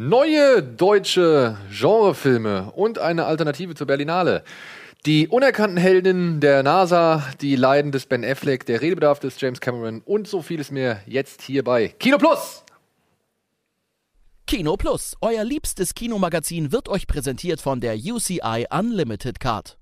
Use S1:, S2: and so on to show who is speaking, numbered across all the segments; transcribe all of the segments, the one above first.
S1: Neue deutsche Genrefilme und eine Alternative zur Berlinale. Die unerkannten Heldinnen der NASA, die Leiden des Ben Affleck, der Redebedarf des James Cameron und so vieles mehr jetzt hier bei Kino Plus.
S2: Kino Plus, euer liebstes Kinomagazin, wird euch präsentiert von der UCI Unlimited Card.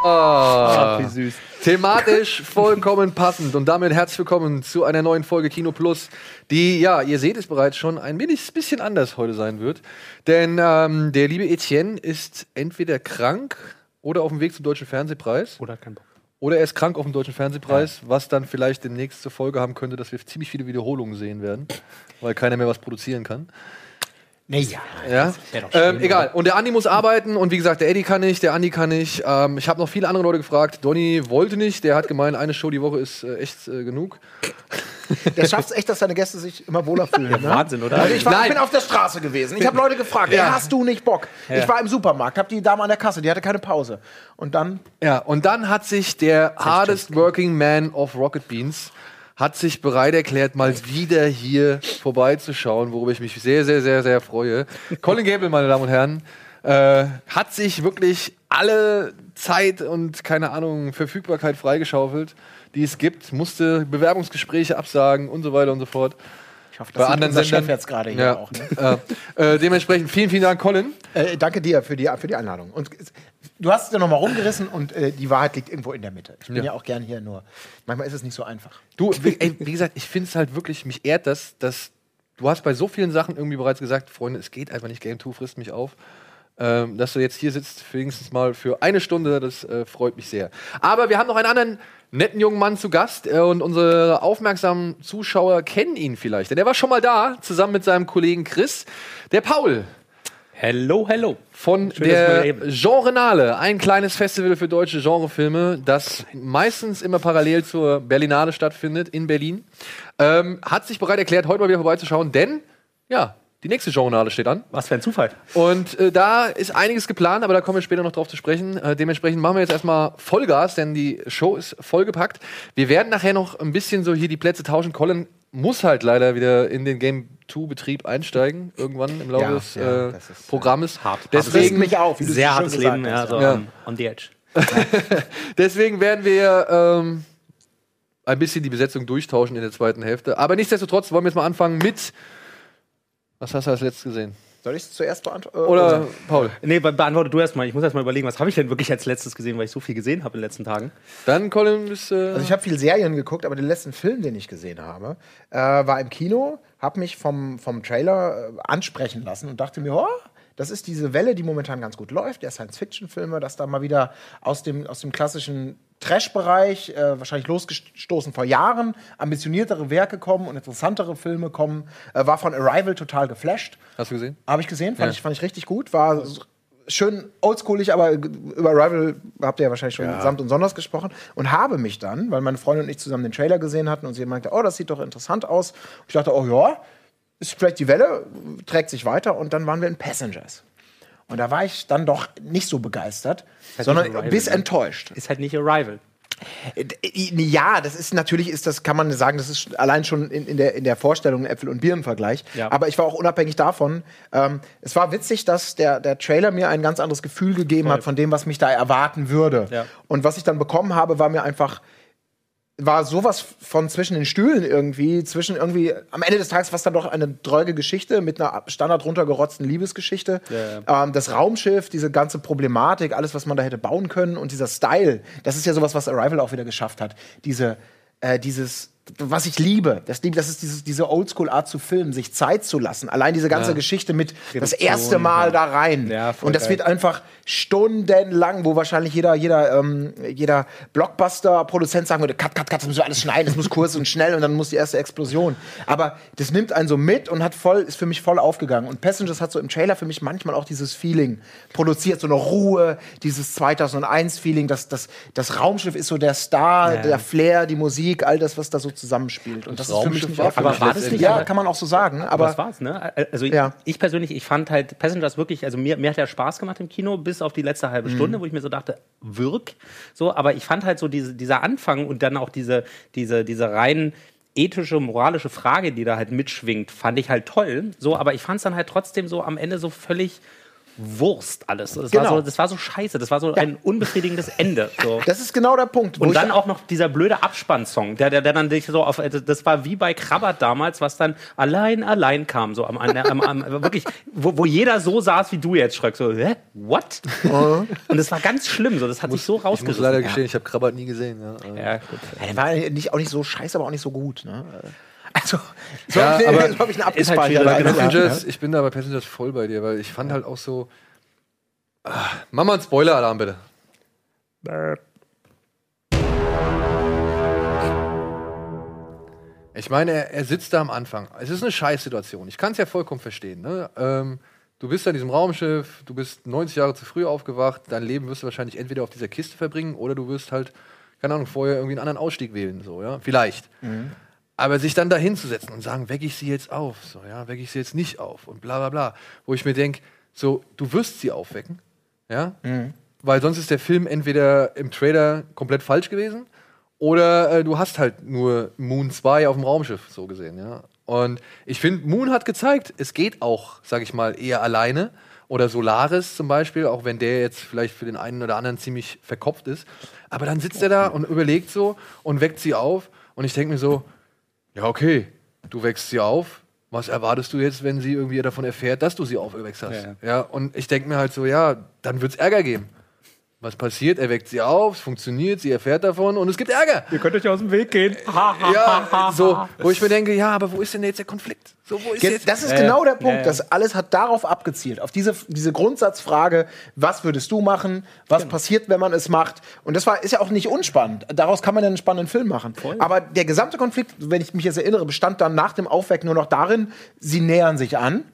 S1: Ah,
S3: wie süß.
S1: Thematisch vollkommen passend und damit herzlich willkommen zu einer neuen Folge Kino Plus, die, ja, ihr seht es bereits schon, ein wenig, bisschen anders heute sein wird. Denn ähm, der liebe Etienne ist entweder krank oder auf dem Weg zum Deutschen Fernsehpreis.
S3: Oder kein Bock.
S1: Oder er ist krank auf dem Deutschen Fernsehpreis, was dann vielleicht demnächst zur Folge haben könnte, dass wir ziemlich viele Wiederholungen sehen werden, weil keiner mehr was produzieren kann.
S3: Naja.
S1: Ja,
S3: schön,
S1: ähm, egal. Und der Andi muss arbeiten und wie gesagt, der Eddie kann nicht, der Andi kann nicht. Ähm, ich habe noch viele andere Leute gefragt. Donny wollte nicht, der hat gemeint, eine Show die Woche ist äh, echt äh, genug.
S4: Der schafft es echt, dass seine Gäste sich immer wohler fühlen. ne?
S3: Wahnsinn, oder?
S4: Also ich, war, ich bin auf der Straße gewesen. Ich habe Leute gefragt, ey, hast du nicht Bock? Ich war im Supermarkt, habe die Dame an der Kasse, die hatte keine Pause. Und dann,
S1: Ja, und dann hat sich der hardest working man of Rocket Beans hat sich bereit erklärt, mal wieder hier vorbeizuschauen, worüber ich mich sehr, sehr, sehr, sehr freue. Colin Gable, meine Damen und Herren, äh, hat sich wirklich alle Zeit und keine Ahnung Verfügbarkeit freigeschaufelt, die es gibt, musste Bewerbungsgespräche absagen und so weiter und so fort.
S4: ich hoffe,
S1: Bei
S4: das sieht
S1: anderen Sendern
S4: Chef jetzt gerade hier
S1: ja,
S4: auch. Ne?
S1: äh, äh, dementsprechend vielen, vielen Dank, Colin.
S4: Äh, danke dir für die, für die Einladung. Und du hast es ja nochmal rumgerissen und äh, die Wahrheit liegt irgendwo in der Mitte. Ich bin
S1: Ja.
S4: ja. auch gern hier, nur manchmal ist es nicht so einfach.
S1: Du, wie, ey, wie gesagt, ich finde es halt wirklich, mich ehrt das, dass du hast bei so vielen Sachen irgendwie bereits gesagt, Freunde, es geht einfach nicht, Game 2 frisst mich auf. Ähm, dass du jetzt hier sitzt, wenigstens mal für eine Stunde, das äh, freut mich sehr. Aber wir haben noch einen anderen netten jungen Mann zu Gast äh, und unsere aufmerksamen Zuschauer kennen ihn vielleicht. Denn er war schon mal da, zusammen mit seinem Kollegen Chris, der Paul
S3: Hello, hello.
S1: von
S3: Schön,
S1: der. Genrenale, ein kleines Festival für deutsche Genrefilme, das meistens immer parallel zur Berlinale stattfindet in Berlin, ähm, hat sich bereit erklärt, heute mal wieder vorbeizuschauen, denn ja, die nächste Genrenale steht an.
S3: Was für ein Zufall.
S1: Und äh, da ist einiges geplant, aber da kommen wir später noch drauf zu sprechen. Äh, dementsprechend machen wir jetzt erstmal Vollgas, denn die Show ist vollgepackt. Wir werden nachher noch ein bisschen so hier die Plätze tauschen. Colin muss halt leider wieder in den Game 2 Betrieb einsteigen, irgendwann im Laufe
S4: Ja,
S1: des
S4: ja,
S1: äh,
S4: ist, äh,
S1: Programmes.
S3: hart.
S1: Deswegen,
S4: mich auf,
S3: Sehr hartes Leben,
S4: hast,
S3: ja, so
S1: Ja.
S3: on, on the edge.
S1: deswegen werden wir ähm, ein bisschen die Besetzung durchtauschen in der zweiten Hälfte. Aber nichtsdestotrotz wollen wir jetzt mal anfangen mit. Was hast du als letztes gesehen?
S4: Soll ich es zuerst beantworten?
S1: Oder Paul?
S3: Nee, be beantworte du erstmal. Ich muss erst mal überlegen, was habe ich denn wirklich als letztes gesehen, weil ich so viel gesehen habe in den letzten Tagen.
S1: Dann Colin ist. Äh,
S4: Also ich habe viel Serien geguckt, aber den letzten Film, den ich gesehen habe, äh, war im Kino, habe mich vom, vom Trailer äh, ansprechen lassen und dachte mir, oh, das ist diese Welle, die momentan ganz gut läuft, der Science-Fiction-Filme, dass da mal wieder aus dem, aus dem klassischen Trash-Bereich, äh, wahrscheinlich losgestoßen vor Jahren, ambitioniertere Werke kommen und interessantere Filme kommen, äh, war von Arrival total geflasht.
S1: hast du gesehen?
S4: Habe ich gesehen, fand,
S1: Ja.
S4: ich, fand ich richtig gut. War schön oldschoolig, aber über Arrival habt ihr ja wahrscheinlich schon samt und sonders gesprochen. Und habe mich dann, weil meine Freundin und ich zusammen den Trailer gesehen hatten und sie meinte, oh, das sieht doch interessant aus. Und ich dachte, oh ja, ist vielleicht die Welle, trägt sich weiter. Und dann waren wir in Passengers. Und da war ich dann doch nicht so begeistert,
S3: halt
S4: sondern bis
S3: ne?
S4: enttäuscht.
S3: Ist halt nicht Arrival.
S4: Äh, Ja, das ist natürlich, ist das, kann man sagen, das ist allein schon in, in, der, in der Vorstellung Äpfel- und Birnen-Vergleich.
S3: Ja.
S4: Aber ich war auch unabhängig davon. Ähm, es war witzig, dass der, der Trailer mir ein ganz anderes Gefühl gegeben hat von dem, was mich da erwarten würde.
S3: Ja.
S4: Und was ich dann bekommen habe, war mir einfach war sowas von zwischen den Stühlen irgendwie, zwischen irgendwie, am Ende des Tages war es dann doch eine dreuge Geschichte mit einer standard runtergerotzten Liebesgeschichte. Ähm, das Raumschiff, diese ganze Problematik, alles, was man da hätte bauen können und dieser Style, das ist ja sowas, was Arrival auch wieder geschafft hat. Diese, äh, dieses, was ich liebe, das, das ist dieses, diese Oldschool-Art zu filmen, sich Zeit zu lassen. Allein diese ganze Geschichte mit das
S3: Reduktion,
S4: erste Mal
S3: ja.
S4: da rein.
S3: Ja,
S4: und das
S3: geil.
S4: wird einfach stundenlang, wo wahrscheinlich jeder, jeder, ähm, jeder Blockbuster-Produzent sagen würde, cut, cut, cut, das müssen wir alles schneiden, das muss kurz und schnell und dann muss die erste Explosion. Aber das nimmt einen so mit und hat voll, ist für mich voll aufgegangen. Und Passengers hat so im Trailer für mich manchmal auch dieses Feeling produziert, so eine Ruhe, dieses 2001-Feeling, das, das, das Raumschiff ist so der Star,
S3: Ja.
S4: der Flair, die Musik, all das, was da so zusammenspielt. Und das,
S1: Das
S4: ist für mich nicht
S1: war
S3: Aber war das nicht-
S4: Ja, kann man auch so sagen.
S3: Aber
S4: Aber
S3: das war's, ne? Also ich,
S4: Ja.
S3: ich persönlich, ich fand halt Passengers wirklich, also mir, mir hat der Spaß gemacht im Kino, bis auf die letzte
S4: Mhm.
S3: halbe Stunde, wo ich mir so dachte, wirk. So, aber ich fand halt so diese, dieser Anfang und dann auch diese, diese, diese rein ethische, moralische Frage, die da halt mitschwingt, fand ich halt toll. So, aber ich fand es dann halt trotzdem so am Ende so völlig Wurst alles. Das, war,
S4: Genau.
S3: so, das war so scheiße, das war so ein unbefriedigendes Ende. So.
S4: das ist genau der Punkt.
S3: Und dann auch noch dieser blöde Abspannsong, der, der, der dann dich so auf, also das war wie bei Krabbert damals, was dann allein, allein kam, so am, am, am wirklich, wo, wo jeder so saß wie du jetzt, Schröck, so, hä, what? Und das war ganz schlimm, so, das hat sich so
S1: Ich muss
S3: rausgerissen.
S1: leider gestehen, ich habe Krabbert nie gesehen. Ja.
S3: ja, gut.
S4: Ja, der war nicht, auch nicht so scheiße, aber auch nicht so gut. Ne? Also, so
S1: Ja,
S4: habe ich, hab ich einen
S3: halt
S4: abgespeichert.
S1: Passengers, ich bin da bei Passengers voll bei dir, weil ich fand halt auch so. Ah, mach mal einen Spoiler-Alarm bitte. Ich meine, er, er sitzt da am Anfang. Es ist eine Scheißsituation. Ich kann es ja vollkommen verstehen. Ne? Ähm, du bist an diesem Raumschiff, du bist 90 Jahre zu früh aufgewacht, dein Leben wirst du wahrscheinlich entweder auf dieser Kiste verbringen oder du wirst halt, keine Ahnung, vorher irgendwie einen anderen Ausstieg wählen. So, ja? Vielleicht. Aber sich dann da hinzusetzen und sagen, wecke ich sie jetzt auf, so, ja, wecke ich sie jetzt nicht auf und bla bla bla. Wo ich mir denke, so, du wirst sie aufwecken, ja, weil sonst ist der Film entweder im Trailer komplett falsch gewesen oder äh, du hast halt nur Moon 2 auf dem Raumschiff, so gesehen, ja. Und ich finde, Moon hat gezeigt, es geht auch, sag ich mal, eher alleine. Oder Solaris zum Beispiel, auch wenn der jetzt vielleicht für den einen oder anderen ziemlich verkopft ist. Aber dann sitzt er da und überlegt so und weckt sie auf. Und ich denke mir so, ja, okay, du wächst sie auf. Was erwartest du jetzt, wenn sie irgendwie davon erfährt, dass du sie aufgewächst hast?
S3: Ja.
S1: Ja, und ich denke mir halt so, ja, dann wird es Ärger geben. Was passiert? Er weckt sie auf, es funktioniert, sie erfährt davon und es gibt Ärger.
S3: Ihr könnt euch aus dem Weg gehen.
S1: Ja, so, wo ich mir denke, ja, aber wo ist denn jetzt der Konflikt? So, wo ist
S4: Ge-
S1: jetzt
S4: Das ist genau der Punkt. Das alles hat darauf abgezielt, auf diese, diese Grundsatzfrage, was würdest du machen, was
S3: Genau.
S4: passiert, wenn man es macht. Und das war, ist ja auch nicht unspannend. Daraus kann man ja einen spannenden Film machen. Aber der gesamte Konflikt, wenn ich mich jetzt erinnere, bestand dann nach dem Aufwecken nur noch darin, sie nähern sich an,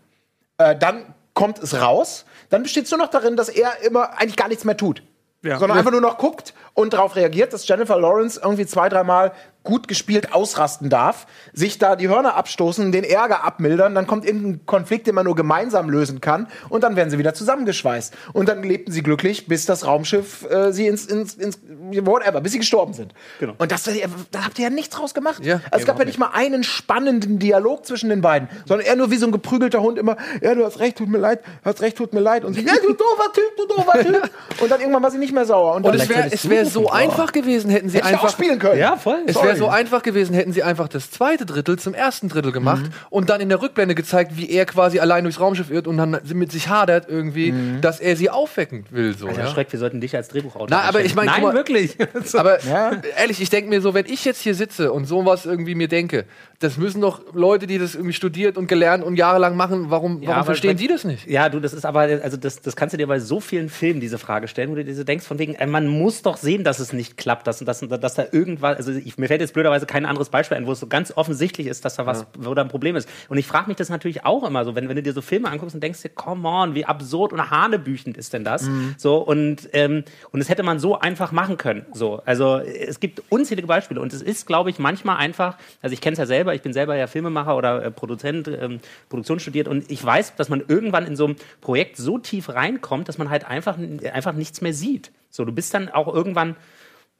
S4: äh, dann kommt es raus, dann besteht es nur noch darin, dass er immer eigentlich gar nichts mehr tut.
S3: Ja.
S4: Sondern einfach nur noch guckt und darauf reagiert, dass Jennifer Lawrence irgendwie zwei, dreimal gut gespielt ausrasten darf, sich da die Hörner abstoßen, den Ärger abmildern, dann kommt irgendein Konflikt, den man nur gemeinsam lösen kann und dann werden sie wieder zusammengeschweißt. Und dann lebten sie glücklich, bis das Raumschiff äh, sie ins, ins, ins whatever, bis sie gestorben sind.
S3: Genau.
S4: Und das, da habt ihr ja nichts draus gemacht.
S1: Ja,
S4: also es gab ja nicht mal einen spannenden Dialog zwischen den beiden, sondern eher nur wie so ein geprügelter Hund immer, ja, du hast recht, tut mir leid, du hast recht, tut mir leid. Und sie, ja, du doofer Typ, du doofer Typ. Und dann irgendwann war sie nicht mehr sauer. Und,
S1: Und es wäre es wär so einfach gewesen, hätten sie
S4: Hätte ich auch
S1: einfach.
S4: spielen können.
S3: Ja, voll.
S1: Es wäre so einfach gewesen, hätten sie einfach das zweite Drittel zum ersten Drittel gemacht
S4: Mhm.
S1: und dann in der Rückblende gezeigt, wie er quasi allein durchs Raumschiff irrt und dann mit sich hadert irgendwie,
S4: Mhm.
S1: dass er sie aufwecken will. So,
S3: Alter,
S1: ja?
S3: Schreck, wir sollten dich als Drehbuchautor
S1: Na, aber ich mein,
S3: Nein,
S1: mal-
S3: wirklich.
S1: Aber
S4: Ja.
S1: ehrlich, ich denke mir so, wenn ich jetzt hier sitze und sowas irgendwie mir denke, das müssen doch Leute, die das irgendwie studiert und gelernt und jahrelang machen, warum,
S3: Ja,
S1: warum verstehen die das nicht?
S3: Ja, du, das ist aber, also das, das kannst du dir bei so vielen Filmen diese Frage stellen, wo du dir so denkst, von wegen, äh, man muss doch sehen, dass es nicht klappt, dass, dass, dass da irgendwas, also ich, mir fällt jetzt blöderweise kein anderes Beispiel ein, wo es so ganz offensichtlich ist, dass da was, wo da ein Problem ist. Und ich frage mich das natürlich auch immer so, wenn, wenn du dir so Filme anguckst und denkst dir, come on, wie absurd und hanebüchend ist denn das? So, und, ähm, und das hätte man so einfach machen können. So, also es gibt unzählige Beispiele und es ist, glaube ich, manchmal einfach, also ich kenne es ja selber, ich bin selber ja Filmemacher oder äh, Produzent, ähm, Produktion studiert und ich weiß, dass man irgendwann in so einem Projekt so tief reinkommt, dass man halt einfach, einfach nichts mehr sieht. So, du bist dann auch irgendwann,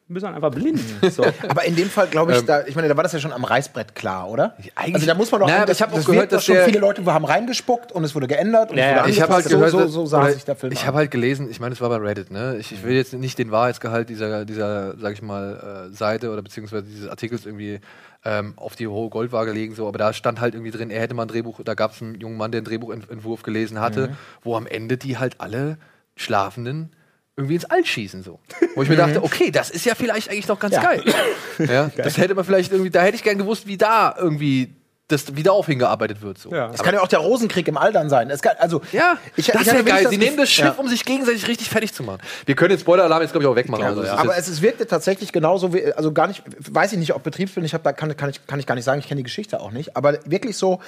S3: du bist dann einfach blind. So.
S4: Aber in dem Fall, glaube ich, da, ich meine, da war das ja schon am Reißbrett klar, oder?
S1: eigentlich-
S4: also da muss man doch,
S1: Na, ich hab auch
S4: das
S1: gehört, dass
S4: schon
S1: der-
S4: viele Leute haben reingespuckt und es wurde geändert und
S3: Ja,
S4: wurde
S1: Ich habe halt gehört,
S4: so, so, so sah
S1: oder
S4: sich der Film
S1: ich
S4: an.
S1: habe halt gelesen, ich meine, es war bei Reddit, ne? Ich, ich will jetzt nicht den Wahrheitsgehalt dieser, dieser, sag ich mal, äh, Seite oder beziehungsweise dieses Artikels irgendwie ähm, auf die hohe Goldwaage legen, so, aber da stand halt irgendwie drin, er hätte mal ein Drehbuch, da gab es einen jungen Mann, der einen Drehbuchentwurf gelesen hatte,
S4: Mhm.
S1: wo am Ende die halt alle Schlafenden irgendwie ins All schießen, so. Wo ich mir
S4: Mhm.
S1: dachte, okay, das ist ja vielleicht eigentlich noch ganz geil. ja, das hätte man vielleicht irgendwie, da hätte ich gern gewusst, wie da irgendwie das wieder auf hingearbeitet wird, so.
S3: Ja.
S4: Es kann ja auch der Rosenkrieg im All dann sein. Es kann, also,
S1: Ja,
S4: ich,
S1: das wäre geil. Sie nehmen das Schiff,
S4: ja.
S1: um sich gegenseitig richtig fertig zu machen. Wir können den Spoiler-Alarm jetzt, glaube ich, auch wegmachen. also, das ist
S4: aber es, es wirkte tatsächlich genauso wie, also gar nicht, weiß ich nicht, ob Betriebsbild, ich hab da kann, kann, ich, kann ich gar nicht sagen, ich kenne die Geschichte auch nicht, aber wirklich so,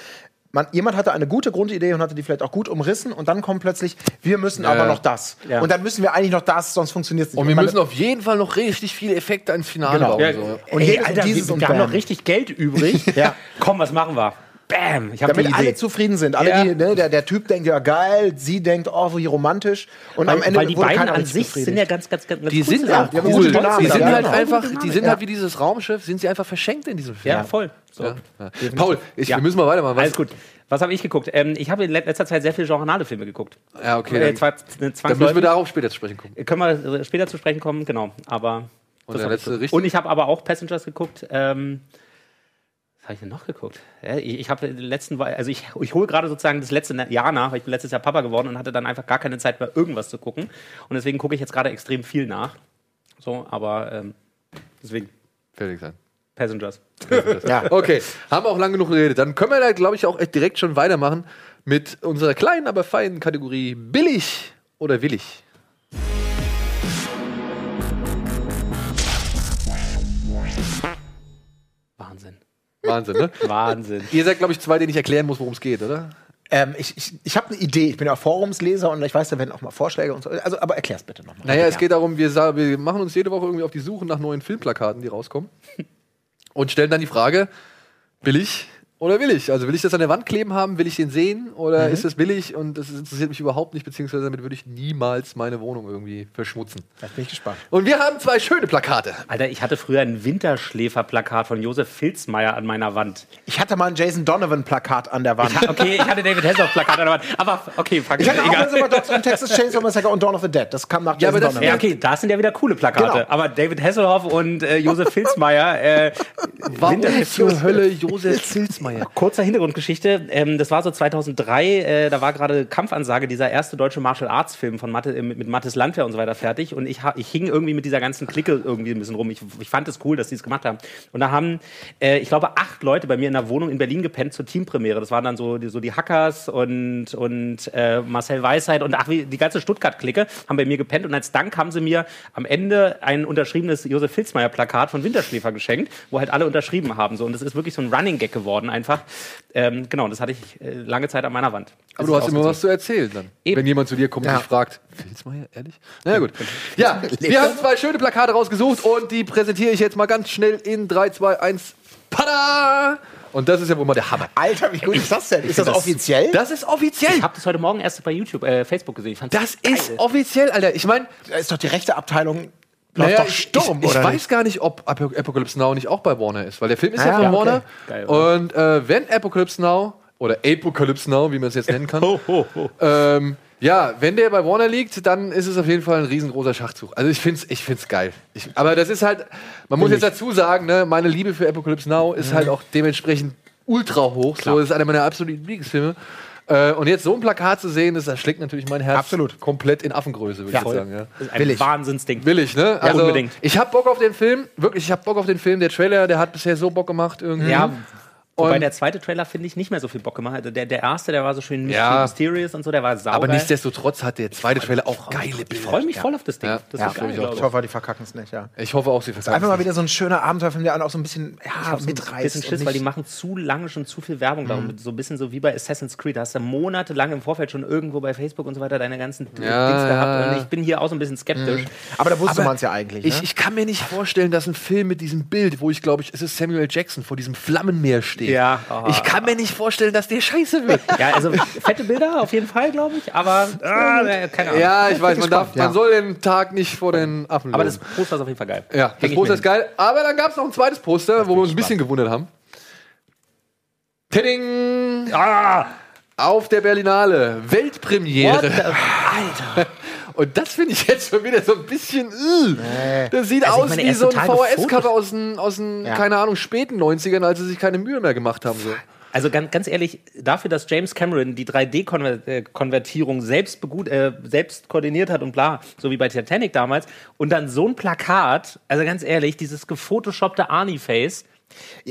S4: man, jemand hatte eine gute Grundidee und hatte die vielleicht auch gut umrissen und dann kommt plötzlich, wir müssen
S1: Ja,
S4: aber noch das.
S3: Ja.
S4: Und dann müssen wir eigentlich noch das, sonst funktioniert es nicht.
S1: Und wir
S4: man-
S1: müssen auf jeden Fall noch richtig viele Effekte ins Finale
S4: Genau.
S1: bauen.
S3: Ja,
S1: so.
S4: Und
S3: Ey,
S4: und
S3: Alter,
S4: dieses
S3: wir,
S4: und
S3: wir haben noch richtig Geld übrig.
S4: Ja.
S3: Komm, was machen wir? Bam, ich habe die
S4: damit
S3: Idee.
S4: alle zufrieden sind. Alle,
S3: Ja.
S4: die, ne, der, der Typ denkt, ja geil, sie denkt, oh, wie romantisch. Und am
S3: weil,
S4: Ende
S3: weil die
S4: wurde
S3: beiden an sich sind ja ganz, ganz, ganz
S1: Die
S3: ganz
S1: sind
S3: cool.
S1: ja
S4: die haben
S1: cool.
S4: gute
S1: Die sind halt
S4: genau.
S1: einfach, die sind halt wie dieses Raumschiff, sind sie einfach verschenkt in diesem Film.
S3: Ja, voll. So.
S1: Ja. Ja. Paul, ich,
S3: Ja.
S1: wir müssen mal weitermachen. Was-
S3: Alles gut. Was habe ich geguckt? Ähm, ich habe in let- letzter Zeit sehr viele genrenale Filme geguckt.
S1: Ja, okay.
S3: Äh,
S1: Dann,
S3: zwar
S1: dann müssen wir darauf später zu sprechen kommen.
S3: Können wir äh, später zu sprechen kommen, genau. Aber
S1: Und der letzte
S3: so. Und ich habe aber auch Passengers geguckt. Ähm, habe ich denn noch geguckt? Ich ich habe letzten, also ich, ich hole gerade sozusagen das letzte Jahr nach, weil ich bin letztes Jahr Papa geworden und hatte dann einfach gar keine Zeit mehr, irgendwas zu gucken. Und deswegen gucke ich jetzt gerade extrem viel nach. So, aber ähm, deswegen
S1: Fertig sein.
S3: Passengers.
S4: Ja.
S1: Okay, haben wir auch lang genug geredet. Dann können wir da, glaube ich, auch direkt schon weitermachen mit unserer kleinen, aber feinen Kategorie billig oder willig.
S3: Wahnsinn.
S1: Ne?
S3: Wahnsinn.
S1: Ihr seid, glaube ich, zwei, denen ich erklären muss, worum es geht, oder?
S4: Ähm, ich ich, ich habe eine Idee. Ich bin ja Forumsleser und ich weiß, da werden auch mal Vorschläge und so. Also, aber erklär's bitte nochmal.
S1: Naja, es geht darum, wir, wir machen uns jede Woche irgendwie auf die Suche nach neuen Filmplakaten, die rauskommen. Und stellen dann die Frage, billig oder willig? Also will ich das an der Wand kleben haben, will ich den sehen oder ist das billig und das interessiert mich überhaupt nicht, beziehungsweise damit würde ich niemals meine Wohnung irgendwie verschmutzen.
S4: Jetzt bin ich gespannt.
S1: Und wir haben zwei schöne Plakate.
S3: Alter, ich hatte früher ein Winterschläferplakat von Josef Filzmeier an meiner Wand.
S4: Ich hatte mal ein Jason Donovan-Plakat an der Wand.
S3: Okay, ich hatte David Hasselhoff-Plakat an der Wand. Aber okay, frag
S4: Ich hatte auch
S3: egal.
S4: Dogs und Texas Chainsaw Massacre und Dawn of the Dead. Das kam nach
S1: Ja,
S4: Jason Donovan.
S3: Ja, okay, da sind ja wieder coole Plakate.
S4: Genau.
S3: Aber David Hasselhoff und äh, Josef Filzmeier, äh,
S1: Warum zur Hölle Josef Filzmeier?
S3: Kurzer Hintergrundgeschichte. Ähm, das war so 2003. Äh, da war gerade Kampfansage, dieser erste deutsche Martial Arts Film von Mathe, äh, mit, mit Mathis Landwehr und so weiter fertig. Und ich, ich hing irgendwie mit dieser ganzen Clique irgendwie ein bisschen rum. Ich, ich fand es cool, dass die es gemacht haben. Und da haben, äh, ich glaube, acht Leute bei mir in der Wohnung in Berlin gepennt zur Teampremiere. Das waren dann so die, so die Hackers und, und äh, Marcel Weisheit und ach, die ganze Stuttgart-Clique haben bei mir gepennt. Und als Dank haben sie mir am Ende ein unterschriebenes Josef Filzmeier-Plakat von Winterschläfer geschenkt, wo halt alle unterschrieben haben. So. Und das ist wirklich so ein Running Gag geworden einfach. Ähm, genau, das hatte ich äh, lange Zeit an meiner Wand.
S1: Aber du hast immer was zu erzählen dann.
S3: Eben.
S1: Wenn jemand zu dir kommt und
S4: Ja.
S1: dich fragt, Filzmeier, ehrlich? Na ja, gut. Ja, wir haben zwei schöne Plakate rausgesucht und die präsentiere ich jetzt mal ganz schnell in 3, 2, 1. Pada! Und das ist ja wohl mal der Hammer.
S4: Alter, wie gut ist das denn? Ist das,
S3: das-
S4: offiziell?
S1: Das ist offiziell.
S3: Ich habe das heute Morgen erst bei YouTube, äh, Facebook gesehen.
S1: Das
S3: geil.
S1: ist offiziell, Alter. Ich meine,
S4: Da ist doch die rechte Abteilung.
S1: Naja,
S4: Läuft doch
S1: ich,
S4: Sturm,
S1: ich, ich
S4: oder
S1: weiß
S4: nicht?
S1: gar nicht, ob Apo- Apocalypse Now nicht auch bei Warner ist, weil der Film ist ja,
S4: Ah,
S1: von
S4: okay.
S1: Warner.
S3: Geil,
S1: und äh, wenn Apocalypse Now oder Apocalypse Now, wie man es jetzt nennen kann, ähm, ja, wenn der bei Warner liegt, dann ist es auf jeden Fall ein riesengroßer Schachzug. Also ich find's, ich find's geil. Ich, aber das ist halt, man muss jetzt dazu sagen, ne, meine Liebe für Apocalypse Now ist halt auch dementsprechend ultra hoch. So, das ist einer meiner absoluten Lieblingsfilme. Äh, und jetzt so ein Plakat zu sehen, das erschlägt natürlich mein Herz
S4: Absolut.
S1: komplett in Affengröße, würde ich
S3: voll.
S1: sagen. Ja.
S3: Das ist ein
S4: Billig.
S3: Wahnsinnsding.
S1: Willig, ne? Also,
S3: unbedingt.
S1: Ich hab Bock auf den Film. Wirklich, ich hab Bock auf den Film. Der Trailer, der hat bisher so Bock gemacht irgendwie.
S3: Ja, wobei
S1: Und-
S3: der zweite Trailer, finde ich, nicht mehr so viel Bock gemacht hat. Der, der erste, der war so schön
S1: Ja.
S3: mysterious und so, der war sauber.
S1: Aber nichtsdestotrotz hat der zweite Trailer auch geile
S3: Ich
S1: Bilder.
S3: freue mich voll auf das Ding.
S1: Ja.
S3: Das
S1: Ja,
S3: geil,
S4: Ich
S3: ich.
S4: hoffe, die verkacken es nicht, ja.
S1: Ich hoffe auch, sie verkaufen
S4: Einfach mal
S1: es.
S4: wieder so ein schöner Abenteuerfilm, der auch so ein bisschen ja,
S3: Ich so ein
S4: mitreißt.
S3: bisschen Schiss, weil die machen zu lange schon zu viel Werbung darum. So ein bisschen so wie bei Assassin's Creed. Da hast du monatelang im Vorfeld schon irgendwo bei Facebook und so weiter deine ganzen
S1: Ja,
S3: Dings
S1: ja,
S3: gehabt.
S1: ja.
S3: Und ich bin hier auch so ein bisschen skeptisch.
S4: Aber da wusste man es ja eigentlich.
S1: Ich,
S4: ne?
S1: ich kann mir nicht vorstellen, dass ein Film mit diesem Bild, wo ich glaube, ich, es ist Samuel Jackson vor diesem Flammenmeer steht.
S3: Ja. Oh.
S1: Ich kann mir nicht vorstellen, dass der scheiße wird.
S3: Ja, also fette Bilder auf jeden Fall, glaube ich. Aber ah, äh, keine Ahnung.
S1: ja, ich weiß, man, darf,
S4: ja.
S1: man soll den Tag nicht vor den Affen
S3: Aber
S1: loben.
S3: das Poster ist auf jeden Fall geil.
S1: Ja, das Poster ist geil. Aber dann gab es noch ein zweites Poster, wo wir uns ein bisschen gewundert haben. Tidding!
S3: Ah,
S1: Auf der Berlinale.
S3: what
S1: Weltpremiere.
S3: the, Alter.
S1: Und das finde ich jetzt schon wieder so ein bisschen. äh. Das sieht
S3: Also
S1: aus
S3: meine,
S1: wie so ein VHS-Cover aus den, aus den
S4: Ja.
S1: keine Ahnung, späten 90ern, als sie sich keine Mühe mehr gemacht haben. So.
S3: Also ganz, ganz ehrlich, dafür, dass James Cameron die 3D-Konvertierung selbst, begut, äh, selbst koordiniert hat und bla, so wie bei Titanic damals, und dann so ein Plakat, also ganz ehrlich, dieses gefotoshoppte Arnie-Face,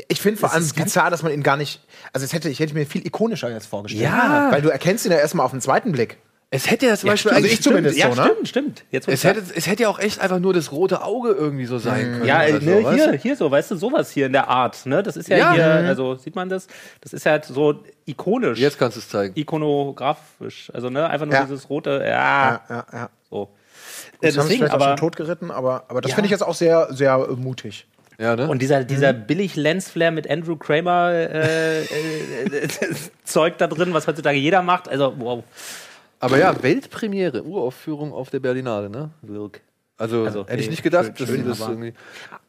S4: Ich finde vor allem bizarr, dass man ihn gar nicht. Also, es hätte, ich hätte mir viel ikonischer jetzt vorgestellt.
S3: Ja.
S4: Weil du erkennst ihn ja erstmal auf den zweiten Blick.
S1: Es hätte ja zum Beispiel
S4: also
S1: eigentlich
S4: ich zumindest
S3: Ja,
S4: so, ne?
S3: stimmt, stimmt. Jetzt, wo
S1: Es hätte, es hätte ja auch echt einfach nur das rote Auge irgendwie so sein können.
S3: Ja,
S1: oder
S3: ne,
S1: so,
S3: hier, hier so, weißt du, sowas hier in der Art. Ne? Das ist ja,
S1: Ja.
S3: hier,
S1: Mhm.
S3: also sieht man das? Das ist ja so ikonisch.
S1: Jetzt kannst du es zeigen.
S3: Ikonografisch. Also, ne, einfach nur
S4: Ja.
S3: dieses rote, ja,
S4: Ja, ja, ja.
S3: so.
S4: Das
S3: Äh,
S4: haben sie
S3: deswegen,
S4: vielleicht auch schon
S3: aber.
S4: totgeritten, aber, aber das
S3: Ja.
S4: finde ich jetzt auch sehr, sehr äh, mutig.
S1: Ja, ne?
S3: Und dieser, dieser
S4: Mhm.
S3: billig Lensflare mit Andrew Kramer äh, äh, äh, Zeug da drin, was heutzutage jeder macht. Also, wow.
S1: Aber ja, Weltpremiere, Uraufführung auf der Berlinale, ne? Wilk. Also,
S3: Also,
S1: hätte ich
S3: nee,
S1: nicht gedacht,
S3: schön,
S1: dass sie das
S3: aber-
S1: irgendwie.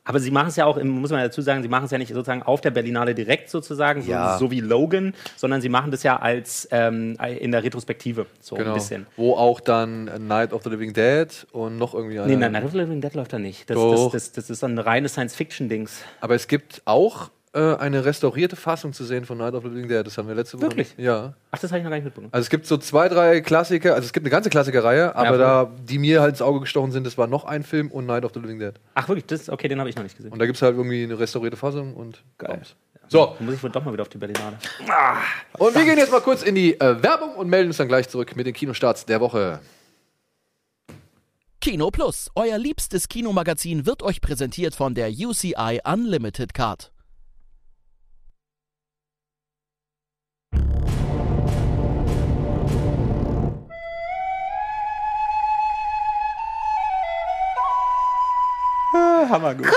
S3: Aber sie machen es ja auch, muss man dazu sagen, sie machen es ja nicht sozusagen auf der Berlinale direkt sozusagen, so,
S1: Ja.
S3: so wie Logan, sondern sie machen das ja als ähm, in der Retrospektive, so
S1: Genau.
S3: ein bisschen.
S1: Wo auch dann Night of the Living Dead und noch irgendwie
S3: Nee,
S1: einer-
S3: nein, Night of the Living Dead läuft da nicht. Das, das, das, das ist ein reines Science-Fiction-Dings.
S1: Aber es gibt auch äh, eine restaurierte Fassung zu sehen von Night of the Living Dead. Das haben wir letzte Woche.
S3: Wirklich?
S1: Ja.
S3: Ach, das habe ich noch gar nicht mitbekommen.
S1: Also es gibt so zwei, drei Klassiker, also es gibt eine ganze Klassikerreihe, aber
S3: voll.
S1: da, die mir halt ins Auge gestochen sind, das war noch ein Film und Night of the Living Dead.
S3: Ach, wirklich? Das, okay, den habe ich noch nicht gesehen.
S1: Und da gibt es halt irgendwie eine restaurierte Fassung und
S3: Geil.
S1: Bums. So,
S3: Dann muss ich wohl doch mal wieder auf die Berlinale.
S1: und wir gehen jetzt mal kurz in die äh, Werbung und melden uns dann gleich zurück mit den Kinostarts der Woche.
S2: Kino Plus, euer liebstes Kinomagazin, wird euch präsentiert von der UCI Unlimited Card.
S3: Hammer gut.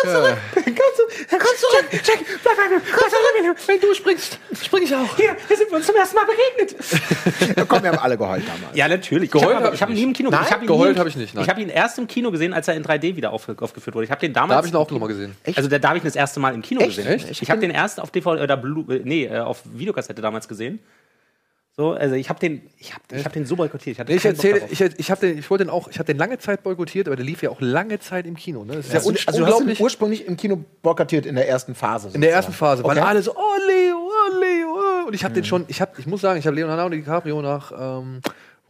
S1: Wenn du springst, spring ich auch.
S3: Hier, hier sind wir uns zum ersten Mal begegnet.
S4: Ja, komm, wir haben alle geheult damals.
S3: Ja, natürlich.
S1: Geheult
S3: ich habe
S1: hab
S3: ich hab
S1: ich
S3: ihn nie im Kino
S1: Nein,
S3: ich hab ihn
S1: geheult
S3: nie-
S1: hab ich nicht, nein.
S3: Ich habe ihn erst im Kino gesehen, als er in 3D wieder auf, aufgeführt wurde. Ich habe den damals.
S1: Da habe ich ihn auch nochmal gesehen.
S3: Also da, da habe ich ihn das erste Mal im Kino
S4: Echt?
S3: gesehen.
S1: Echt?
S3: Ich habe den erst auf DVD oder Blu äh, nee, äh, auf Videokassette damals gesehen. So, also ich habe den, ich habe ich hab den so boykottiert. Ich, hatte
S1: Nee, ich erzähle, ich, ich, hab den, ich wollte den auch, ich habe den lange Zeit boykottiert, aber der lief ja auch lange Zeit im Kino. Ne? Das ist ja,
S4: Also,
S1: un
S4: also du hast ihn
S1: unglaublich.
S4: ursprünglich im Kino boykottiert in der ersten Phase.
S1: In der ersten Phase, weil
S4: Okay.
S1: alle so, oh Leo, oh Leo. oh. Und ich habe den schon, ich, hab, ich muss sagen, ich habe Leonardo DiCaprio nach ähm,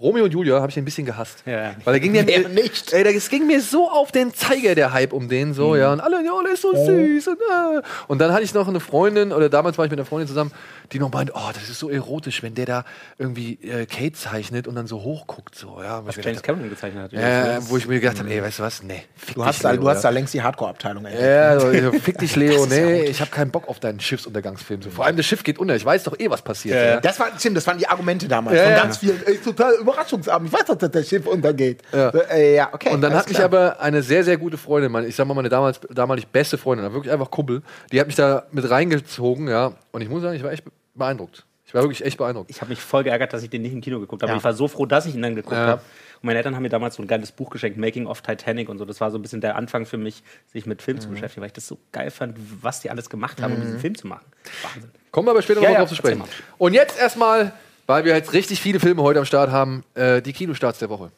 S1: Romeo und Julia, habe ich ein bisschen gehasst.
S3: Ja.
S1: Weil er ging mir,
S4: nicht?
S1: Ey, es ging mir so auf den Zeiger, der Hype um den so, ja. Und alle, ja, der ist so süß. Und, äh. und dann hatte ich noch eine Freundin, oder damals war ich mit einer Freundin zusammen, die noch meinte, oh, das ist so erotisch, wenn der da irgendwie äh, Kate zeichnet und dann so hochguckt, so, ja.
S3: was James
S1: gedacht,
S3: Cameron gezeichnet hat.
S1: äh, wo ich mir gedacht habe, ey, weißt du was, nee. Fick
S4: Du hast,
S1: dich,
S4: da,
S1: Leo,
S4: du hast da längst die Hardcore-Abteilung entdeckt.
S1: Ja, so, ich- fick dich, Leo. Nee, ich habe keinen Bock auf deinen Schiffsuntergangsfilm. So, vor allem das Schiff geht unter. Ich weiß doch eh, was passiert.
S3: Ja,
S1: Ja,
S4: Das war, Tim, das waren die Argumente damals
S1: Ja,
S4: von ganz vielen. Ey, total Überraschungsabend. Ich weiß doch, dass das Schiff untergeht.
S1: Ja.
S4: So, äh, ja okay.
S1: Und dann
S4: alles
S1: hat mich
S4: klar.
S1: aber eine sehr, sehr gute Freundin, meine, ich sag mal meine damals, damalig beste Freundin, aber wirklich einfach Kumpel, die hat mich da mit reingezogen, ja. Und ich muss sagen, ich war echt beeindruckt. Ich war wirklich echt beeindruckt.
S3: Ich habe mich voll geärgert, dass ich den nicht im Kino geguckt habe.
S4: Ja.
S3: Ich war so froh, dass ich ihn dann geguckt
S1: Ja.
S3: habe. Und meine Eltern haben mir damals so ein geiles Buch geschenkt, Making of Titanic und so. Das war so ein bisschen der Anfang für mich, sich mit Film zu
S1: Mhm.
S3: beschäftigen, weil ich das so geil fand, was die alles gemacht haben, um diesen Film zu machen. Wahnsinn.
S1: Kommen wir aber später
S3: Ja,
S1: noch
S3: ja,
S1: drauf zu sprechen. Und jetzt erstmal, weil wir jetzt richtig viele Filme heute am Start haben, äh, die Kinostarts der Woche.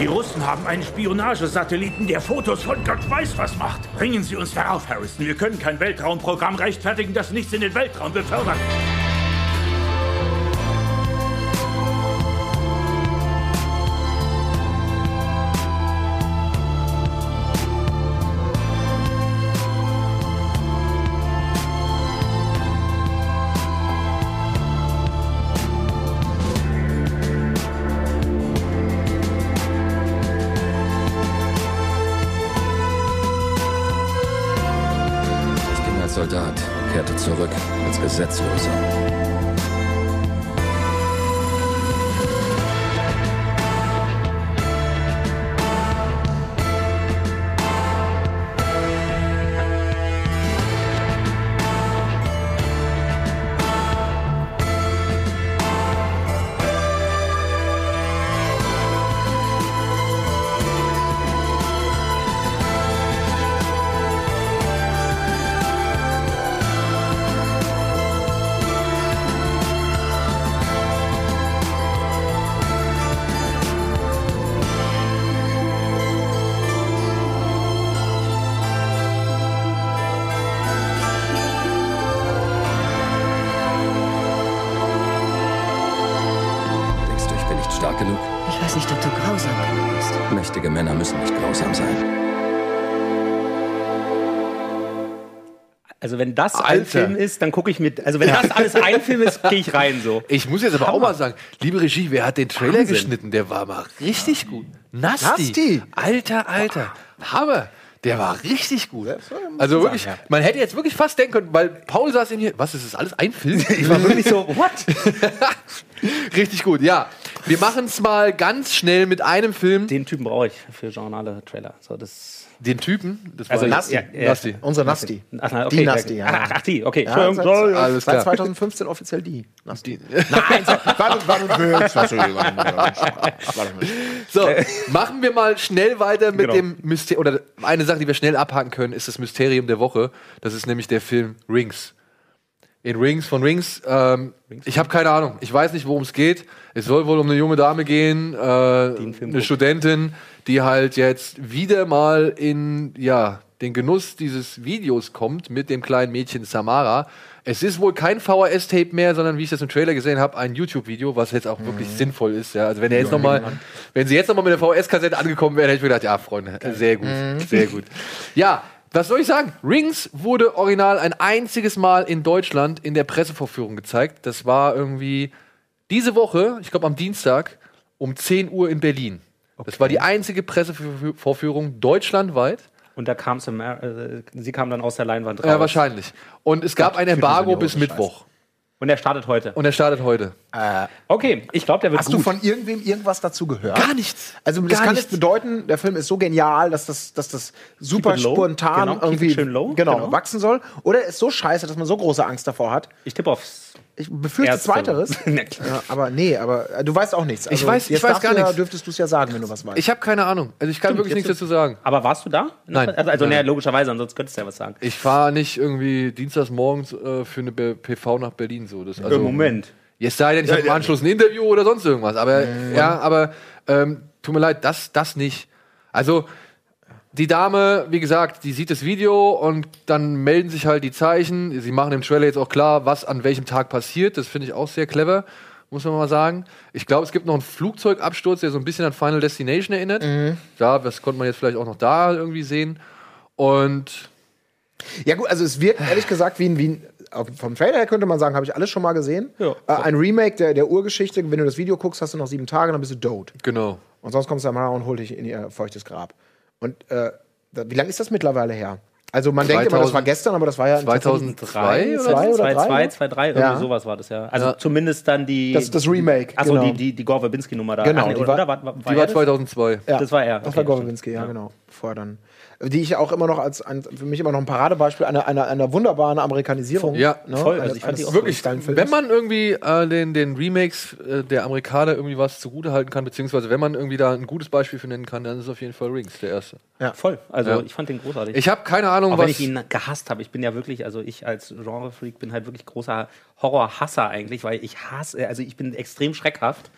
S5: Die Russen haben einen Spionagesatelliten, der Fotos von Gott weiß was macht. Bringen Sie uns darauf, Harrison. Wir können kein Weltraumprogramm rechtfertigen, das nichts in den Weltraum befördert.
S3: Also wenn das ein
S1: Alter.
S3: Film ist, dann gucke ich mit. Also wenn das alles ein Film ist, gehe ich rein so.
S1: Ich muss jetzt aber auch mal sagen, liebe Regie, wer hat den Trailer
S3: Wahnsinn.
S1: geschnitten? Der war mal richtig gut. Nasty.
S4: Nasty.
S1: Alter, Alter. Hammer. Der war richtig gut. Also wirklich, man hätte jetzt wirklich fast denken können, weil Paul saß in hier, was ist das alles ein Film? Ich war wirklich so, what? richtig gut, ja. Wir machen es mal ganz schnell mit einem Film.
S3: Den Typen brauche ich für Journale-Trailer. So, das.
S1: Den Typen, das war
S3: Also
S1: Nasty.
S3: ja, ja.
S1: Nasty.
S4: Unsere Nasty.
S3: Ach, na,
S4: Die Nasty, ja.
S3: Ach, ach, die, okay.
S4: Ja, seit.
S1: Alles
S4: seit
S1: klar.
S4: 2015 offiziell die. Nasty.
S3: Nein,
S4: War, was du-
S1: So, machen wir mal schnell weiter mit
S3: Genau.
S1: dem Mysterium. Oder eine Sache, die wir schnell abhaken können, ist das Mysterium der Woche. Das ist nämlich der Film Rings. In Rings von Rings. Ähm, ich habe keine Ahnung. Ich weiß nicht, worum es geht. Es soll wohl um eine junge Dame gehen, äh, eine. Studentin, die halt jetzt wieder mal in ja den Genuss dieses Videos kommt mit dem kleinen Mädchen Samara. Es ist wohl kein VHS-Tape mehr, sondern wie ich das im Trailer gesehen habe, ein YouTube-Video, was jetzt auch wirklich sinnvoll ist. Ja, also wenn er jetzt noch mal, wenn sie jetzt noch mal mit der VHS-Kassette angekommen wäre, hätte ich mir gedacht, ja Freunde, sehr gut, sehr gut. Ja, was soll ich sagen? Rings wurde original ein einziges Mal in Deutschland in der Pressevorführung gezeigt. Das war irgendwie diese Woche, ich glaube am Dienstag, um 10 Uhr in Berlin. Das war die einzige Pressevorführung deutschlandweit.
S3: Und da kam äh, sie kam dann aus der Leinwand raus.
S1: Ja, wahrscheinlich. Und es gab ein Embargo bis Mittwoch.
S3: Und er startet heute.
S1: Und er startet heute.
S3: Okay, ich glaube, der wird
S4: Hast
S3: gut.
S4: du von irgendwem irgendwas dazu gehört?
S1: Gar nichts.
S4: Also das
S1: Gar
S4: kann
S1: nichts.
S4: jetzt bedeuten, der Film ist so genial, dass das, dass das super spontan
S3: Genau,
S4: irgendwie
S3: it schön low.
S4: Genau,
S3: Genau.
S4: wachsen soll. Oder er ist so scheiße, dass man so große Angst davor hat.
S3: ich tippe aufs
S4: Ich befürchte
S3: Erste.
S4: Zweiteres. Ja, aber nee, aber äh, du weißt auch nichts. Also,
S1: weiß- ich
S4: jetzt
S1: weiß gar
S4: du ja,
S1: nichts.
S4: dürftest du es ja sagen, wenn du was weißt.
S1: Ich habe keine Ahnung. Also ich kann
S3: Stimmt,
S1: wirklich
S3: jetzt
S1: nichts dazu sagen.
S3: Aber warst du da?
S1: Nein.
S3: Also, also
S1: Nein.
S3: nee, logischerweise, ansonsten könntest du ja was sagen.
S1: Ich fahre nicht irgendwie dienstags morgens äh, für eine PV nach Berlin so. Das, also,
S3: Im Moment.
S1: Es sei denn, ich habe im Anschluss ein Interview oder sonst irgendwas. Aber ja, aber ähm, tut mir leid, das, das nicht. Also die Dame, wie gesagt, die sieht das Video und dann melden sich halt die Zeichen. Sie machen im Trailer jetzt auch klar, was an welchem Tag passiert. Das finde ich auch sehr clever, muss man mal sagen. Ich glaube, es gibt noch einen Flugzeugabsturz, der so ein bisschen an Final Destination erinnert. Ja, das konnte man jetzt vielleicht auch noch da irgendwie sehen. Und
S4: Ja gut, also es wirkt ehrlich gesagt wie ein, wie ein vom Trailer her könnte man sagen, habe ich alles schon mal gesehen.
S3: Ja.
S4: Äh, ein Remake der, der Urgeschichte. Wenn du das Video guckst, hast du noch sieben Tage, dann bist du tot.
S1: genau.
S4: Und sonst kommst du mal und hol dich in ihr feuchtes Grab. Und äh, wie lange ist das mittlerweile her? Also man denkt immer, das war
S1: 2000
S4: gestern, aber das war ja
S1: 2003 oder
S4: zwei oder drei,
S3: 2,
S4: ne?
S3: 2, 3, irgendwie
S4: Ja.
S3: sowas war das ja. Also
S1: Ja.
S3: zumindest dann die.
S4: Das, das Remake.
S3: Achso,
S4: genau.
S3: die, die, die Gore Verbinski-Nummer da.
S4: Genau,
S3: Ach, nee,
S4: die
S3: oder,
S4: war-
S3: oder war, war,
S1: Die
S3: er
S1: war
S3: das?
S1: 2002.
S4: Ja,
S3: Das war er.
S4: Das
S3: Okay,
S4: war
S3: stimmt.
S4: Gorowinski, ja, genau. Vorher dann. Die ich auch immer noch als ein, für mich immer noch ein Paradebeispiel einer, einer, einer wunderbaren Amerikanisierung.
S1: Ja,
S4: ne?
S3: voll. Also ich fand die
S4: eines
S3: auch
S1: Wirklich,
S4: Films.
S1: wenn man irgendwie äh, den, den Remakes äh, der Amerikaner irgendwie was zugutehalten kann, beziehungsweise wenn man irgendwie da ein gutes Beispiel für nennen kann, dann ist es auf jeden Fall Rings, der erste.
S3: Voll. Also
S1: Ja.
S3: ich fand den großartig.
S1: Ich habe keine Ahnung,
S3: auch
S1: was.
S3: wenn ich ihn gehasst habe. Ich bin ja wirklich, also ich als Genrefreak bin halt wirklich großer Horrorhasser eigentlich, weil ich hasse, also ich bin extrem schreckhaft.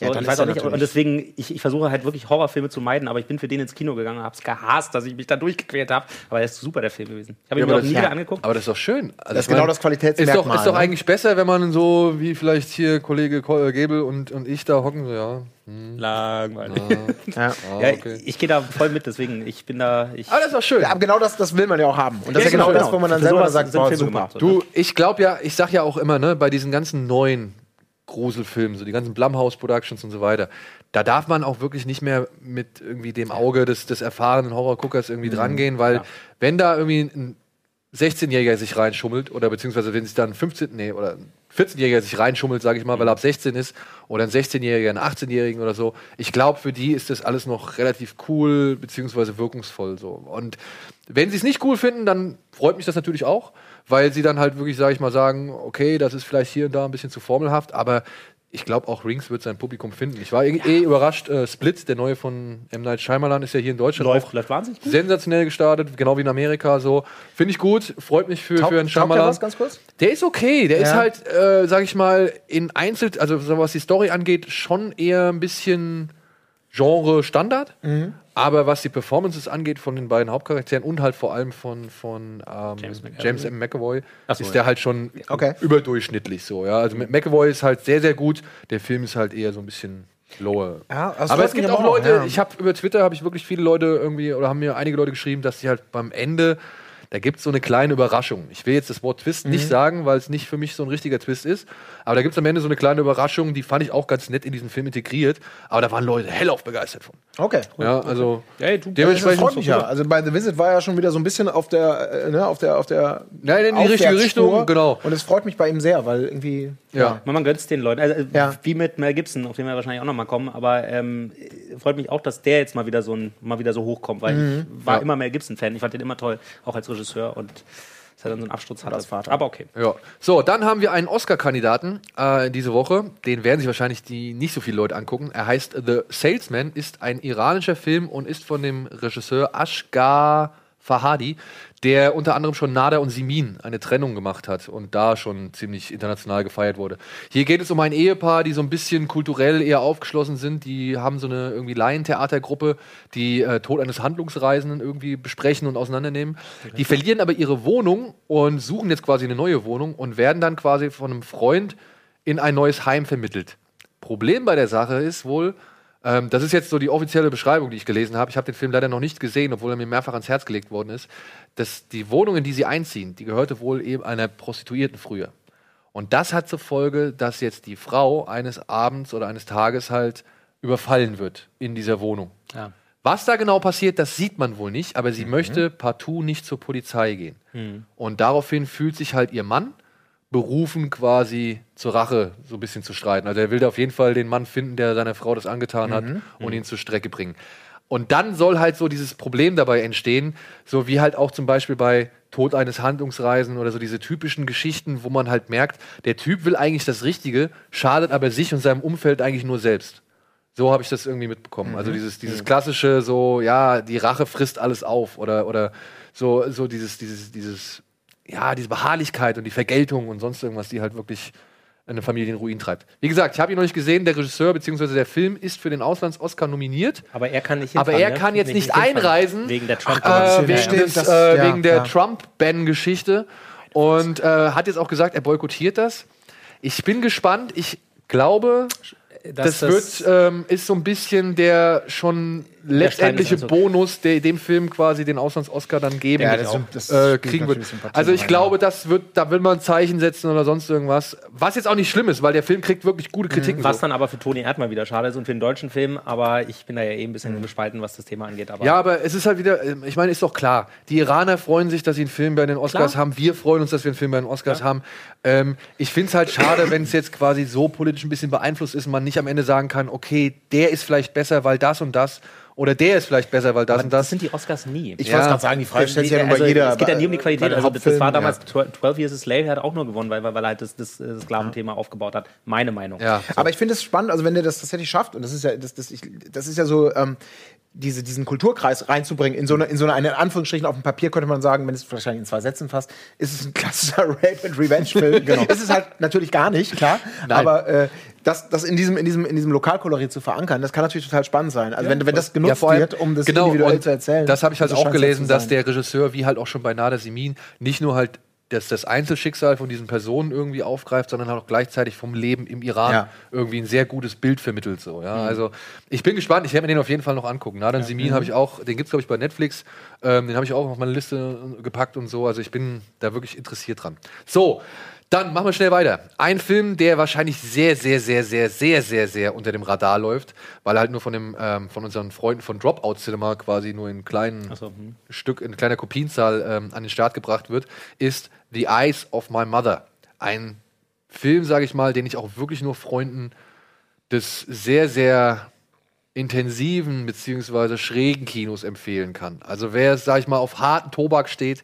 S3: So,
S4: Ja, dann
S3: ich weiß auch nicht, und deswegen, ich, ich versuche halt wirklich Horrorfilme zu meiden, aber ich bin für den ins Kino gegangen, habe es gehasst, dass ich mich da durchgequält habe. Aber er ist super, der Film gewesen. Ich habe ihn
S1: Ja,
S3: mir
S1: aber
S3: auch nie wieder angeguckt.
S1: aber das ist doch schön. Also
S4: Das ist
S1: ich mein,
S4: genau das Qualitätsmerkmal,
S1: Ist doch, ist doch
S4: ne?
S1: eigentlich besser, wenn man so wie vielleicht hier Kollege Ko- äh, Gebel und, und ich da hocken, so, ja.
S3: Langweilig.
S4: ja.
S1: Ah,
S3: Ja,
S1: okay.
S3: ich, ich gehe da voll mit, deswegen, ich bin da. Ich,
S1: Aber das ist doch schön.
S4: Ja, aber genau das, das will man ja auch haben. Und das
S3: Ja,
S4: ist ja genau,
S3: genau,
S4: das, wo man dann
S3: Für
S4: selber sagt,
S3: sind
S4: boah,
S3: Filme
S4: super.
S3: gemacht.
S1: Du, ich glaube ja, ich sag ja auch immer, ne, bei diesen ganzen neuen Gruselfilmen, so die ganzen Blumhouse Productions und so weiter, da darf man auch wirklich nicht mehr mit irgendwie dem Auge des, des erfahrenen Horrorguckers irgendwie
S3: Mhm.
S1: drangehen, weil wenn da irgendwie ein 16-Jähriger sich reinschummelt oder beziehungsweise wenn sich dann ein 15, nee, oder 14-Jähriger sich reinschummelt, sage ich mal, weil er ab 16 ist, oder ein 16-Jähriger, einen 18-Jährigen oder so, ich glaube, für die ist das alles noch relativ cool beziehungsweise wirkungsvoll so. Und wenn sie es nicht cool finden, dann freut mich das natürlich auch, weil sie dann halt wirklich, sage ich mal, sagen, okay, das ist vielleicht hier und da ein bisschen zu formelhaft, aber ich glaube auch Rings wird sein Publikum finden. Ich war eh, eh überrascht, äh, Split, der neue von M. Night Shyamalan, ist ja hier in Deutschland
S3: läuft,
S1: auch
S3: läuft wahnsinnig gut.
S1: sensationell gestartet, genau wie in Amerika so. Finde ich gut, freut mich für,
S4: Taugt-
S1: für einen
S4: taugt der
S1: Shyamalan.
S4: was ganz kurz?
S1: Der ist okay, der ist
S4: Ja.
S1: halt, äh, sag ich mal, in Einzel, also so was die Story angeht, schon eher ein bisschen Genre-Standard.
S4: Mhm.
S1: Aber was die Performances angeht von den beiden Hauptcharakteren und halt vor allem von, von ähm,
S3: James.
S1: James M. McAvoy,
S3: so,
S1: ist
S3: ja.
S1: der halt schon
S4: Okay.
S1: überdurchschnittlich so. Ja? Also McAvoy ist halt sehr, sehr gut. Der Film ist halt eher so ein bisschen lower.
S4: Ja, das
S1: aber es gibt auch Leute,
S4: ja.
S1: ich habe über Twitter habe ich wirklich viele Leute irgendwie oder haben mir einige Leute geschrieben, dass sie halt beim Ende da gibt es so eine kleine Überraschung. Ich will jetzt das Wort Twist nicht sagen, weil es nicht für mich so ein richtiger Twist ist. Aber da gibt es am Ende so eine kleine Überraschung, die fand ich auch ganz nett in diesen Film integriert. Aber da waren Leute hellauf begeistert von.
S4: Okay.
S1: Ja, also
S3: Ey, du-
S4: Das
S1: dementsprechend.
S4: freut mich ja. Also bei The Visit war ja schon wieder so ein bisschen auf der, äh, ne, auf der, auf der
S1: Nein, in die richtige. Richtung, genau.
S4: Und es freut mich bei ihm sehr, weil irgendwie.
S1: Ja.
S3: Man gönnt es den Leuten. Also, äh,
S4: Ja.
S3: Wie mit Mel Gibson, auf den wir wahrscheinlich auch noch mal kommen. Aber ähm, freut mich auch, dass der jetzt mal wieder so, ein, mal wieder so hochkommt. Weil
S4: Mhm.
S3: ich war
S1: Ja.
S3: immer Mel Gibson-Fan. Ich fand den immer toll, auch als Regisseur. Und dass er dann so einen Absturz hat
S4: als Vater.
S3: Aber okay.
S1: Ja. So, dann haben wir einen Oscar-Kandidaten äh, diese Woche. Den werden sich wahrscheinlich die nicht so viele Leute angucken. Er heißt The Salesman, ist ein iranischer Film und ist von dem Regisseur Ashgar Fahadi, der unter anderem schon Nada und Simin eine Trennung gemacht hat und da schon ziemlich international gefeiert wurde. Hier geht es um ein Ehepaar, die so ein bisschen kulturell eher aufgeschlossen sind. Die haben so eine irgendwie Laientheatergruppe, die äh, Tod eines Handlungsreisenden irgendwie besprechen und auseinandernehmen. Die verlieren aber ihre Wohnung und suchen jetzt quasi eine neue Wohnung und werden dann quasi von einem Freund in ein neues Heim vermittelt. Problem bei der Sache ist wohl, ähm, das ist jetzt so die offizielle Beschreibung, die ich gelesen habe. Ich habe den Film leider noch nicht gesehen, obwohl er mir mehrfach ans Herz gelegt worden ist. Dass die Wohnung, in die sie einziehen, die gehörte wohl eben einer Prostituierten früher. Und das hat zur Folge, dass jetzt die Frau eines Abends oder eines Tages halt überfallen wird in dieser Wohnung.
S3: Ja.
S1: Was da genau passiert, das sieht man wohl nicht, aber sie möchte partout nicht zur Polizei gehen. Und daraufhin fühlt sich halt ihr Mann berufen, quasi zur Rache so ein bisschen zu streiten. Also er will da auf jeden Fall den Mann finden, der seiner Frau das angetan hat und ihn zur Strecke bringen. Und dann soll halt so dieses Problem dabei entstehen, so wie halt auch zum Beispiel bei Tod eines Handlungsreisen oder so diese typischen Geschichten, wo man halt merkt, der Typ will eigentlich das Richtige, schadet aber sich und seinem Umfeld eigentlich nur selbst. So habe ich das irgendwie mitbekommen. Also dieses, dieses klassische, so, ja, die Rache frisst alles auf oder, oder so, so dieses, dieses, dieses, ja, diese Beharrlichkeit und die Vergeltung und sonst irgendwas, die halt wirklich eine Familie in Ruin treibt. Wie gesagt, ich habe ihn noch nicht gesehen, der Regisseur bzw. der Film ist für den Auslands-Oscar nominiert.
S3: Aber er kann nicht
S1: Aber
S3: hinfahren,
S1: er
S3: ne?
S1: kann jetzt nicht
S3: hinfahren.
S1: einreisen.
S3: Wegen der trump
S1: Äh, wegen des,
S4: das-
S1: äh,
S4: ja,
S1: wegen der
S4: ja.
S1: Trump-Ban-Geschichte. Und äh, hat jetzt auch gesagt, er boykottiert das. Ich bin gespannt. Ich glaube, das, wird, ähm, ist so ein bisschen der schon letztendliche
S3: Steinesanzug.
S1: Bonus, der dem Film quasi den Auslands-Oscar dann geben
S4: Ja,
S1: wird,
S4: das-
S1: auch,
S4: das
S1: äh, kriegen wird. Also ich glaube, das wird, da will man ein Zeichen setzen oder sonst irgendwas. Was jetzt auch nicht schlimm ist, weil der Film kriegt wirklich gute Kritiken.
S3: Was
S1: so.
S3: dann aber für Toni Erdmann wieder schade ist und für den deutschen Film. Aber ich bin da ja eh ein bisschen gespalten, was das Thema angeht. Aber
S1: Ja, aber es ist halt wieder, ähm, ich meine, ist doch klar. Die Iraner freuen sich, dass sie einen Film bei den Oscars
S3: Klar.
S1: haben. Wir freuen uns, dass wir einen Film bei den Oscars haben. Ähm, ich finde es halt schade, wenn es jetzt quasi so politisch ein bisschen beeinflusst ist und man nicht am Ende sagen kann, okay, der ist vielleicht besser, weil das und das. Oder der ist vielleicht besser, weil das und
S3: das
S1: das.
S3: sind die Oscars nie.
S4: Ich
S1: Ja.
S4: wollte gerade sagen, die Frage stellt sich ja nun bei
S3: also,
S4: jeder.
S3: Es geht ja nie um die Qualität. Also, das, das war damals
S4: ja.
S3: 12 12 Years a Slave, hat auch nur gewonnen, weil, weil, er halt das, das, das Sklaventhema aufgebaut hat. Meine Meinung.
S1: Ja.
S4: Aber ich finde es spannend, also wenn der das tatsächlich schafft, und das ist ja, das, das, ich, das ist ja so, ähm, diese, diesen Kulturkreis reinzubringen, in so eine, in so eine, in Anführungsstrichen auf dem Papier könnte man sagen, wenn es wahrscheinlich in zwei Sätzen fasst, ist es ein klassischer Rape and Revenge-Film. genau. Ist es halt natürlich gar nicht, klar. Aber äh, das, das in diesem, in diesem, in diesem Lokalkolorit zu verankern, das kann natürlich total spannend sein. Also wenn, wenn das genutzt
S1: allem-
S4: wird, um das
S1: genau,
S4: individuell zu erzählen.
S1: Das habe ich halt auch
S4: ja
S1: gelesen, dass der Regisseur, wie halt auch schon bei Nada Simin, nicht nur halt das, das Einzelschicksal von diesen Personen irgendwie aufgreift, sondern halt auch gleichzeitig vom Leben im Iran
S4: Ja.
S1: irgendwie ein sehr gutes Bild vermittelt. So, ja?
S3: Mhm.
S1: Also ich bin gespannt, ich werde mir den auf jeden Fall noch angucken. Nada Simin
S3: Mhm.
S1: habe ich auch, den gibt es glaube ich bei Netflix, ähm, den habe ich auch auf meine Liste gepackt und so. Also ich bin da wirklich interessiert dran. So, dann machen wir schnell weiter. Ein Film, der wahrscheinlich sehr, sehr, sehr, sehr, sehr, sehr, sehr unter dem Radar läuft, weil er halt nur von, dem, ähm, von unseren Freunden von Dropout Cinema quasi nur in kleinen
S3: so, hm.
S1: Stück, in kleiner Kopienzahl ähm, an den Start gebracht wird, ist The Eyes of My Mother. Ein Film, sage ich mal, den ich auch wirklich nur Freunden des sehr, sehr intensiven beziehungsweise schrägen Kinos empfehlen kann. Also wer, sag ich mal, auf harten Tobak steht,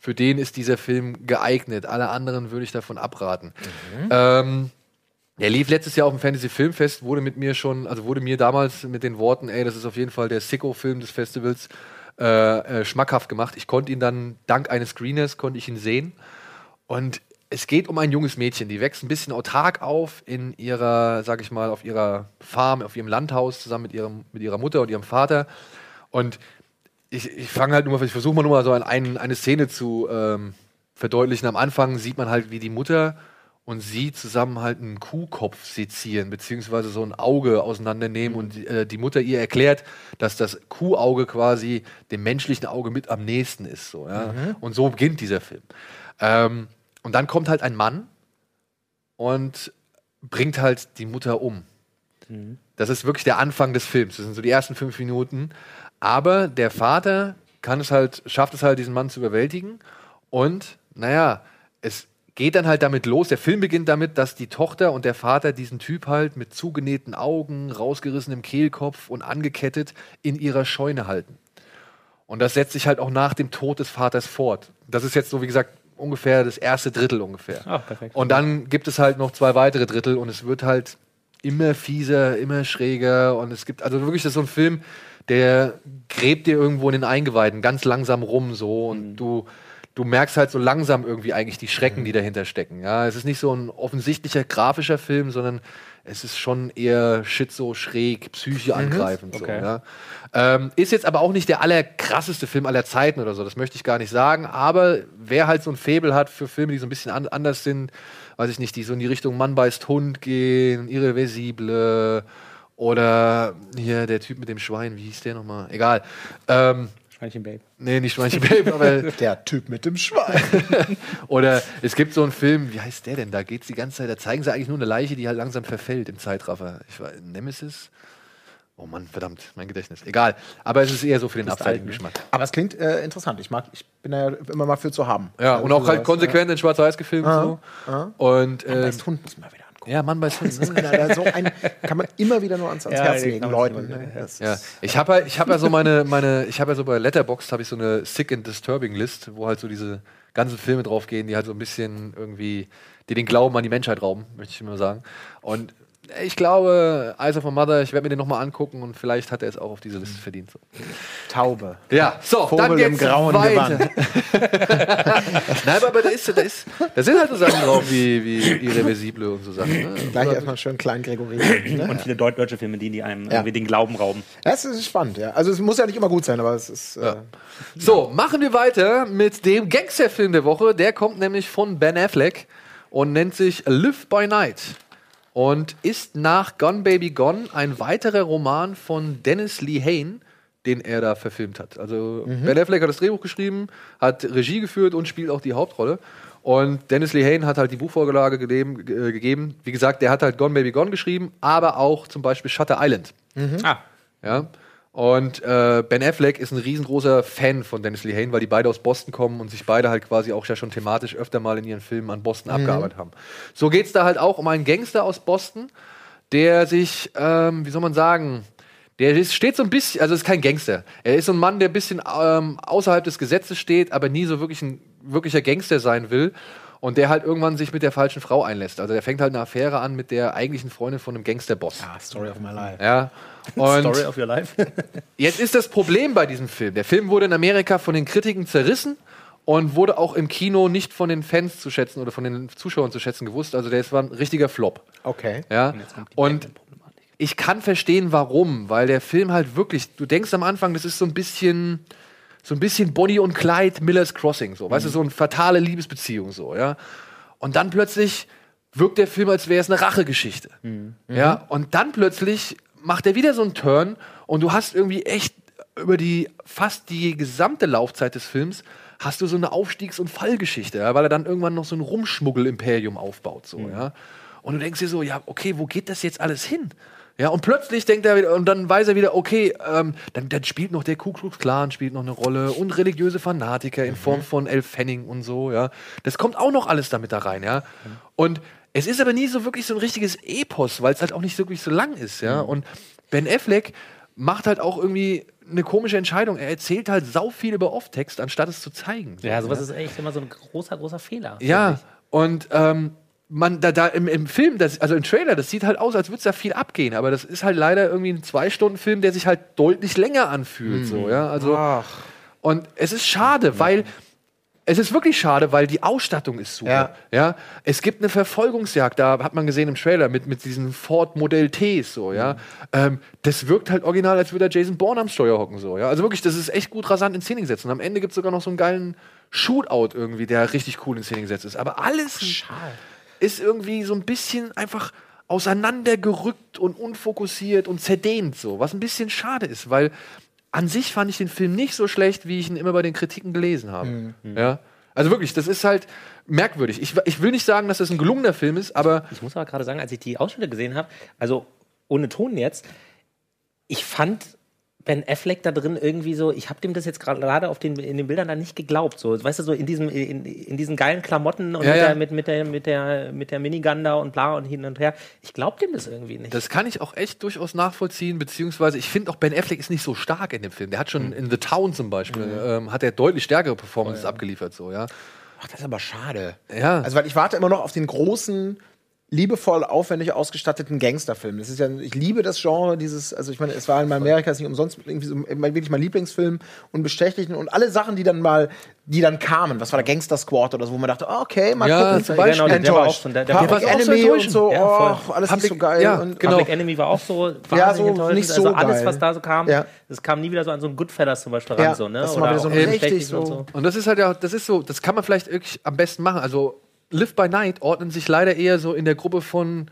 S1: für den ist dieser Film geeignet. Alle anderen würde ich davon abraten. Ähm, er lief letztes Jahr auf dem Fantasy Filmfest, wurde mit mir schon, also wurde mir damals mit den Worten, ey, das ist auf jeden Fall der Sicko-Film des Festivals, äh, äh, schmackhaft gemacht. Ich konnte ihn dann, dank eines Screeners, konnte ich ihn sehen. Und es geht um ein junges Mädchen, die wächst ein bisschen autark auf in ihrer, sag ich mal, auf ihrer Farm, auf ihrem Landhaus zusammen mit, ihrem, mit ihrer Mutter und ihrem Vater. Und ich, ich fange halt nur mal, ich versuche mal nur mal so ein, ein, eine Szene zu ähm, verdeutlichen. Am Anfang sieht man halt, wie die Mutter und sie zusammen halt einen Kuhkopf sezieren, beziehungsweise so ein Auge auseinandernehmen und die, äh, die Mutter ihr erklärt, dass das Kuhauge quasi dem menschlichen Auge mit am nächsten ist. So, ja? Und so beginnt dieser Film. Ähm, und dann kommt halt ein Mann und bringt halt die Mutter um. Das ist wirklich der Anfang des Films. Das sind so die ersten fünf Minuten. Aber der Vater kann es halt, schafft es halt, diesen Mann zu überwältigen. Und, naja, es geht dann halt damit los. Der Film beginnt damit, dass die Tochter und der Vater diesen Typ halt mit zugenähten Augen, rausgerissenem Kehlkopf und angekettet in ihrer Scheune halten. Und das setzt sich halt auch nach dem Tod des Vaters fort. Das ist jetzt so, wie gesagt, ungefähr das erste Drittel ungefähr.
S3: Ah, perfekt.
S1: Und dann gibt es halt noch zwei weitere Drittel und es wird halt immer fieser, immer schräger und es gibt, also wirklich, das ist so ein Film, der gräbt dir irgendwo in den Eingeweiden ganz langsam rum so und du, du merkst halt so langsam irgendwie eigentlich die Schrecken, die dahinter stecken. Ja, es ist nicht so ein offensichtlicher grafischer Film, sondern es ist schon eher schizo, schräg, Psyche angreifend. So,
S3: Okay.
S1: ja. ähm, ist jetzt aber auch nicht der allerkrasseste Film aller Zeiten oder so, das möchte ich gar nicht sagen. Aber wer halt so ein Faible hat für Filme, die so ein bisschen an, anders sind, weiß ich nicht, die so in die Richtung Mann beißt Hund gehen, Irreversible oder hier der Typ mit dem Schwein, wie hieß der nochmal? Egal. Ähm,
S3: Schweinchen Babe.
S1: nee, nicht Schweinchen Babe, aber
S4: Der Typ mit dem Schwein.
S1: oder es gibt so einen Film, wie heißt der denn? Da geht's die ganze Zeit, da zeigen sie eigentlich nur eine Leiche, die halt langsam verfällt im Zeitraffer. Ich war Nemesis. Oh Mann, verdammt, mein Gedächtnis. Egal. Aber es ist eher so für den abseitigen
S3: ne?
S1: Geschmack.
S4: Aber es klingt äh, interessant. Ich mag, ich bin da ja immer mal für zu haben.
S1: Ja,
S4: Also
S1: und auch halt konsequent in Schwarz-Weiß gefilmt. So. Und
S4: Ja.
S1: äh,
S4: Weißt, Hund muss man wieder
S1: ja, Mann bei Hund.
S4: Ist leider so ein, kann man immer wieder nur ans, ans
S3: Ja,
S4: Herz legen, Leuten. ne?
S1: Ja, ich habe halt, ich habe ja so meine, meine, ich habe ja so bei Letterboxd habe ich so eine Sick and Disturbing List, wo halt so diese ganzen Filme draufgehen, die halt so ein bisschen irgendwie, die den Glauben an die Menschheit rauben, möchte ich mal sagen. Und ich glaube, Eyes of a Mother, ich werde mir den nochmal angucken und vielleicht hat er es auch auf diese Liste verdient. So.
S4: Taube.
S1: Ja, so,
S4: Vogel
S1: dann
S4: im
S1: geht's
S4: grauen
S1: weiter. Nein, aber, aber da, ist, da, ist, da sind halt so Sachen drauf wie, wie Irreversible und so Sachen. Ne?
S4: Gleich erstmal schön klein Gregory. Ne?
S3: Und viele deut- deutsche Filme, die, die einem
S4: Ja.
S3: irgendwie den Glauben rauben.
S4: Das ist spannend, ja. Also es muss ja nicht immer gut sein, aber es ist. Äh,
S1: So, machen wir weiter mit dem Gangsterfilm der Woche. Der kommt nämlich von Ben Affleck und nennt sich Live by Night. Und ist nach Gone Baby Gone ein weiterer Roman von Dennis Lee Hain, den er da verfilmt hat. Also Ben Affleck hat das Drehbuch geschrieben, hat Regie geführt und spielt auch die Hauptrolle. Und Dennis Lee Hain hat halt die Buchvorlage gegeben, äh, gegeben. Wie gesagt, der hat halt Gone Baby Gone geschrieben, aber auch zum Beispiel Shutter Island.
S3: Ah,
S1: Ja. Und äh, Ben Affleck ist ein riesengroßer Fan von Dennis Lee Hain, weil die beide aus Boston kommen und sich beide halt quasi auch ja schon thematisch öfter mal in ihren Filmen an Boston abgearbeitet haben. So geht's da halt auch um einen Gangster aus Boston, der sich, ähm, wie soll man sagen, der ist, steht so ein bisschen, also ist kein Gangster. Er ist so ein Mann, der ein bisschen ähm, außerhalb des Gesetzes steht, aber nie so wirklich ein wirklicher Gangster sein will. Und der halt irgendwann sich mit der falschen Frau einlässt. Also der fängt halt eine Affäre an mit der eigentlichen Freundin von einem Gangsterboss.
S4: ah, Story of my life.
S1: Ja. Und
S3: Story of your life.
S1: Jetzt ist das Problem bei diesem Film. Der Film wurde in Amerika von den Kritiken zerrissen und wurde auch im Kino nicht von den Fans zu schätzen oder von den Zuschauern zu schätzen gewusst. Also der war ein richtiger Flop.
S4: Okay.
S1: Ja.
S3: jetzt kommt die
S1: Und
S3: Batman-Problematik.
S1: ich kann verstehen, warum, weil der Film halt wirklich, du denkst am Anfang, das ist so ein bisschen, so ein bisschen Bonnie und Clyde Miller's Crossing, so, weißt du, so eine fatale Liebesbeziehung, so, ja. Und dann plötzlich wirkt der Film, als wäre es eine Rachegeschichte, ja. Und dann plötzlich macht er wieder so einen Turn und du hast irgendwie echt über die fast die gesamte Laufzeit des Films hast du so eine Aufstiegs- und Fallgeschichte, ja, weil er dann irgendwann noch so ein Rumschmuggel-Imperium aufbaut, so, ja. Und du denkst dir so, ja, okay, wo geht das jetzt alles hin? Ja, und plötzlich denkt er wieder, und dann weiß er wieder, okay, ähm, dann, dann spielt noch der Ku Klux Klan spielt noch eine Rolle und religiöse Fanatiker in Form von Elf Fanning und so, ja. Das kommt auch noch alles damit da rein, ja. Und es ist aber nie so wirklich so ein richtiges Epos, weil es halt auch nicht wirklich so lang ist, ja. Und Ben Affleck macht halt auch irgendwie eine komische Entscheidung. Er erzählt halt sau viel über Off-Text, anstatt es zu zeigen. So,
S3: Ja, sowas ist echt immer so ein großer, großer Fehler.
S1: ja, und ähm, man, da, da im, im Film, das, also im Trailer, das sieht halt aus, als würde es da viel abgehen, aber das ist halt leider irgendwie ein Zwei-Stunden-Film, der sich halt deutlich länger anfühlt. So, ja? Also,
S4: Ach.
S1: und es ist schade, weil. Es ist wirklich schade, weil die Ausstattung ist super.
S4: Ja.
S1: Ja. Es gibt eine Verfolgungsjagd, da hat man gesehen im Trailer mit, mit diesen Ford Modell Ts, so, ja. Ähm, das wirkt halt original, als würde Jason Bourne am Steuer hocken, so, ja. Also wirklich, das ist echt gut rasant in Szene gesetzt. Und am Ende gibt es sogar noch so einen geilen Shootout irgendwie, der richtig cool in Szene gesetzt ist. Aber alles.
S4: Schade.
S1: Ist irgendwie so ein bisschen einfach auseinandergerückt und unfokussiert und zerdehnt so, was ein bisschen schade ist, weil an sich fand ich den Film nicht so schlecht, wie ich ihn immer bei den Kritiken gelesen habe.
S3: Mhm.
S1: Ja? Also wirklich, das ist halt merkwürdig. Ich, ich will nicht sagen, dass das ein gelungener Film ist, aber
S3: Ich muss aber gerade sagen, als ich die Ausschnitte gesehen habe, also ohne Ton jetzt, ich fand Ben Affleck da drin irgendwie so, ich habe dem das jetzt gerade gerade auf den in den Bildern da nicht geglaubt, so, weißt du, so in diesem in, in diesen geilen Klamotten und
S1: Ja,
S3: mit,
S1: ja.
S3: Der, mit, mit der mit der mit der Minigun da und bla und hin und her. Ich glaube dem das irgendwie nicht.
S1: Das kann ich auch echt durchaus nachvollziehen, beziehungsweise ich finde auch Ben Affleck ist nicht so stark in dem Film. Der hat
S3: Mhm.
S1: schon in The Town zum Beispiel, ähm, hat er deutlich stärkere Performances abgeliefert, so, ja.
S4: Ach, das ist aber schade.
S1: Ja.
S4: Also, weil ich warte immer noch auf den großen, liebevoll, aufwendig ausgestatteten Gangsterfilm. Das ist ja, ich liebe das Genre, dieses, also ich meine, es war in Amerika ist nicht umsonst irgendwie so, mein- wirklich mein Lieblingsfilm und bestechlichen und alle Sachen, die dann mal, die dann kamen. Was war der Gangster Squad oder so, wo man dachte, ah, okay, mal
S1: Ja,
S4: gucken.
S1: zum Beispiel.
S3: Genau, der- war auch so- der- der
S4: Public
S1: war auch so
S4: Enemy und so,
S3: Ja,
S4: oh, alles nicht so
S1: Public-
S4: geil.
S1: ja,
S4: und,
S1: genau.
S3: Public Enemy war auch so
S4: Ja, so nicht so
S3: also alles, was da so kam,
S4: Ja.
S3: das kam nie wieder so an so einen Goodfellas zum Beispiel ran, so, ne?
S4: das mal wieder so richtig
S3: Schlechten und
S4: so-
S1: Und das ist halt ja, das ist so, das kann man vielleicht wirklich am besten machen. Also Live by Night ordnen sich leider eher so in der Gruppe von,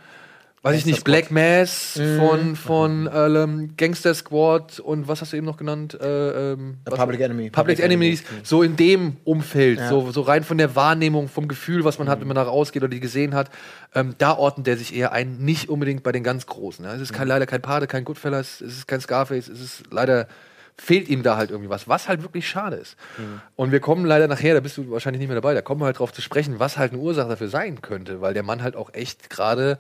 S1: weiß ich nicht, Black Mass,
S4: Mhm.
S1: von, von ähm, Gangster Squad und was hast du eben noch genannt? Äh, ähm,
S4: Public Enemy.
S1: Public, Enemies, so in dem Umfeld, so, so rein von der Wahrnehmung, vom Gefühl, was man hat, wenn man da rausgeht oder die gesehen hat, ähm, da ordnet der sich eher ein, nicht unbedingt bei den ganz Großen. Ja. Es ist kein, leider kein Pate, kein Goodfellas, es ist kein Scarface, es ist leider fehlt ihm da halt irgendwie was, was halt wirklich schade ist. Und wir kommen leider nachher, da bist du wahrscheinlich nicht mehr dabei, da kommen wir halt drauf zu sprechen, was halt eine Ursache dafür sein könnte, weil der Mann halt auch echt gerade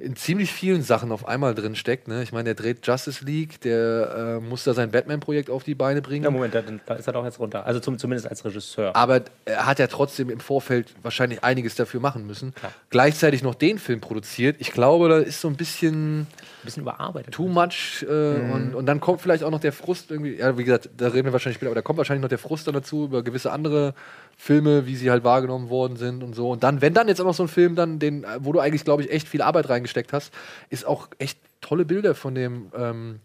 S1: in ziemlich vielen Sachen auf einmal drin steckt. Ne? Ich meine, der dreht Justice League, der äh, muss da sein Batman-Projekt auf die Beine bringen.
S3: Ja, Moment, da, da ist er doch jetzt runter. Also zum, zumindest als Regisseur.
S1: Aber er hat ja trotzdem im Vorfeld wahrscheinlich einiges dafür machen müssen. Gleichzeitig noch den Film produziert. Ich glaube, da ist so ein bisschen
S3: bisschen überarbeitet.
S1: too much äh, und, und dann kommt vielleicht auch noch der Frust irgendwie. Ja, wie gesagt, da reden wir wahrscheinlich später, aber da kommt wahrscheinlich noch der Frust dann dazu über gewisse andere Filme, wie sie halt wahrgenommen worden sind und so. Und dann, wenn dann jetzt auch noch so ein Film, dann den, wo du eigentlich, glaube ich, echt viel Arbeit reingesteckt hast, ist auch echt tolle Bilder von dem. Ähm,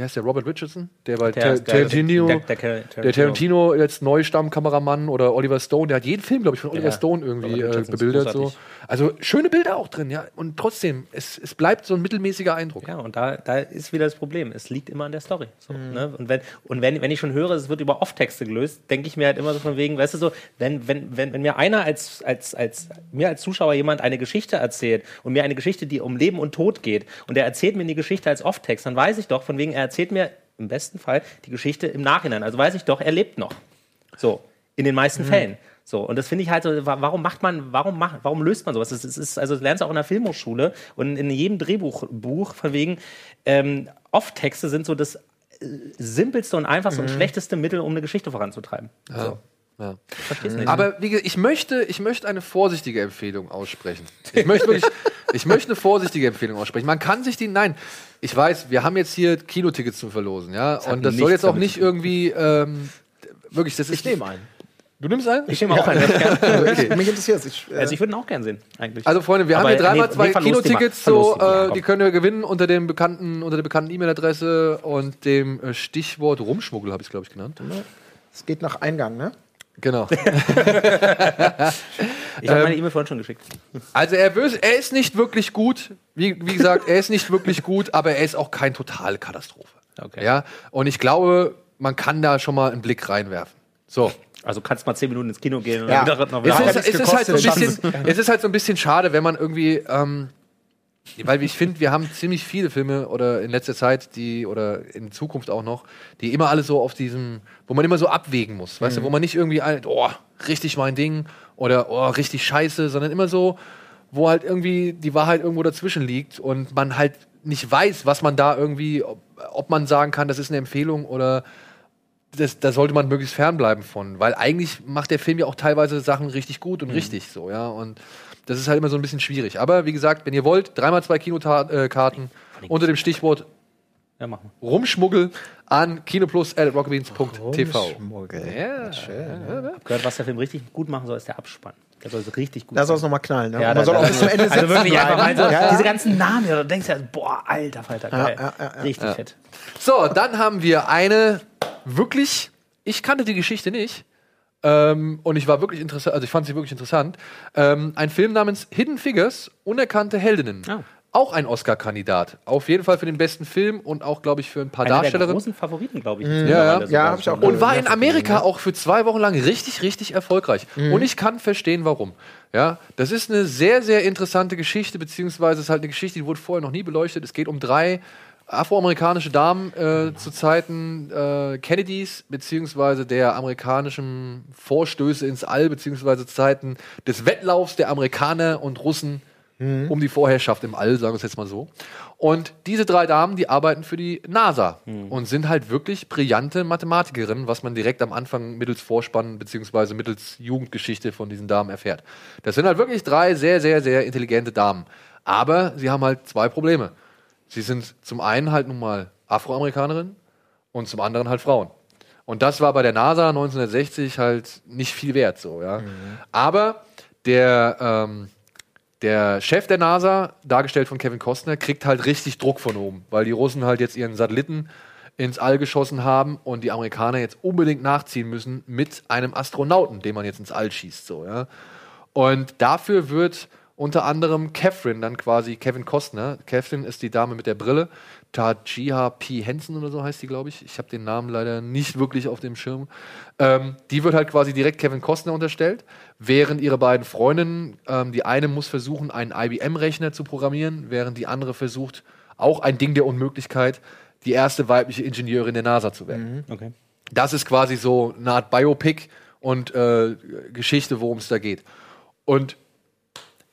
S1: wie heißt der Robert Richardson, der bei
S3: Der-
S1: Tar-
S3: der-
S1: Tarantino,
S3: der-
S1: der,
S3: der- der
S1: Tarantino.
S3: Tarantino
S1: jetzt Neustammkameramann oder Oliver Stone, der hat jeden Film, glaube ich, von Oliver
S3: Ja.
S1: Stone irgendwie äh, bebildert. So. Also schöne Bilder auch drin, ja. Und trotzdem, es, es bleibt so ein mittelmäßiger Eindruck.
S3: Ja, und da, da ist wieder das Problem. Es liegt immer an der Story. So,
S1: Mhm.
S3: ne? Und, wenn, und wenn, wenn ich schon höre, es wird über Off-Texte gelöst, denke ich mir halt immer so von wegen, weißt du so, wenn, wenn, wenn, wenn mir einer als, als, als, mir als Zuschauer jemand eine Geschichte erzählt und mir eine Geschichte, die um Leben und Tod geht, und er erzählt mir die Geschichte als Off-Text, dann weiß ich doch, von wegen, er erzählt mir im besten Fall die Geschichte im Nachhinein. Also weiß ich doch, er lebt noch. So, in den meisten Fällen. So, und das finde ich halt so, wa- warum macht man, warum macht, warum löst man sowas? Das ist, also das lernst du auch in der Filmhochschule und in jedem Drehbuch, Buch, von wegen, ähm, Off-Texte sind so das äh, simpelste und einfachste und schlechteste Mittel, um eine Geschichte voranzutreiben. So.
S1: Ja.
S3: Verstehst nicht?
S1: Aber wie gesagt, ich möchte, ich möchte eine vorsichtige Empfehlung aussprechen. Ich möchte wirklich, ich möchte eine vorsichtige Empfehlung aussprechen. Man kann sich die, nein, ich weiß, wir haben jetzt hier Kinotickets zu verlosen, ja, und das soll jetzt auch nicht irgendwie, ähm, wirklich, das ist.
S4: Ich nehme einen.
S1: Du nimmst einen?
S3: ich nehme auch einen.
S1: Okay.
S4: Mich interessiert es. Ich, äh,
S3: Also ich würde ihn auch gern sehen, eigentlich.
S1: Also Freunde, wir
S3: Aber
S1: haben hier dreimal
S3: nee,
S1: zwei
S3: nee.
S1: Kinotickets, so, äh, die können wir gewinnen unter dem bekannten, unter der bekannten E-Mail-Adresse und dem äh, Stichwort Rumschmuggel habe ich es glaube ich genannt.
S4: es geht nach Eingang, ne?
S1: Genau.
S3: ich habe meine E-Mail vorhin schon geschickt.
S1: Also er, er ist nicht wirklich gut. Wie, wie gesagt, er ist nicht wirklich gut, aber er ist auch kein totale Katastrophe.
S3: Okay.
S1: Ja, und ich glaube, man kann da schon mal einen Blick reinwerfen. So.
S3: Also kannst mal zehn Minuten ins Kino gehen und
S4: Ja.
S3: dann wieder noch
S1: Es
S3: wieder
S1: ist, es, ist halt so bisschen, es ist halt so ein bisschen schade, wenn man irgendwie, ähm, weil ich finde, wir haben ziemlich viele Filme oder in letzter Zeit, die oder in Zukunft auch noch, die immer alle so auf diesem, wo man immer so abwägen muss, weißt du, wo man nicht irgendwie, ein- oh, richtig mein Ding oder oh, richtig scheiße, sondern immer so, wo halt irgendwie die Wahrheit irgendwo dazwischen liegt und man halt nicht weiß, was man da irgendwie, ob, ob man sagen kann, das ist eine Empfehlung oder das, da sollte man möglichst fernbleiben von, weil eigentlich macht der Film ja auch teilweise Sachen richtig gut und richtig so, ja. Und das ist halt immer so ein bisschen schwierig. Aber wie gesagt, wenn ihr wollt, dreimal zwei Kinokarten unter dem Stichwort
S3: Ja,
S1: Rumschmuggel an kinoplus.rockbeans.tv. Ja,
S3: wir. Gehört, was der Film richtig gut machen soll, ist der Abspann. Der soll so richtig gut
S4: Da soll es nochmal knallen. Ne?
S3: Ja, da-
S4: man soll auch
S3: da-
S4: bis zum Ende
S3: Also
S4: sitzen
S3: wirklich einfach mal so,
S4: Ja, ja.
S3: diese ganzen Namen, ja, du denkst ja, boah, alter Falter, geil.
S4: ja, ja, ja.
S3: Richtig fett.
S1: So, dann haben wir eine wirklich, ich kannte die Geschichte nicht, Ähm, und ich war wirklich interessant, also ich fand sie wirklich interessant. Ähm, ein Film namens Hidden Figures, Unerkannte Heldinnen.
S3: Ah.
S1: Auch ein Oscar-Kandidat. Auf jeden Fall für den besten Film und auch, glaube ich, für ein paar
S3: Einer der
S1: Darstellerinnen.
S3: großen Favoriten, glaube ich.
S1: ja.
S3: mittlerweile
S4: Ja,
S3: sogar
S4: hab ich auch.
S1: Und war in Amerika
S4: gesehen,
S1: auch für zwei Wochen lang richtig, richtig erfolgreich. Und ich kann verstehen, warum. Ja, das ist eine sehr, sehr interessante Geschichte, beziehungsweise es ist halt eine Geschichte, die wurde vorher noch nie beleuchtet. Es geht um drei afroamerikanische Damen äh, zu Zeiten äh, Kennedys, beziehungsweise der amerikanischen Vorstöße ins All, beziehungsweise Zeiten des Wettlaufs der Amerikaner und Russen um die Vorherrschaft im All, sagen wir es jetzt mal so. Und diese drei Damen, die arbeiten für die NASA und sind halt wirklich brillante Mathematikerinnen, was man direkt am Anfang mittels Vorspann beziehungsweise mittels Jugendgeschichte von diesen Damen erfährt. Das sind halt wirklich drei sehr, sehr, sehr intelligente Damen. Aber sie haben halt zwei Probleme. Sie sind zum einen halt nun mal Afroamerikanerinnen und zum anderen halt Frauen. Und das war bei der NASA 1960 halt nicht viel wert, so, ja. Aber der, ähm, der Chef der NASA, dargestellt von Kevin Costner, kriegt halt richtig Druck von oben, weil die Russen halt jetzt ihren Satelliten ins All geschossen haben und die Amerikaner jetzt unbedingt nachziehen müssen mit einem Astronauten, den man jetzt ins All schießt, so, ja. Und dafür wird unter anderem Catherine dann quasi Kevin Costner. Catherine ist die Dame mit der Brille. Tajiha P. Henson oder so heißt die, glaube ich. Ich habe den Namen leider nicht wirklich auf dem Schirm. Ähm, die wird halt quasi direkt Kevin Costner unterstellt, während ihre beiden Freundinnen, ähm, die eine muss versuchen, einen IBM-Rechner zu programmieren, während die andere versucht, auch ein Ding der Unmöglichkeit, die erste weibliche Ingenieurin der NASA zu werden.
S3: Okay.
S1: Das ist quasi so eine Art Biopic und äh, Geschichte, worum es da geht. Und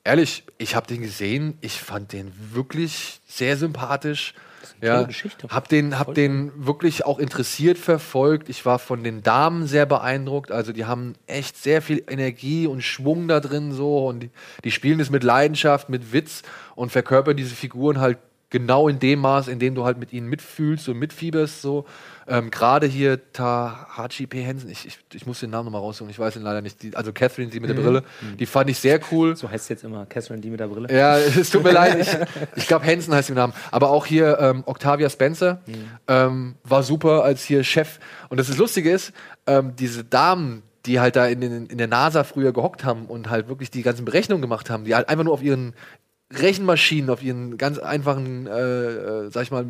S1: ehrlich, ich habe den gesehen, ich fand den wirklich sehr sympathisch. Ja,
S3: Geschichte.
S1: hab den, hab den wirklich auch interessiert verfolgt. Ich war von den Damen sehr beeindruckt. Also die haben echt sehr viel Energie und Schwung da drin so und die, die spielen es mit Leidenschaft, mit Witz und verkörpern diese Figuren halt genau in dem Maß, in dem du halt mit ihnen mitfühlst und mitfieberst so. Ähm, Gerade hier Tahachi P. Henson, ich, ich, ich muss den Namen nochmal raussuchen, ich weiß ihn leider nicht. Die, also Catherine, die mit der Brille, die fand ich sehr cool.
S3: So heißt es jetzt immer. Catherine, die mit der Brille.
S1: Ja, es tut mir leid. Ich, ich glaube, Hansen heißt im Namen. Aber auch hier ähm, Octavia Spencer ähm, war super als hier Chef. Und das, das Lustige ist, ähm, diese Damen, die halt da in, den, in der NASA früher gehockt haben und halt wirklich die ganzen Berechnungen gemacht haben, die halt einfach nur auf ihren Rechenmaschinen, auf ihren ganz einfachen, äh, äh, sag ich mal,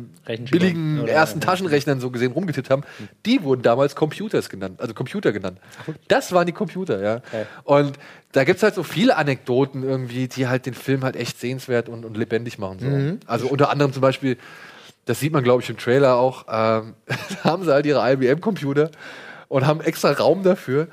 S1: billigen
S3: Oder-
S1: ersten. Taschenrechnern so gesehen rumgetippt haben, die wurden damals Computers genannt, also Computer genannt. Das waren die Computer, ja. Und da gibt's halt so viele Anekdoten irgendwie, die halt den Film halt echt sehenswert und, und lebendig machen. So. Also unter anderem zum Beispiel, das sieht man, glaube ich, im Trailer auch, ähm, haben sie halt ihre IBM-Computer und haben extra Raum dafür.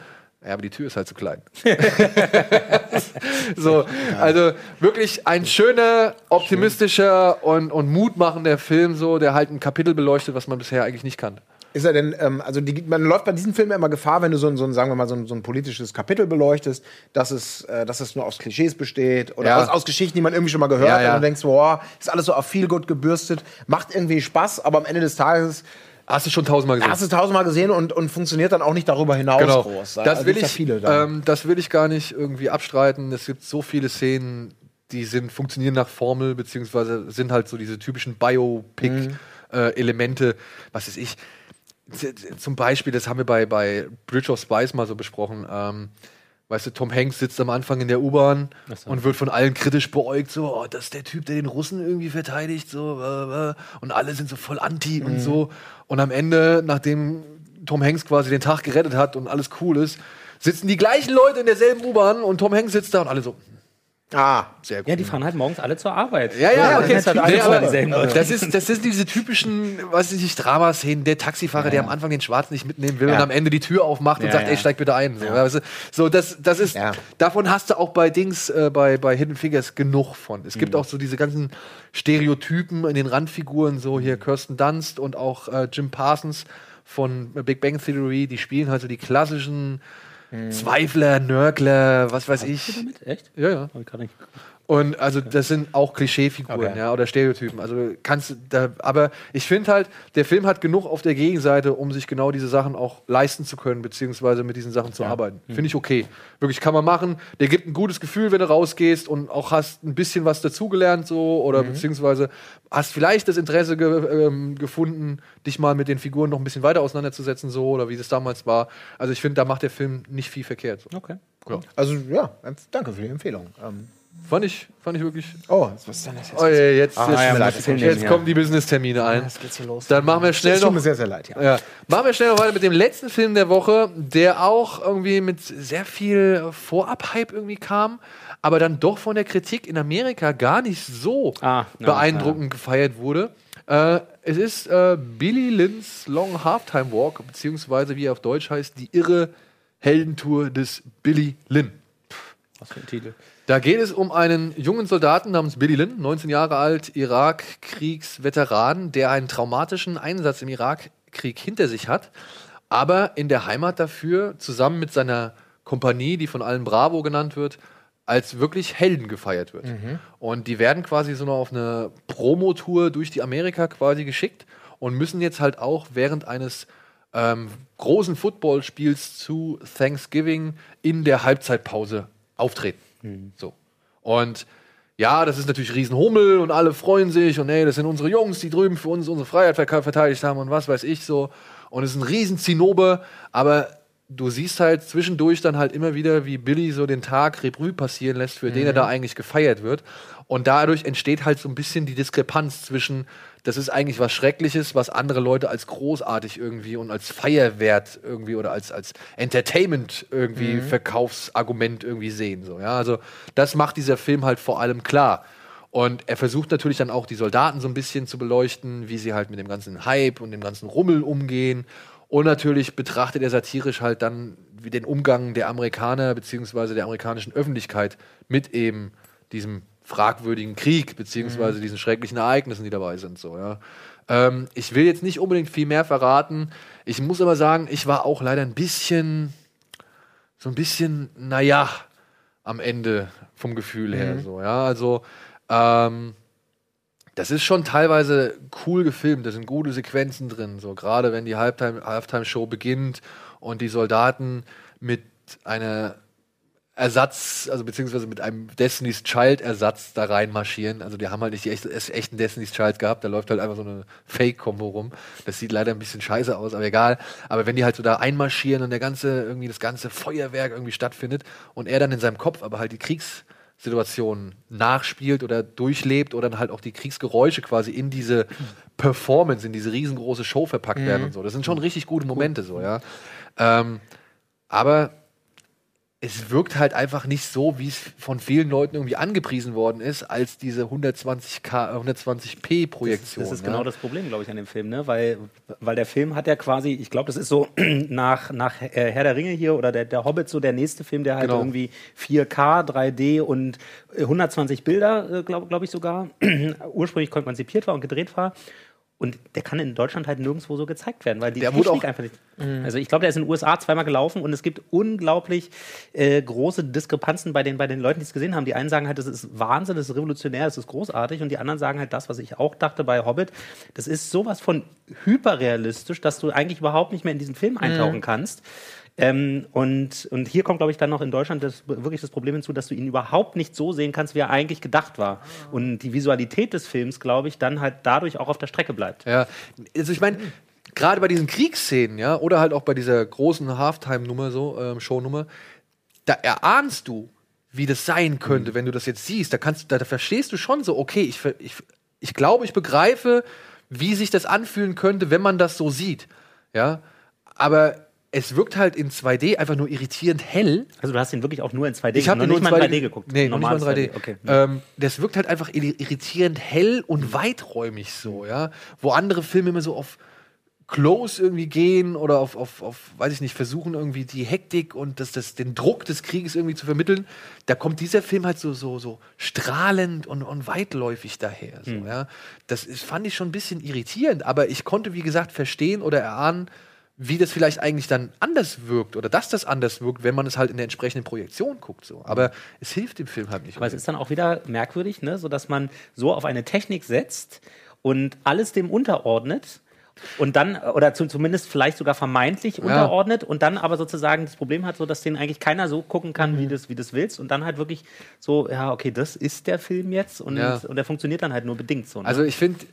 S1: Ja, aber die Tür ist halt zu klein. so, also wirklich ein schöner, optimistischer und, und mutmachender Film, so, der halt ein Kapitel beleuchtet, was man bisher eigentlich nicht kannte.
S4: Ist er denn, ähm, also die, man läuft bei diesen Filmen immer Gefahr, wenn du so ein, so ein sagen wir mal, so ein, so ein politisches Kapitel beleuchtest, dass es, äh, dass es nur aus Klischees besteht oder
S1: Ja.
S4: aus, aus Geschichten, die man irgendwie schon mal gehört
S1: Ja,
S4: hat
S1: ja.
S4: und du denkst, boah, ist alles so auf viel gut gebürstet, macht irgendwie Spaß, aber am Ende des Tages
S1: Hast du schon tausendmal gesehen?
S4: hast du es tausendmal gesehen und, und funktioniert dann auch nicht darüber hinaus
S1: genau.
S4: groß.
S1: Das,
S4: Also
S1: will ich,
S4: da.
S1: ähm, das will ich gar nicht irgendwie abstreiten. Es gibt so viele Szenen, die sind, funktionieren nach Formel, beziehungsweise sind halt so diese typischen Biopic-Elemente, was weiß ich. Z- Zum Beispiel, das haben wir bei, bei Bridge of Spies mal so besprochen. Ähm, weißt du, Tom Hanks sitzt am Anfang in der U-Bahn und wird von allen kritisch beäugt, so, oh, das ist der Typ, der den Russen irgendwie verteidigt, so, und alle sind so voll anti und so. Und am Ende, nachdem Tom Hanks quasi den Tag gerettet hat und alles cool ist, sitzen die gleichen Leute in derselben U-Bahn und Tom Hanks sitzt da und alle so,
S4: ah,
S1: sehr gut.
S3: Ja, die fahren halt morgens alle zur Arbeit.
S1: Ja, ja,
S4: Ja,
S1: okay.
S4: das halt
S3: dieselben Leute.
S1: das, ist, das sind diese typischen, weiß ich nicht, Dramaszenen. Der Taxifahrer, der am Anfang den Schwarzen nicht mitnehmen will
S4: Ja.
S1: und am Ende die Tür aufmacht und
S3: Ja,
S1: sagt,
S3: ja.
S1: ey, steig bitte ein. So, weißt du? so das, das ist,
S4: Ja.
S1: davon hast du auch bei Dings, äh, bei, bei Hidden Figures genug von. Es gibt auch so diese ganzen Stereotypen in den Randfiguren, so hier Kirsten Dunst und auch äh, Jim Parsons von Big Bang Theory, die spielen halt so die klassischen Zweifler, Nörgler, was weiß ich.
S3: Damit? Echt?
S1: Ja, ja.
S3: Hab ich gerade nicht.
S1: Und also das sind auch Klischeefiguren,
S4: Okay.
S1: ja, oder Stereotypen. Also kannst da, aber ich finde halt, der Film hat genug auf der Gegenseite, um sich genau diese Sachen auch leisten zu können, beziehungsweise mit diesen Sachen zu arbeiten. Finde ich okay. Wirklich kann man machen. Der gibt ein gutes Gefühl, wenn du rausgehst und auch hast ein bisschen was dazugelernt, so, oder beziehungsweise hast vielleicht das Interesse ge ähm, gefunden, dich mal mit den Figuren noch ein bisschen weiter auseinanderzusetzen, so, oder wie das damals war. Also ich finde, da macht der Film nicht viel verkehrt. So.
S3: Okay.
S4: Also ja, danke für die Empfehlung. Ähm,
S1: Fand ich, fand ich wirklich.
S4: oh, was ist denn das jetzt?
S1: Oh, ja, jetzt,
S3: Ah,
S1: jetzt,
S3: ja,
S4: leid, jetzt
S1: jetzt kommen die Business-Termine ein.
S4: Es geht so los.
S1: Dann machen wir schnell
S4: Es tut
S1: noch.
S4: mir sehr, sehr leid, ja.
S1: Ja. Machen wir schnell noch weiter mit dem letzten Film der Woche, der auch irgendwie mit sehr viel Vorab-Hype irgendwie kam, aber dann doch von der Kritik in Amerika gar nicht so
S3: Ah, ja,
S1: beeindruckend gefeiert wurde. Äh, es ist äh, Billy Lynn's Long Halftime Walk, beziehungsweise wie er auf Deutsch heißt, die irre Heldentour des Billy Lynn.
S3: Was für ein Titel.
S1: Da geht es um einen jungen Soldaten namens Billy Lynn, 19 Jahre alt, Irakkriegsveteran, der einen traumatischen Einsatz im Irakkrieg hinter sich hat, aber in der Heimat dafür zusammen mit seiner Kompanie, die von allen Bravo genannt wird, als wirklich Helden gefeiert wird. Und die werden quasi so noch auf eine Promotour durch die Amerika quasi geschickt und müssen jetzt halt auch während eines ähm, großen Footballspiels zu Thanksgiving in der Halbzeitpause auftreten. So. Und ja, das ist natürlich Riesenhummel und alle freuen sich und ey, das sind unsere Jungs, die drüben für uns unsere Freiheit verteidigt haben und was weiß ich so. Und es ist ein Riesenzinnober, aber du siehst halt zwischendurch dann halt immer wieder, wie Billy so den Tag Rebrü passieren lässt, für den er da eigentlich gefeiert wird. Und dadurch entsteht halt so ein bisschen die Diskrepanz zwischen, das ist eigentlich was Schreckliches, was andere Leute als großartig irgendwie und als Feierwert irgendwie oder als, als Entertainment irgendwie Verkaufsargument irgendwie sehen. So, ja? Also das macht dieser Film halt vor allem klar. Und er versucht natürlich dann auch die Soldaten so ein bisschen zu beleuchten, wie sie halt mit dem ganzen Hype und dem ganzen Rummel umgehen. Und natürlich betrachtet er satirisch halt dann den Umgang der Amerikaner beziehungsweise der amerikanischen Öffentlichkeit mit eben diesem fragwürdigen Krieg beziehungsweise diesen schrecklichen Ereignissen, die dabei sind. So, ja. ähm, ich will jetzt nicht unbedingt viel mehr verraten. Ich muss aber sagen, ich war auch leider ein bisschen, so ein bisschen, naja, am Ende vom Gefühl her. So, ja, also ähm, das ist schon teilweise cool gefilmt. Da sind gute Sequenzen drin. So gerade wenn die Halftime, Halftime-Show beginnt und die Soldaten mit einer Ersatz, also beziehungsweise mit einem Destiny's Child-Ersatz da reinmarschieren. Also die haben halt nicht die echte, echten Destiny's Child gehabt, da läuft halt einfach so eine Fake-Kombo rum. Das sieht leider ein bisschen scheiße aus, aber egal. Aber wenn die halt so da einmarschieren und der ganze, irgendwie das ganze Feuerwerk irgendwie stattfindet und er dann in seinem Kopf aber halt die Kriegssituation nachspielt oder durchlebt oder dann halt auch die Kriegsgeräusche quasi in diese Performance, in diese riesengroße Show verpackt werden und so. Das sind schon richtig gute Momente so, ja. Ähm, aber es wirkt halt einfach nicht so, wie es von vielen Leuten irgendwie angepriesen worden ist, als diese 120K, äh, 120p-Projektion.
S3: Das ist
S1: ja.
S3: genau das Problem, glaube ich, an dem Film, ne? Weil, weil der Film hat ja quasi, ich glaube, das ist so nach, nach äh, Herr der Ringe hier oder der, der Hobbit so der nächste Film, der halt
S1: Genau.
S3: irgendwie 4K, 3D und äh, 120 Bilder, äh, glaube glaub ich sogar, ursprünglich konzipiert war und gedreht war. Und der kann in Deutschland halt nirgendwo so gezeigt werden, weil die
S1: Der
S3: Technik
S1: auch-
S3: einfach nicht. Also ich glaube, der ist in den USA zweimal gelaufen und es gibt unglaublich äh, große Diskrepanzen bei den, bei den Leuten, die es gesehen haben. Die einen sagen halt, das ist Wahnsinn, das ist revolutionär, das ist großartig und die anderen sagen halt das, was ich auch dachte bei Hobbit. Das ist sowas von hyperrealistisch, dass du eigentlich überhaupt nicht mehr in diesen Film eintauchen kannst. Ähm, und, und hier kommt, glaube ich, dann noch in Deutschland das, wirklich das Problem hinzu, dass du ihn überhaupt nicht so sehen kannst, wie er eigentlich gedacht war. Und die Visualität des Films, glaube ich, dann halt dadurch auch auf der Strecke bleibt.
S1: Ja, also ich meine, gerade bei diesen Kriegsszenen, ja, oder halt auch bei dieser großen Halftime-Nummer, so, ähm, Show-Nummer, da erahnst du, wie das sein könnte, wenn du das jetzt siehst. Da kannst da, da verstehst du schon so, okay, ich, ich, ich glaube, ich begreife, wie sich das anfühlen könnte, wenn man das so sieht. Ja, aber es wirkt halt in 2D einfach nur irritierend hell.
S3: Also du hast ihn wirklich auch nur in 2D
S1: Ich habe
S3: noch
S1: nur
S3: nicht
S1: in
S3: mal
S1: 2D,
S3: in 3D geguckt.
S1: Nee, noch nicht mal in
S3: Normales
S1: 3D.
S3: Okay.
S1: Ähm, das wirkt halt einfach irri- irritierend hell und weiträumig so, ja. Wo andere Filme immer so auf Close irgendwie gehen oder auf, auf, auf, weiß ich nicht, versuchen irgendwie die Hektik und das, das, den Druck des Krieges irgendwie zu vermitteln. Da kommt dieser Film halt so, so, so strahlend und, und weitläufig daher. So, ja. Das ist, fand ich schon ein bisschen irritierend, aber ich konnte, wie gesagt, verstehen oder erahnen, wie das vielleicht eigentlich dann anders wirkt oder dass das anders wirkt, wenn man es halt in der entsprechenden Projektion guckt. So. Aber es hilft dem Film halt nicht.
S3: Aber es ist dann auch wieder merkwürdig, ne? so dass man so auf eine Technik setzt und alles dem unterordnet und dann, oder zu, zumindest vielleicht sogar vermeintlich unterordnet und dann aber sozusagen das Problem hat, so dass den eigentlich keiner so gucken kann,
S1: Mhm.
S3: wie das, wie das willst und dann halt wirklich so, ja, okay, das ist der Film jetzt und,
S1: Ja.
S3: und der funktioniert dann halt nur bedingt so. Ne?
S1: Also ich finde,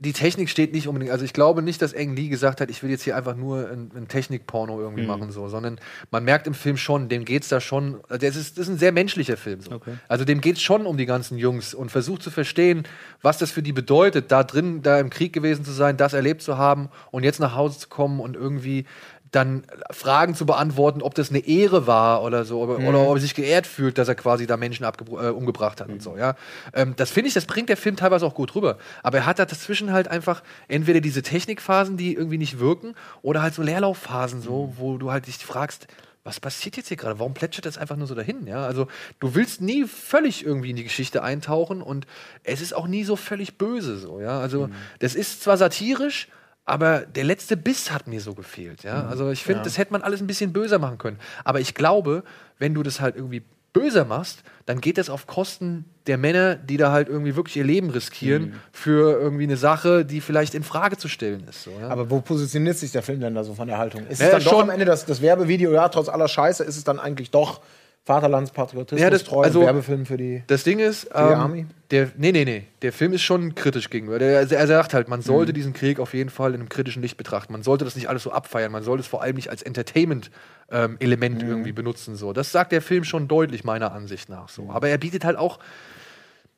S1: die Technik steht nicht unbedingt. Also ich glaube nicht, dass Ang Lee gesagt hat, ich will jetzt hier einfach nur ein, ein Technikporno irgendwie
S3: Mhm.
S1: machen, so, sondern man merkt im Film schon, dem geht's da schon. Das ist, das ist ein sehr menschlicher Film. So.
S3: Okay.
S1: Also dem geht's schon um die ganzen Jungs und versucht zu verstehen, was das für die bedeutet, da drin, da im Krieg gewesen zu sein, das erlebt zu haben und jetzt nach Hause zu kommen und irgendwie dann Fragen zu beantworten, ob das eine Ehre war oder so, oder, oder ob er sich geehrt fühlt, dass er quasi da Menschen äh, umgebracht hat und so, ja. Ähm, das finde ich, das bringt der Film teilweise auch gut rüber. Aber er hat da dazwischen halt einfach entweder diese Technikphasen, die irgendwie nicht wirken, oder halt so Leerlaufphasen, so, wo du halt dich fragst, was passiert jetzt hier gerade? Warum plätschert das einfach nur so dahin? Ja, also du willst nie völlig irgendwie in die Geschichte eintauchen und es ist auch nie so völlig böse so. Ja, also das ist zwar satirisch, aber der letzte Biss hat mir so gefehlt. Ja, also ich finde, das hätte man alles ein bisschen böser machen können. Aber ich glaube, wenn du das halt irgendwie böser machst, dann geht das auf Kosten der Männer, die da halt irgendwie wirklich ihr Leben riskieren für irgendwie eine Sache, die vielleicht in Frage zu stellen ist. So, ja?
S4: Aber wo positioniert sich der Film denn da so von der Haltung? Ist
S1: Ja,
S4: es dann doch
S1: schon-
S4: am Ende das, das Werbevideo, ja, trotz aller Scheiße, ist es dann eigentlich doch Vaterlandspatriotismus,
S1: Ja, das-
S4: treu,
S1: also-
S4: Werbefilm für die.
S1: Das Ding ist, ähm,
S4: Army?
S1: der, nee, nee, nee, der Film ist schon kritisch gegenüber. Der, also er sagt halt, man sollte diesen Krieg auf jeden Fall in einem kritischen Licht betrachten. Man sollte das nicht alles so abfeiern. Man sollte es vor allem nicht als Entertainment-Element irgendwie benutzen. So. Das sagt der Film schon deutlich, meiner Ansicht nach. So. Aber er bietet halt auch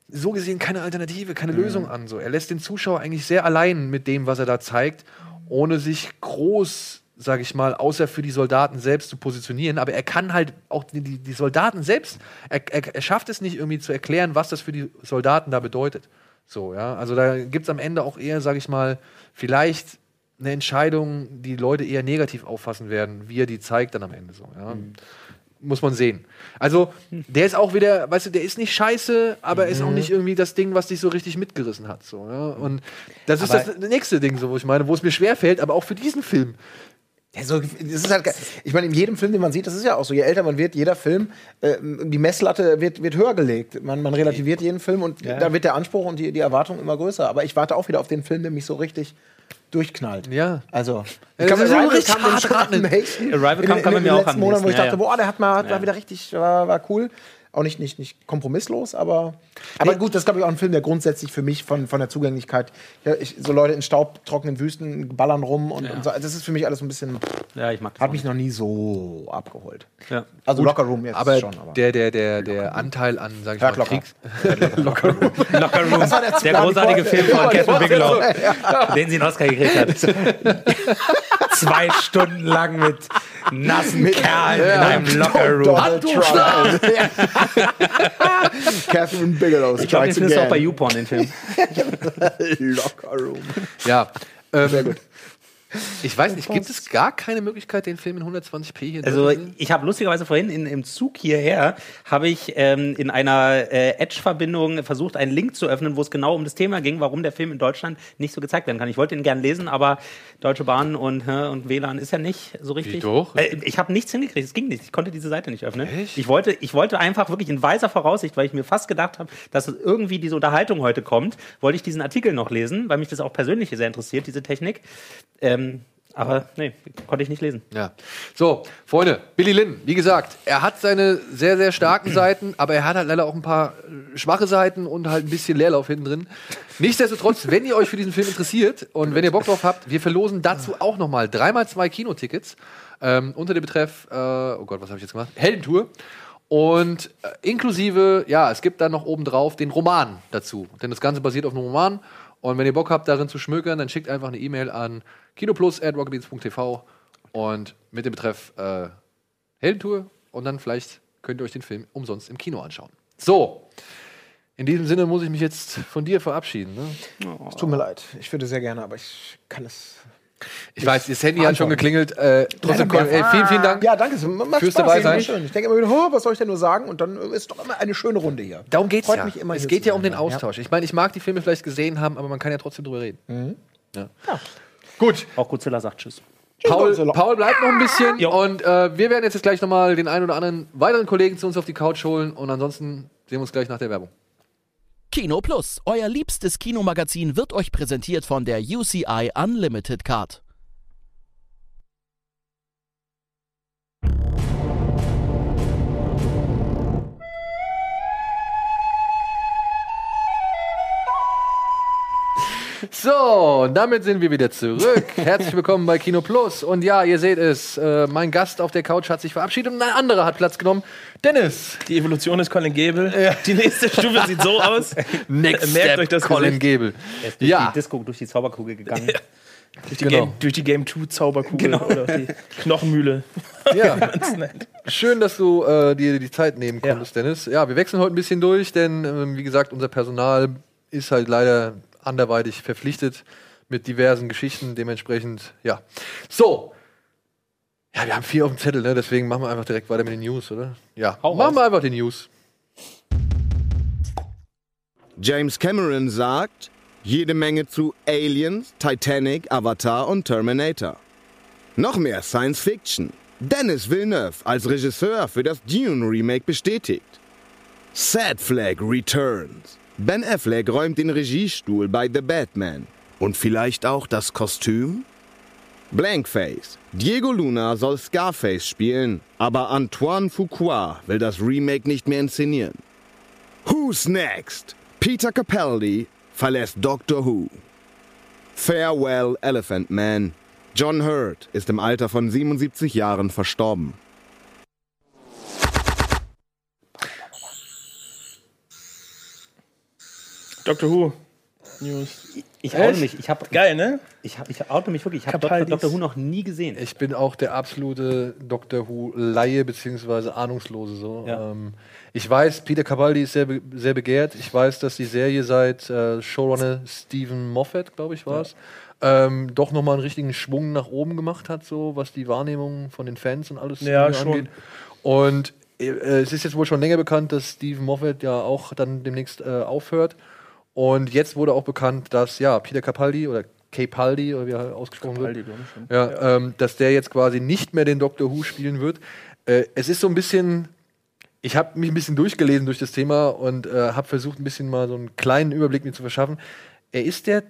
S1: so gesehen keine Alternative, keine Lösung an. So. Er lässt den Zuschauer eigentlich sehr allein mit dem, was er da zeigt, ohne sich groß, sage ich mal, außer für die Soldaten selbst zu positionieren. Aber er kann halt auch die, die, Soldaten selbst, er, er, er schafft es nicht irgendwie zu erklären, was das für die Soldaten da bedeutet. So, ja. Also da gibt es am Ende auch eher, sage ich mal, vielleicht eine Entscheidung, die Leute eher negativ auffassen werden, wie er die zeigt dann am Ende so. Ja. Muss man sehen. Also, der ist auch wieder, weißt du, der ist nicht scheiße, aber ist auch nicht irgendwie das Ding, was dich so richtig mitgerissen hat. So, ja? Und das ist
S3: Aber-
S1: das nächste Ding, so, wo ich meine, wo es mir schwerfällt, aber auch für diesen Film.
S4: Ja, so, das ist halt, ich meine, in jedem Film, den man sieht, das ist ja auch so. Je älter man wird, jeder Film, äh, die Messlatte wird, wird höher gelegt. Man, man relativiert jeden Film und da wird der Anspruch und die, die Erwartung immer größer. Aber ich warte auch wieder auf den Film, der mich so richtig durchknallt.
S1: Ja.
S4: Also,
S1: Ja,
S4: ich glaube,
S1: das
S4: Arrival kam
S1: hart
S4: nächsten.
S3: Arrival kam- kam mir auch am
S4: Monaten, wo ich
S3: nächsten,
S4: dachte,
S3: ja,
S4: boah, der hat mal, war
S3: Ja.
S4: wieder richtig, war, war cool. Auch nicht, nicht, nicht kompromisslos, aber, aber gut, das ist, glaube ich, auch ein Film, der grundsätzlich für mich von, von der Zugänglichkeit, ja, ich, so Leute in staubtrockenen Wüsten ballern rum und, und so, das ist für mich alles so ein bisschen,
S3: ja, ich mag das.
S4: hat mich noch nie so abgeholt.
S3: Ja.
S4: Also Locker Room jetzt
S1: Aber,
S4: schon. Aber.
S1: der, der, der, der Anteil an, sag ich mal,
S4: Locker.
S1: Kriegs.
S3: Locker Room.
S4: war der
S3: der großartige Film von
S4: Ja,
S3: Catherine Bigelow, den sie einen Oscar gekriegt hat. Zwei Stunden lang mit nassen Kerlen in einem Locker Room.
S4: Donald Trump. Catherine Bigelow
S3: Ich glaube, den findest du auch bei. YouPorn, den Film.
S4: Locker Room.
S1: Ja. Ähm, Sehr gut. Ich weiß nicht, gibt es gar keine Möglichkeit, den Film in 120p hier
S3: Also
S1: durchzusehen?
S3: ich habe lustigerweise vorhin in, im Zug hierher habe ich ähm, in einer äh, Edge-Verbindung versucht, einen Link zu öffnen, wo es genau um das Thema ging, warum der Film in Deutschland nicht so gezeigt werden kann. Ich wollte ihn gern lesen, aber Deutsche Bahn und, hä, und WLAN ist ja nicht so richtig.
S1: doch?
S3: Äh, ich habe nichts hingekriegt, es ging nicht. Ich konnte diese Seite nicht öffnen.
S1: Echt?
S3: Ich wollte, ich wollte einfach wirklich in weiser Voraussicht, weil ich mir fast gedacht habe, dass es irgendwie diese Unterhaltung heute kommt, wollte ich diesen Artikel noch lesen, weil mich das auch persönlich sehr interessiert, diese Technik. Ähm, aber nee, konnte ich nicht lesen.
S1: Ja. So, Freunde, Billy Lynn, wie gesagt, er hat seine sehr, sehr starken Seiten, aber er hat halt leider auch ein paar äh, schwache Seiten und halt ein bisschen Leerlauf hinten drin. Nichtsdestotrotz, wenn ihr euch für diesen Film interessiert und wenn ihr Bock drauf habt, wir verlosen dazu auch nochmal dreimal zwei Kinotickets ähm, unter dem Betreff, äh, oh Gott, was habe ich jetzt gemacht? Heldentour. Und äh, inklusive, ja, es gibt dann noch obendrauf den Roman dazu. Denn das Ganze basiert auf einem Roman. Und wenn ihr Bock habt, darin zu schmökern, dann schickt einfach eine E-Mail an kinoplus.rocketbeans.tv und mit dem Betreff äh, Heldentour. Und dann vielleicht könnt ihr euch den Film umsonst im Kino anschauen. So, in diesem Sinne muss ich mich jetzt von dir verabschieden. Ne?
S4: Es tut mir leid. Ich würde sehr gerne, aber ich kann es.
S1: Ich weiß, das Handy hat schon geklingelt. Äh, trotzdem,
S4: Leider
S1: ey, vielen, vielen Dank.
S4: Ja, danke. Macht
S1: Fürs
S4: Spaß,
S1: dabei sein.
S4: schön. Ich denke immer wieder, oh, was soll ich denn nur sagen? Und dann ist doch immer eine schöne Runde hier.
S1: Darum geht's
S4: Freut
S1: ja.
S4: mich immer,
S1: es geht ja um den
S4: ja.
S1: Austausch. Ich meine, ich mag die Filme vielleicht gesehen haben, aber man kann ja trotzdem drüber reden.
S4: Mhm.
S1: Ja. Gut.
S3: Auch Godzilla sagt Tschüss.
S1: Paul. Paul bleibt noch ein bisschen
S3: Jo.
S1: und äh, wir werden jetzt gleich nochmal den einen oder anderen weiteren Kollegen zu uns auf die Couch holen und ansonsten sehen wir uns gleich nach der Werbung.
S2: Kino Plus, euer liebstes Kinomagazin, wird euch präsentiert von der UCI Unlimited Card.
S1: So, und damit sind wir wieder zurück. Herzlich willkommen bei Kino Plus. Und ja, ihr seht es, äh, mein Gast auf der Couch hat sich verabschiedet und ein anderer hat Platz genommen. Dennis.
S6: Die Evolution ist Colin Gable. Die nächste Stufe sieht so aus.
S1: Next
S6: Merkt
S1: Step,
S6: euch das
S1: Colin
S6: Gesicht.
S1: Gable.
S3: Er ist durch
S1: Ja.
S3: die Disco, durch die Zauberkugel gegangen.
S6: Durch die,
S1: Genau.
S6: Game, durch die Game 2 Zauberkugel oder die Knochenmühle.
S1: Ja, schön, dass du äh, dir die Zeit nehmen konntest, Dennis. Ja, wir wechseln heute ein bisschen durch, denn ähm, wie gesagt, unser Personal ist halt leider anderweitig verpflichtet mit diversen Geschichten. Dementsprechend, ja. So. Ja, wir haben vier auf dem Zettel, ne? deswegen machen wir einfach direkt weiter mit den News, oder? Ja,
S3: Hau
S1: machen
S3: raus.
S1: wir einfach die News.
S7: James Cameron sagt jede Menge zu Aliens, Titanic, Avatar und Terminator. Noch mehr Science Fiction. Dennis Villeneuve als Regisseur für das Dune Remake bestätigt. Sad Flag returns. Ben Affleck räumt den Regiestuhl bei The Batman. Und vielleicht auch das Kostüm? Blankface. Diego Luna soll Scarface spielen, aber Antoine Fuqua will das Remake nicht mehr inszenieren. Who's next? Peter Capaldi verlässt Doctor Who. Farewell Elephant Man. John Hurt ist im Alter von 77 Jahren verstorben.
S6: Doctor Who. News.
S3: Ich oute mich. Ich habe
S6: Geil, ne?
S3: ich hab, ich oute mich wirklich. Ich habe Dr. Dr. Who noch nie gesehen.
S1: Ich bin auch der absolute Doctor Who-Laie beziehungsweise Ahnungslose. So.
S3: Ja.
S1: Ähm, ich weiß, Peter Capaldi ist sehr, be sehr begehrt. Ich weiß, dass die Serie seit äh, Showrunner Stephen Moffat, glaube ich, war es, ähm, doch nochmal einen richtigen Schwung nach oben gemacht hat, so was die Wahrnehmung von den Fans und alles
S6: Ja, schon.
S1: angeht. Und äh, es ist jetzt wohl schon länger bekannt, dass Stephen Moffat ja auch dann demnächst äh, aufhört. Und jetzt wurde auch bekannt, dass ja Peter Capaldi oder Capaldi oder wie er ausgesprochen wird,
S6: Capaldi, ich schon.
S1: ja, Ähm, dass der jetzt quasi nicht mehr den Doctor Who spielen wird. Äh, es ist so ein bisschen, ich habe mich ein bisschen durchgelesen durch das Thema und äh, habe versucht, ein bisschen mal so einen kleinen Überblick mir zu verschaffen. Er ist der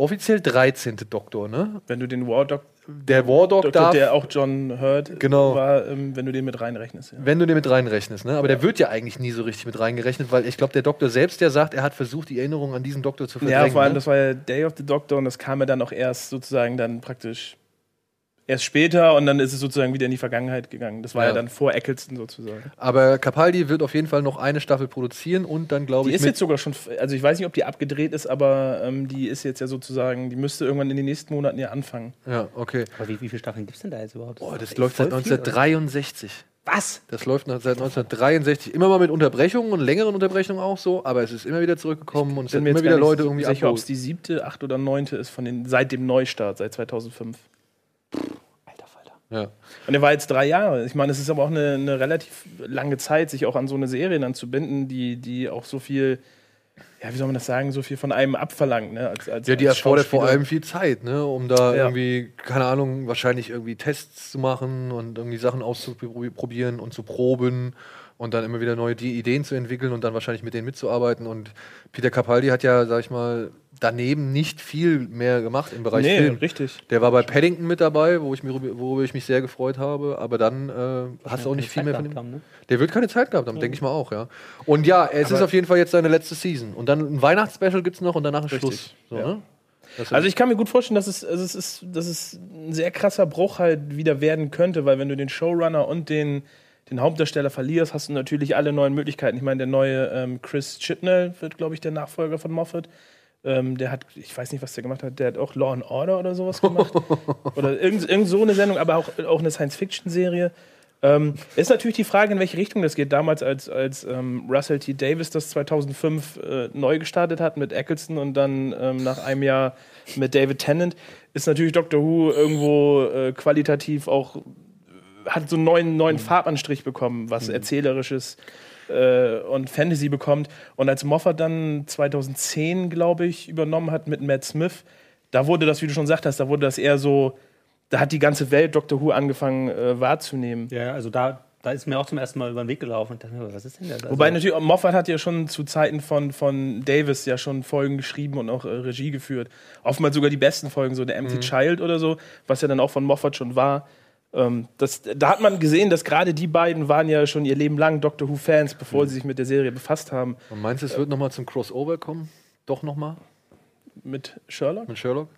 S1: offiziell 13. Doktor, ne?
S6: Wenn du den War Doc
S1: Der Wardock
S6: Doktor,
S1: darf,
S6: der auch John Hurt
S1: Genau.
S6: war, ähm, wenn du den mit reinrechnest. Ja.
S1: wenn du den mit reinrechnest, ne? Aber der wird ja eigentlich nie so richtig mit reingerechnet, weil ich glaube, der Doktor selbst, der sagt, er hat versucht, die Erinnerung an diesen Doktor zu verdrängen.
S6: Ja, vor allem,
S1: ne?
S6: das war ja Day of the Doctor und das kam ja dann auch erst sozusagen dann praktisch erst später und dann ist es sozusagen wieder in die Vergangenheit gegangen. Das war ja,
S1: Ja.
S6: dann vor Eccleston sozusagen.
S1: Aber Capaldi wird auf jeden Fall noch eine Staffel produzieren und dann, glaube
S6: Die
S1: ich,
S6: ist jetzt sogar schon, also ich weiß nicht, ob die abgedreht ist, aber ähm, die ist jetzt ja sozusagen, die müsste irgendwann in den nächsten Monaten ja anfangen.
S1: ja, okay.
S3: Aber wie, wie viele Staffeln gibt es denn da jetzt überhaupt?
S1: Boah, das
S3: ist
S1: läuft seit
S3: viel, oder?
S1: 1963.
S3: Was?
S1: Das läuft seit 1963. Immer mal mit Unterbrechungen und längeren Unterbrechungen auch so, aber es ist immer wieder zurückgekommen und es sind
S6: mir
S1: immer wieder Leute irgendwie
S6: sicher, ob es die siebte, achte oder neunte ist von den, seit dem Neustart, seit 2005.
S1: Ja.
S6: Und er war jetzt drei Jahre. Ich meine, es ist aber auch eine, eine relativ lange Zeit, sich auch an so eine Serie dann zu binden, die, die auch so viel, ja, wie soll man das sagen, so viel von einem abverlangt. Ne? Als, als,
S1: Ja, die
S6: als
S1: erfordert vor allem viel Zeit, ne, um da
S6: Ja.
S1: irgendwie, keine Ahnung, wahrscheinlich irgendwie Tests zu machen und irgendwie Sachen auszuprobieren und zu proben und dann immer wieder neue die Ideen zu entwickeln und dann wahrscheinlich mit denen mitzuarbeiten. Und Peter Capaldi hat ja, sag ich mal, daneben nicht viel mehr gemacht im Bereich
S6: Nee,
S1: Film.
S6: richtig.
S1: Der war bei Paddington mit dabei, wo ich mir, worüber ich mich sehr gefreut habe, aber dann äh, hast du auch nicht viel mehr von ihm.
S3: Haben, ne?
S1: Der wird keine Zeit gehabt haben, denke ich mal auch, ja. Und ja, es ist auf jeden Fall jetzt seine letzte Season. Und dann ein Weihnachtsspecial gibt es noch und danach ist
S6: Richtig,
S1: Schluss. So,
S6: ja.
S1: ne?
S6: Also ich kann mir gut vorstellen, dass es, also es, ist, dass es ein sehr krasser Bruch halt wieder werden könnte, weil wenn du den Showrunner und den, den Hauptdarsteller verlierst, hast du natürlich alle neuen Möglichkeiten. Ich meine, der neue ähm, Chris Chibnall wird, glaube ich, der Nachfolger von Moffat. Ähm, der hat, ich weiß nicht, was der gemacht hat, der hat auch Law and Order oder sowas gemacht. oder irgend, irgend so eine Sendung, aber auch, auch eine Science-Fiction-Serie. Ähm, ist natürlich die Frage, in welche Richtung das geht. Damals, als, als ähm, Russell T. Davis das 2005 äh, neu gestartet hat mit Eccleston und dann ähm, nach einem Jahr mit David Tennant, ist natürlich Doctor Who irgendwo äh, qualitativ auch, hat so einen neuen, neuen Farbanstrich bekommen, was Erzählerisches äh, und Fantasy bekommt. Und als Moffat dann 2010, glaube ich, übernommen hat mit Matt Smith, da wurde das, wie du schon sagtest, da wurde das eher so da hat die ganze Welt Doctor Who angefangen äh, wahrzunehmen.
S3: Ja, also da, da ist mir auch zum ersten Mal über den Weg gelaufen und dachte mir, was ist denn das? Also,
S6: Wobei natürlich, Moffat hat ja schon zu Zeiten von, von Davis ja schon Folgen geschrieben und auch äh, Regie geführt. Oftmals sogar die besten Folgen, so der Empty Child oder so, was ja dann auch von Moffat schon war. Ähm, das, da hat man gesehen, dass gerade die beiden waren ja schon ihr Leben lang Doctor Who-Fans, bevor sie sich mit der Serie befasst haben.
S1: Und meinst du, es wird nochmal zum Crossover kommen? Doch nochmal
S6: Mit Sherlock?
S1: mit Sherlock?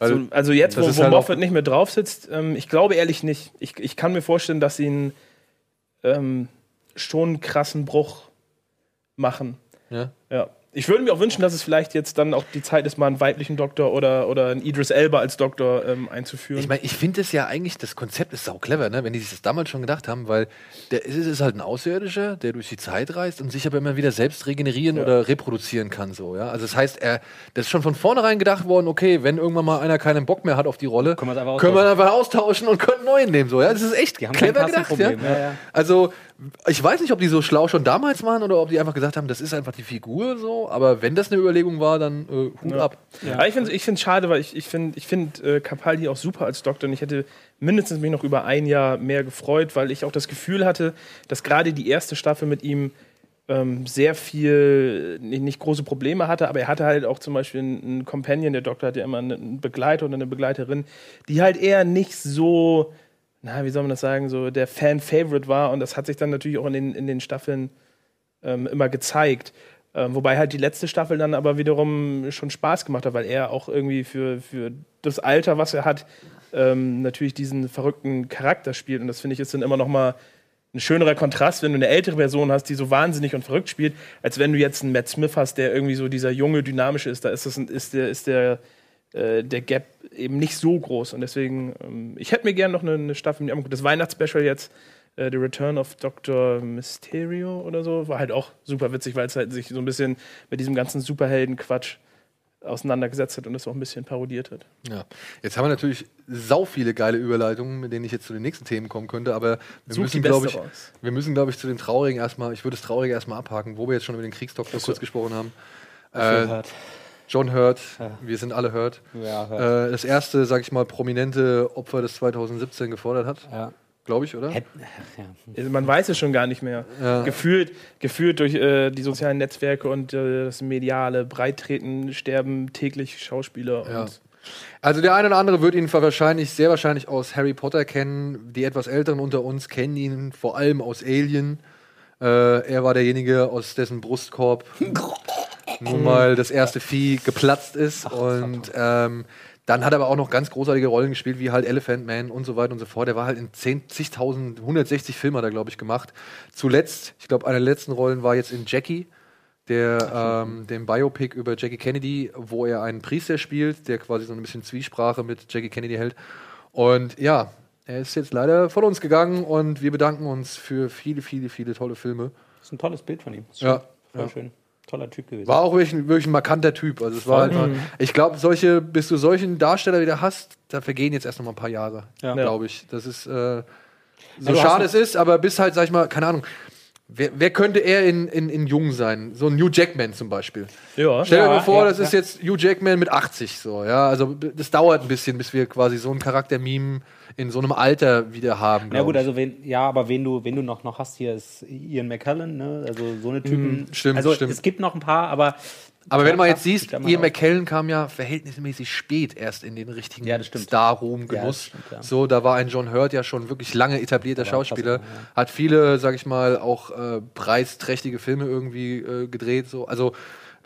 S6: So, also jetzt, wo, wo
S1: halt
S6: Moffat nicht mehr drauf sitzt, ähm, ich glaube ehrlich nicht. Ich, ich kann mir vorstellen, dass sie einen ähm, schon einen krassen Bruch machen.
S1: Ja.
S6: Ja. Ich würde mir auch wünschen, dass es vielleicht jetzt dann auch die Zeit ist, mal einen weiblichen Doktor oder, oder einen Idris Elba als Doktor ähm, einzuführen.
S1: Ich meine, ich finde es ja eigentlich, das Konzept ist sau clever, ne? wenn die sich das damals schon gedacht haben, weil der ist, ist halt ein Außerirdischer, der durch die Zeit reist und sich aber immer wieder selbst regenerieren oder reproduzieren kann. So, ja? Also das heißt, er, das ist schon von vornherein gedacht worden, okay, wenn irgendwann mal einer keinen Bock mehr hat auf die Rolle,
S3: Können wir es einfach
S1: können wir ihn einfach austauschen und können einen neuen nehmen. So, ja? Das ist echt
S3: Die haben kein
S1: clever gedacht. Ja?
S3: Ja, ja.
S1: Also ich weiß nicht, ob die so schlau schon damals waren oder ob die einfach gesagt haben, das ist einfach die Figur so, aber wenn das eine Überlegung war, dann äh, Hut ab.
S6: Aber ich finde es ich schade, weil ich, ich finde ich find, äh, Capaldi auch super als Doktor und ich hätte mindestens mich noch über ein Jahr mehr gefreut, weil ich auch das Gefühl hatte, dass gerade die erste Staffel mit ihm ähm, sehr viel, nicht, nicht große Probleme hatte, aber er hatte halt auch zum Beispiel einen, einen Companion, der Doktor hat ja immer einen Begleiter oder eine Begleiterin, die halt eher nicht so, na, wie soll man das sagen, so der Fan-Favorite war und das hat sich dann natürlich auch in den, in den Staffeln ähm, immer gezeigt. Ähm, wobei halt die letzte Staffel dann aber wiederum schon Spaß gemacht hat, weil er auch irgendwie für, für das Alter, was er hat, ähm, natürlich diesen verrückten Charakter spielt. Und das finde ich ist dann immer noch mal ein schönerer Kontrast, wenn du eine ältere Person hast, die so wahnsinnig und verrückt spielt, als wenn du jetzt einen Matt Smith hast, der irgendwie so dieser junge, dynamische ist. Da ist, das, ist der, ist der, äh, der Gap eben nicht so groß. Und deswegen, ähm, ich hätte mir gerne noch eine, eine Staffel mit angeguckt. Das Weihnachtsspecial jetzt, äh, The Return of Dr. Mysterio oder so, war halt auch super witzig, weil es halt sich so ein bisschen mit diesem ganzen Superhelden-Quatsch auseinandergesetzt hat und das auch ein bisschen parodiert hat.
S1: Ja. Jetzt haben wir natürlich sau viele geile Überleitungen, mit denen ich jetzt zu den nächsten Themen kommen könnte, aber wir
S6: Such
S1: müssen, glaube ich,
S6: raus.
S1: wir müssen, glaube ich, zu den Traurigen erstmal, ich würde das Traurige erstmal abhaken, wo wir jetzt schon über den Kriegsdoktor kurz gesprochen haben. Äh. John Hurt, wir sind alle Hurt.
S3: Ja, hört.
S1: Äh, das erste, sag ich mal, prominente Opfer, das 2017 gefordert hat,
S3: Ja.
S1: glaube ich, oder?
S3: Hätt- ja.
S6: Man weiß es schon gar nicht mehr. Gefühlt, gefühlt durch äh, die sozialen Netzwerke und äh, das mediale Breittreten sterben täglich Schauspieler.
S1: Ja.
S6: Und
S1: Also der eine oder andere wird ihn wahrscheinlich, sehr wahrscheinlich aus Harry Potter kennen. Die etwas Älteren unter uns kennen ihn vor allem aus Alien. Äh, er war derjenige, aus dessen Brustkorb nun mal das erste Vieh geplatzt ist. und ähm, dann hat er aber auch noch ganz großartige Rollen gespielt, wie halt Elephant Man und so weiter und so fort. Er war halt in 10 zigtausend, 160 Filmen hat er, glaube ich, gemacht. Zuletzt, ich glaube, eine der letzten Rollen war jetzt in Jackie der ähm, dem Biopic über Jackie Kennedy, wo er einen Priester spielt, der quasi so ein bisschen Zwiesprache mit Jackie Kennedy hält. Und ja, er ist jetzt leider von uns gegangen und wir bedanken uns für viele, viele, viele tolle Filme.
S3: Das ist ein tolles Bild von ihm.
S1: Ja.
S3: Voll
S1: ja.
S3: schön. Toller Typ gewesen.
S1: War auch wirklich, ein- wirklich ein markanter Typ. Also es war halt mal, ich glaube, solche, bis du solchen Darsteller wieder hast, da vergehen jetzt erst noch mal ein paar Jahre,
S3: Ja.
S1: glaube ich. Das ist äh, so
S3: hast
S1: schade es ist, aber bis halt, sag ich mal, keine Ahnung. Wer, wer könnte er in, in, in jung sein? So ein Hugh Jackman zum Beispiel.
S6: ja,
S1: Stell dir
S3: Ja,
S1: mal vor, das ist jetzt Hugh Jackman mit 80 so, ja. Also das dauert ein bisschen, bis wir quasi so einen Charakter-Meme in so einem Alter wieder haben.
S3: Ja gut, also wen, ja, aber wen du, wen du noch, noch hast hier ist Ian McKellen, ne? Also so eine Typen.
S1: stimmt,
S3: also
S1: stimmt.
S3: es gibt noch ein paar, aber
S1: Aber wenn du mal jetzt siehst, Ian
S3: aber-
S1: McKellen kam ja verhältnismäßig spät erst in den richtigen
S3: Ja, das stimmt.
S1: Star-Ruhm
S3: Ja.
S1: So, da war ein John Hurt ja schon wirklich lange etablierter
S3: ein
S1: Schauspieler,
S3: krasser,
S1: hat viele, sag ich mal, auch äh, preisträchtige Filme irgendwie äh, gedreht. So, also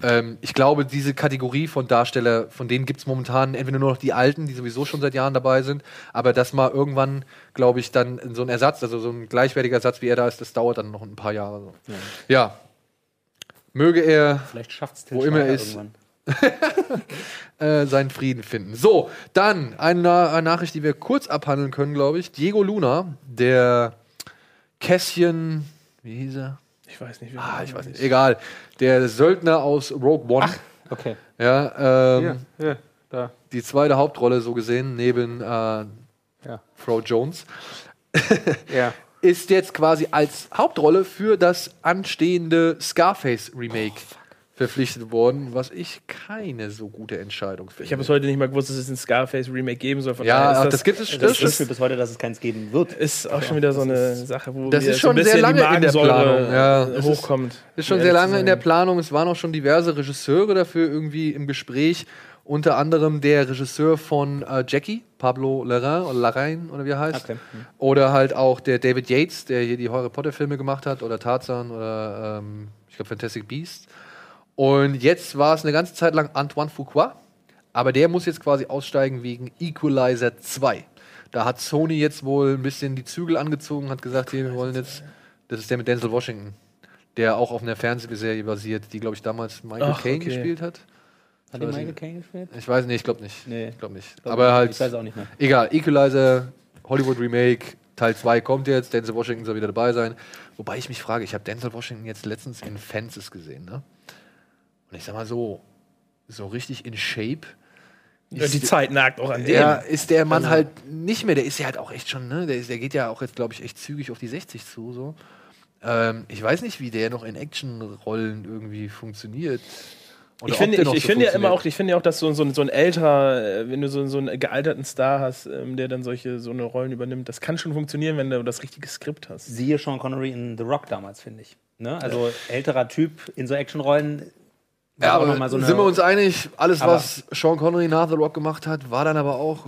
S1: ähm, ich glaube, diese Kategorie von Darsteller, von denen gibt es momentan entweder nur noch die Alten, die sowieso schon seit Jahren dabei sind, aber das mal irgendwann, glaube ich, dann so ein Ersatz, also so ein gleichwertiger Ersatz, wie er da ist, das dauert dann noch ein paar Jahre. So. Ja. Möge er
S3: vielleicht schafft es
S1: Wo immer er ist. äh, seinen Frieden finden. So, dann eine, eine Nachricht, die wir kurz abhandeln können, glaube ich. Diego Luna, der Kässchen, wie hieß er?
S6: Ich weiß nicht. wie
S1: Ah, ich weiß nicht. Egal. Der Söldner aus Rogue One.
S3: Okay.
S1: Ja, ähm,
S3: ja, da.
S1: die zweite Hauptrolle so gesehen, neben äh,
S3: Ja.
S1: Frau Jones,
S3: Ja.
S1: ist jetzt quasi als Hauptrolle für das anstehende Scarface Remake verpflichtet worden, was ich keine so gute Entscheidung finde.
S6: Ich habe bis heute nicht mal gewusst, dass es ein Scarface-Remake geben soll. Von
S1: Ja, ach,
S6: das,
S1: das gibt es-
S6: das,
S1: das
S6: ist,
S3: bis heute, dass es keins geben wird.
S6: ist auch schon wieder so eine Sache, wo
S1: Das ist
S6: so ein
S1: schon sehr
S6: bisschen die
S1: lange in der Planung, ja. Das ist-
S6: hochkommt.
S1: Ist schon sehr lange in der. Planung. Es waren auch schon diverse Regisseure dafür irgendwie im Gespräch. Unter anderem der Regisseur von äh, Jackie, Pablo Larrain oder Larrain oder wie er heißt.
S3: Okay.
S1: Oder halt auch der David Yates, der hier die Harry Potter Filme gemacht hat. Oder Tarzan oder ähm, ich glaube Fantastic Beasts. Und jetzt war es eine ganze Zeit lang Antoine Fuqua. Aber der muss jetzt quasi aussteigen wegen Equalizer 2. Da hat Sony jetzt wohl ein bisschen die Zügel angezogen, hat gesagt, hier, wir wollen jetzt. Das ist der mit Denzel Washington, der auch auf einer Fernsehserie basiert, die, glaube ich, damals Michael
S6: Ach,
S1: Caine
S6: okay.
S1: gespielt hat.
S3: Hat die Michael Caine gespielt?
S1: Ich weiß nicht, ich glaube nicht.
S3: Nee.
S1: Ich glaube nicht.
S3: Glaub
S1: Aber halt.
S3: Ich weiß auch nicht mehr.
S1: Egal, Equalizer, Hollywood Remake, Teil 2 kommt jetzt, Denzel Washington soll wieder dabei sein. Wobei ich mich frage, ich habe Denzel Washington jetzt letztens in Fences gesehen, ne? Und ich sag mal so, so richtig in Shape.
S6: Ja, die Zeit nagt auch an dem.
S1: Der ist der Mann halt nicht mehr, der ist ja halt auch echt schon, ne? Der, ist, der geht ja auch jetzt, glaube ich, echt zügig auf die 60 zu. So. Ähm, ich weiß nicht, wie der noch in Actionrollen irgendwie funktioniert. Oder
S6: Ich finde, ich, ich
S1: so
S6: finde ja immer auch, ich finde ja auch, dass so, so, ein- so ein älterer, äh, wenn du so, so einen gealterten Star hast, ähm, der dann solche so eine Rollen übernimmt, das kann schon funktionieren, wenn du das richtige Skript hast.
S3: Siehe Sean Connery in The Rock damals, finde ich. Ne? Also älterer Typ in so Actionrollen.
S1: Ja, aber
S3: mal so eine-
S1: sind wir uns einig, alles, was Sean Connery nach The Rock gemacht hat, war dann aber auch.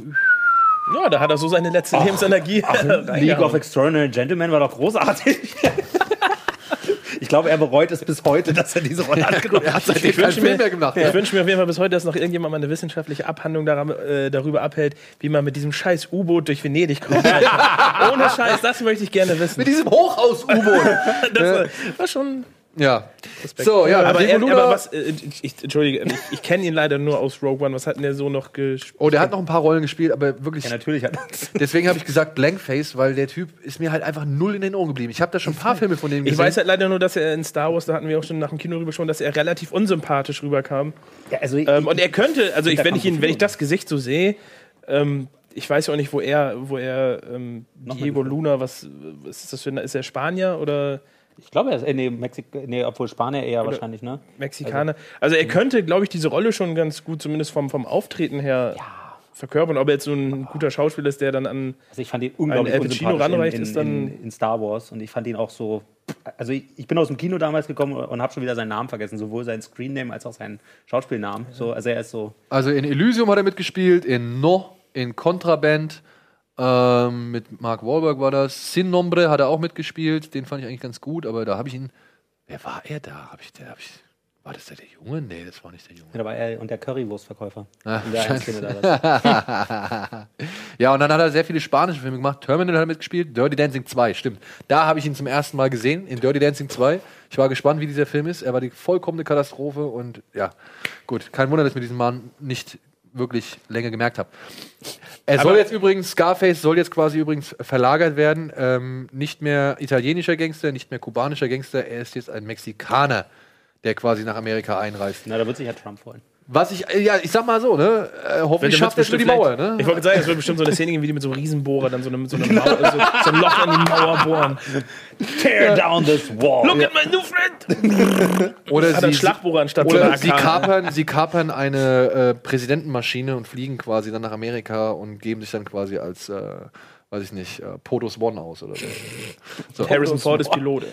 S6: Ja, da hat er so seine letzte Lebensenergie
S3: League of. Extraordinary Gentlemen war doch großartig. ich glaube, er bereut es bis heute, dass er diese Rolle angenommen
S1: Er
S3: hat.
S1: hat seitdem
S6: Ich wünsche mir,
S1: mehr gemacht.
S6: ich wünsche mir auf jeden Fall bis heute, dass noch irgendjemand mal eine wissenschaftliche Abhandlung daran, äh, darüber abhält, wie man mit diesem scheiß U-Boot durch Venedig kommt. Ohne Scheiß, das möchte ich gerne wissen.
S1: Mit diesem Hochhaus-U-Boot.
S6: Das war, war schon.
S1: Ja. So, ja,
S6: aber,
S1: Diego
S6: er,
S1: Luna-
S6: aber was, äh, ich, ich, Entschuldige, ich, ich kenne ihn leider nur aus Rogue One. Was hat denn der so noch gespielt?
S1: Oh, der hat noch ein paar Rollen gespielt, aber wirklich.
S3: Ja, natürlich hat er
S1: Deswegen habe ich gesagt Blankface, weil der Typ ist mir halt einfach null in den Ohren geblieben. Ich habe da schon ein paar Filme von dem
S6: Ich
S1: gesehen.
S6: weiß halt leider nur, dass er in Star Wars, da hatten wir auch schon nach dem Kino drüber schon, dass er relativ unsympathisch rüberkam.
S3: Ja, also ich,
S6: Ähm, und er könnte, also ich, wenn ich ihn, wenn ich das Gesicht so sehe, ähm, ich weiß ja auch nicht, wo er, wo er ähm, Diego Luna, was, was ist das für ein, ist er Spanier oder
S3: ich glaube, er ist, äh, nee, Mexik nee, obwohl Spanier eher wahrscheinlich, ne?
S6: Mexikaner? Also, er könnte, glaube ich, diese Rolle schon ganz gut, zumindest vom, vom Auftreten her, verkörpern. Ob er jetzt so ein guter Schauspieler ist, der dann an
S3: Also ich fand ihn unglaublich
S6: Al Pacino ranreicht,
S3: in, in,
S6: ist dann-
S3: in, in Star Wars und ich fand ihn auch so. Also ich, ich bin aus dem Kino damals gekommen und habe schon wieder seinen Namen vergessen, sowohl seinen Screenname als auch seinen Schauspielnamen. So, also er ist so.
S1: Also in Elysium hat er mitgespielt, in No, in Contraband, ähm, mit Mark Wahlberg war das. Sin Nombre hat er auch mitgespielt, den fand ich eigentlich ganz gut, aber da habe ich ihn. Wer war er da? Hab ich, der, hab ich, war das der, der Junge? Nee, das war nicht der Junge.
S3: Da war er und der Currywurstverkäufer.
S1: Ah,
S3: in der. Szene da.
S1: Ja, und dann hat er sehr viele spanische Filme gemacht. Terminal hat er mitgespielt, Dirty Dancing 2, stimmt. Da habe ich ihn zum ersten Mal gesehen, in Dirty Dancing 2. Ich war gespannt, wie dieser Film ist. Er war die vollkommene Katastrophe und ja, gut. Kein Wunder, dass mir diesen Mann nicht wirklich länger gemerkt habe. Er soll jetzt übrigens, Scarface soll jetzt quasi übrigens verlagert werden. Ähm, nicht mehr italienischer Gangster, nicht mehr kubanischer Gangster. Er ist jetzt ein Mexikaner, der quasi nach Amerika einreist.
S3: Na, da wird sich ja Trump freuen.
S1: Was ich, ja, ich sag mal so, ne? Äh, hoffentlich schafft er über die Mauer, ne?
S6: Ich wollte sagen, es wird bestimmt so eine Szene geben, wie die mit so einem Riesenbohrer dann so, eine, so, eine Mauer, so, so ein Loch in die Mauer bohren.
S3: Tear down this wall.
S6: Look at my new friend!
S1: Oder
S6: Hat einen Schlagbohrer anstatt so
S1: Oder
S6: einer
S1: sie kapern, sie kapern eine äh, Präsidentenmaschine und fliegen quasi dann nach Amerika und geben sich dann quasi als, äh, weiß ich nicht, äh, Potos One aus oder so. so.
S6: Harrison Ford ist Pilot.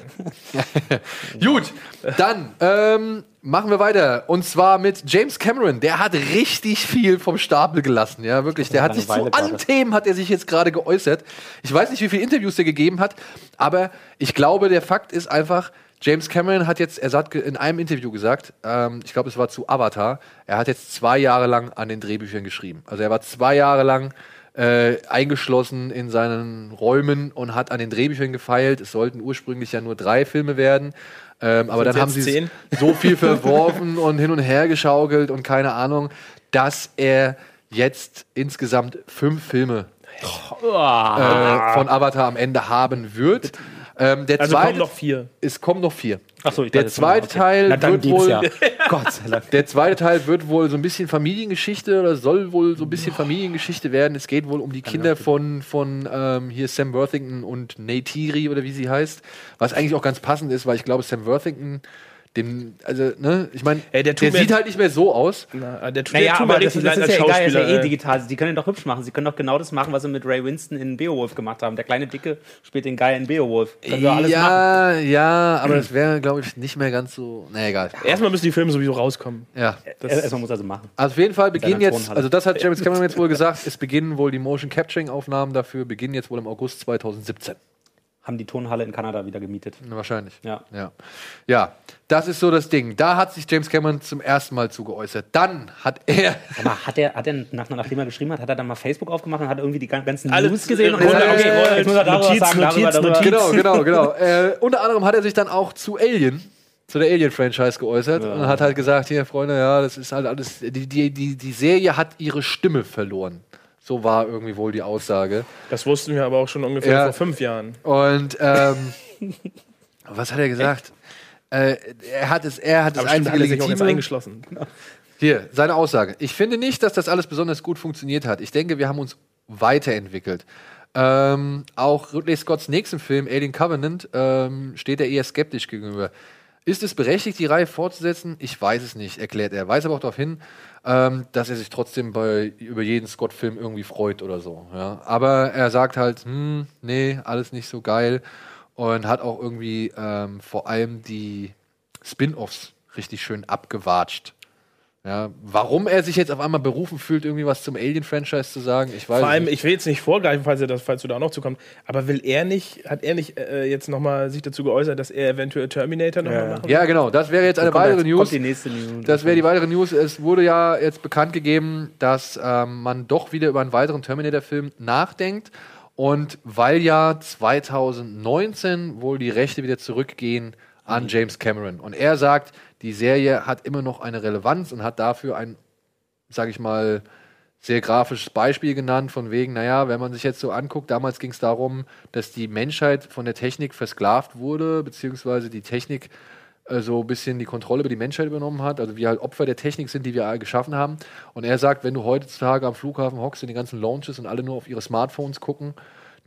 S1: Gut, dann ähm, machen wir weiter. Und zwar mit James Cameron. Der hat richtig viel vom Stapel gelassen. Ja, wirklich. Der hat sich zu allen. Themen hat er sich jetzt gerade geäußert. Ich weiß nicht, wie viele Interviews er gegeben hat, aber ich glaube, der Fakt ist einfach, James Cameron hat jetzt, er hat in einem Interview gesagt, ähm, ich glaube, es war zu Avatar, er hat jetzt zwei Jahre lang an den Drehbüchern geschrieben. Also er war zwei Jahre lang äh, eingeschlossen in seinen Räumen und hat an den Drehbüchern gefeilt. Es sollten ursprünglich ja nur drei Filme werden. Ähm, aber dann haben sie so viel verworfen und hin und her geschaukelt und keine Ahnung, dass er jetzt insgesamt fünf Filme äh, von Avatar am Ende haben wird. Ähm, der
S6: Also
S1: zweite,
S6: kommen noch vier.
S1: es kommen noch vier.
S3: Achso, ich
S1: Der zweite
S3: okay.
S1: Teil
S3: Na,
S1: wird wohl,
S3: ja. Gott sei Dank.
S1: der zweite Teil wird wohl so ein bisschen Familiengeschichte oder soll wohl so ein bisschen Familiengeschichte werden. Es geht wohl um die Kinder von, von ähm, hier Sam Worthington und Neytiri oder wie sie heißt. Was eigentlich auch ganz passend ist, weil ich glaube, Sam Worthington, dem, also, ne, ich meine, der,
S6: der
S1: sieht halt nicht mehr so aus.
S6: Na, der,
S3: Naja,
S6: tut mir
S3: aber das,
S6: richtig
S3: das
S6: leid
S3: ist ja egal, ist ja eh
S6: äh.
S3: digital. Sie können ihn doch hübsch machen. Sie können doch genau das machen, was sie mit Ray Winston in Beowulf gemacht haben. Der kleine Dicke spielt den Guy in Beowulf. Können sie alles machen.
S1: ja, ja, aber das wäre, glaube ich, nicht mehr ganz so. Na egal.
S6: Erstmal müssen die Filme sowieso rauskommen.
S1: Ja.
S3: Erst- Erstmal muss er sie machen.
S1: Also auf jeden Fall beginnen jetzt, also das hat James Cameron jetzt wohl gesagt, es beginnen wohl die Motion Capturing Aufnahmen dafür, beginnen jetzt wohl im August 2017.
S3: Haben die Tonhalle in Kanada wieder gemietet.
S1: Wahrscheinlich.
S3: Ja.
S1: Ja. ja, das ist so das Ding. Da hat sich James Cameron zum ersten Mal zu geäußert. Dann hat er.
S3: Sag mal, hat er, hat er nach, nachdem er geschrieben hat, hat er dann mal Facebook aufgemacht und hat irgendwie die gan- ganzen
S6: Alles,
S3: News gesehen und
S6: äh,
S3: gesagt, okay,
S6: ausgerollt,
S3: jetzt muss er darüber
S6: Notiz,
S3: sagen, darüber,
S6: Notiz,
S3: darüber.
S6: Notiz.
S1: Genau, genau, genau. äh, unter anderem hat er sich dann auch zu Alien, zu der Alien-Franchise geäußert und hat halt gesagt: Hier, Freunde, ja, das ist halt alles. Die, die, die, die Serie hat ihre Stimme verloren. So war irgendwie wohl die Aussage.
S6: Das wussten wir aber auch schon ungefähr
S1: Ja.
S6: vor fünf Jahren.
S1: Und ähm, was hat er gesagt? Äh, er hat es, er hat es einzige
S6: hat
S1: legitime.
S6: eingeschlossen.
S1: Hier, seine Aussage. Ich finde nicht, dass das alles besonders gut funktioniert hat. Ich denke, wir haben uns weiterentwickelt. Ähm, auch Ridley Scotts nächsten Film, Alien Covenant, ähm, steht er eher skeptisch gegenüber. Ist es berechtigt, die Reihe fortzusetzen? Ich weiß es nicht, erklärt er. Weist aber auch darauf hin, ähm, dass er sich trotzdem bei, über jeden Scott-Film irgendwie freut oder so. Ja. Aber er sagt halt, hm, nee, alles nicht so geil. Und hat auch irgendwie ähm, vor allem die Spin-Offs richtig schön abgewatscht. Ja, warum er sich jetzt auf einmal berufen fühlt, irgendwie was zum Alien-Franchise zu sagen, ich weiß
S6: Vor allem,
S1: nicht.
S6: ich will jetzt nicht vorgreifen, falls, er das, falls du da auch noch zukommst, aber will er nicht, hat er nicht äh, jetzt nochmal sich dazu geäußert, dass er eventuell Terminator nochmal
S3: Ja.
S6: machen
S1: Ja, genau, das wäre jetzt eine weitere
S3: jetzt-
S1: News.
S3: kommt die nächste News.
S1: Das wäre die weitere News. Es wurde ja jetzt bekannt gegeben, dass ähm, man doch wieder über einen weiteren Terminator-Film nachdenkt. Und weil ja 2019 wohl die Rechte wieder zurückgehen an James Cameron. Und er sagt, die Serie hat immer noch eine Relevanz und hat dafür ein, sage ich mal, sehr grafisches Beispiel genannt, von wegen, naja, wenn man sich jetzt so anguckt, damals ging es darum, dass die Menschheit von der Technik versklavt wurde, beziehungsweise die Technik so ein bisschen die Kontrolle über die Menschheit übernommen hat, also wir halt Opfer der Technik sind, die wir alle geschaffen haben. Und er sagt, wenn du heutzutage am Flughafen hockst in den ganzen Launches und alle nur auf ihre Smartphones gucken,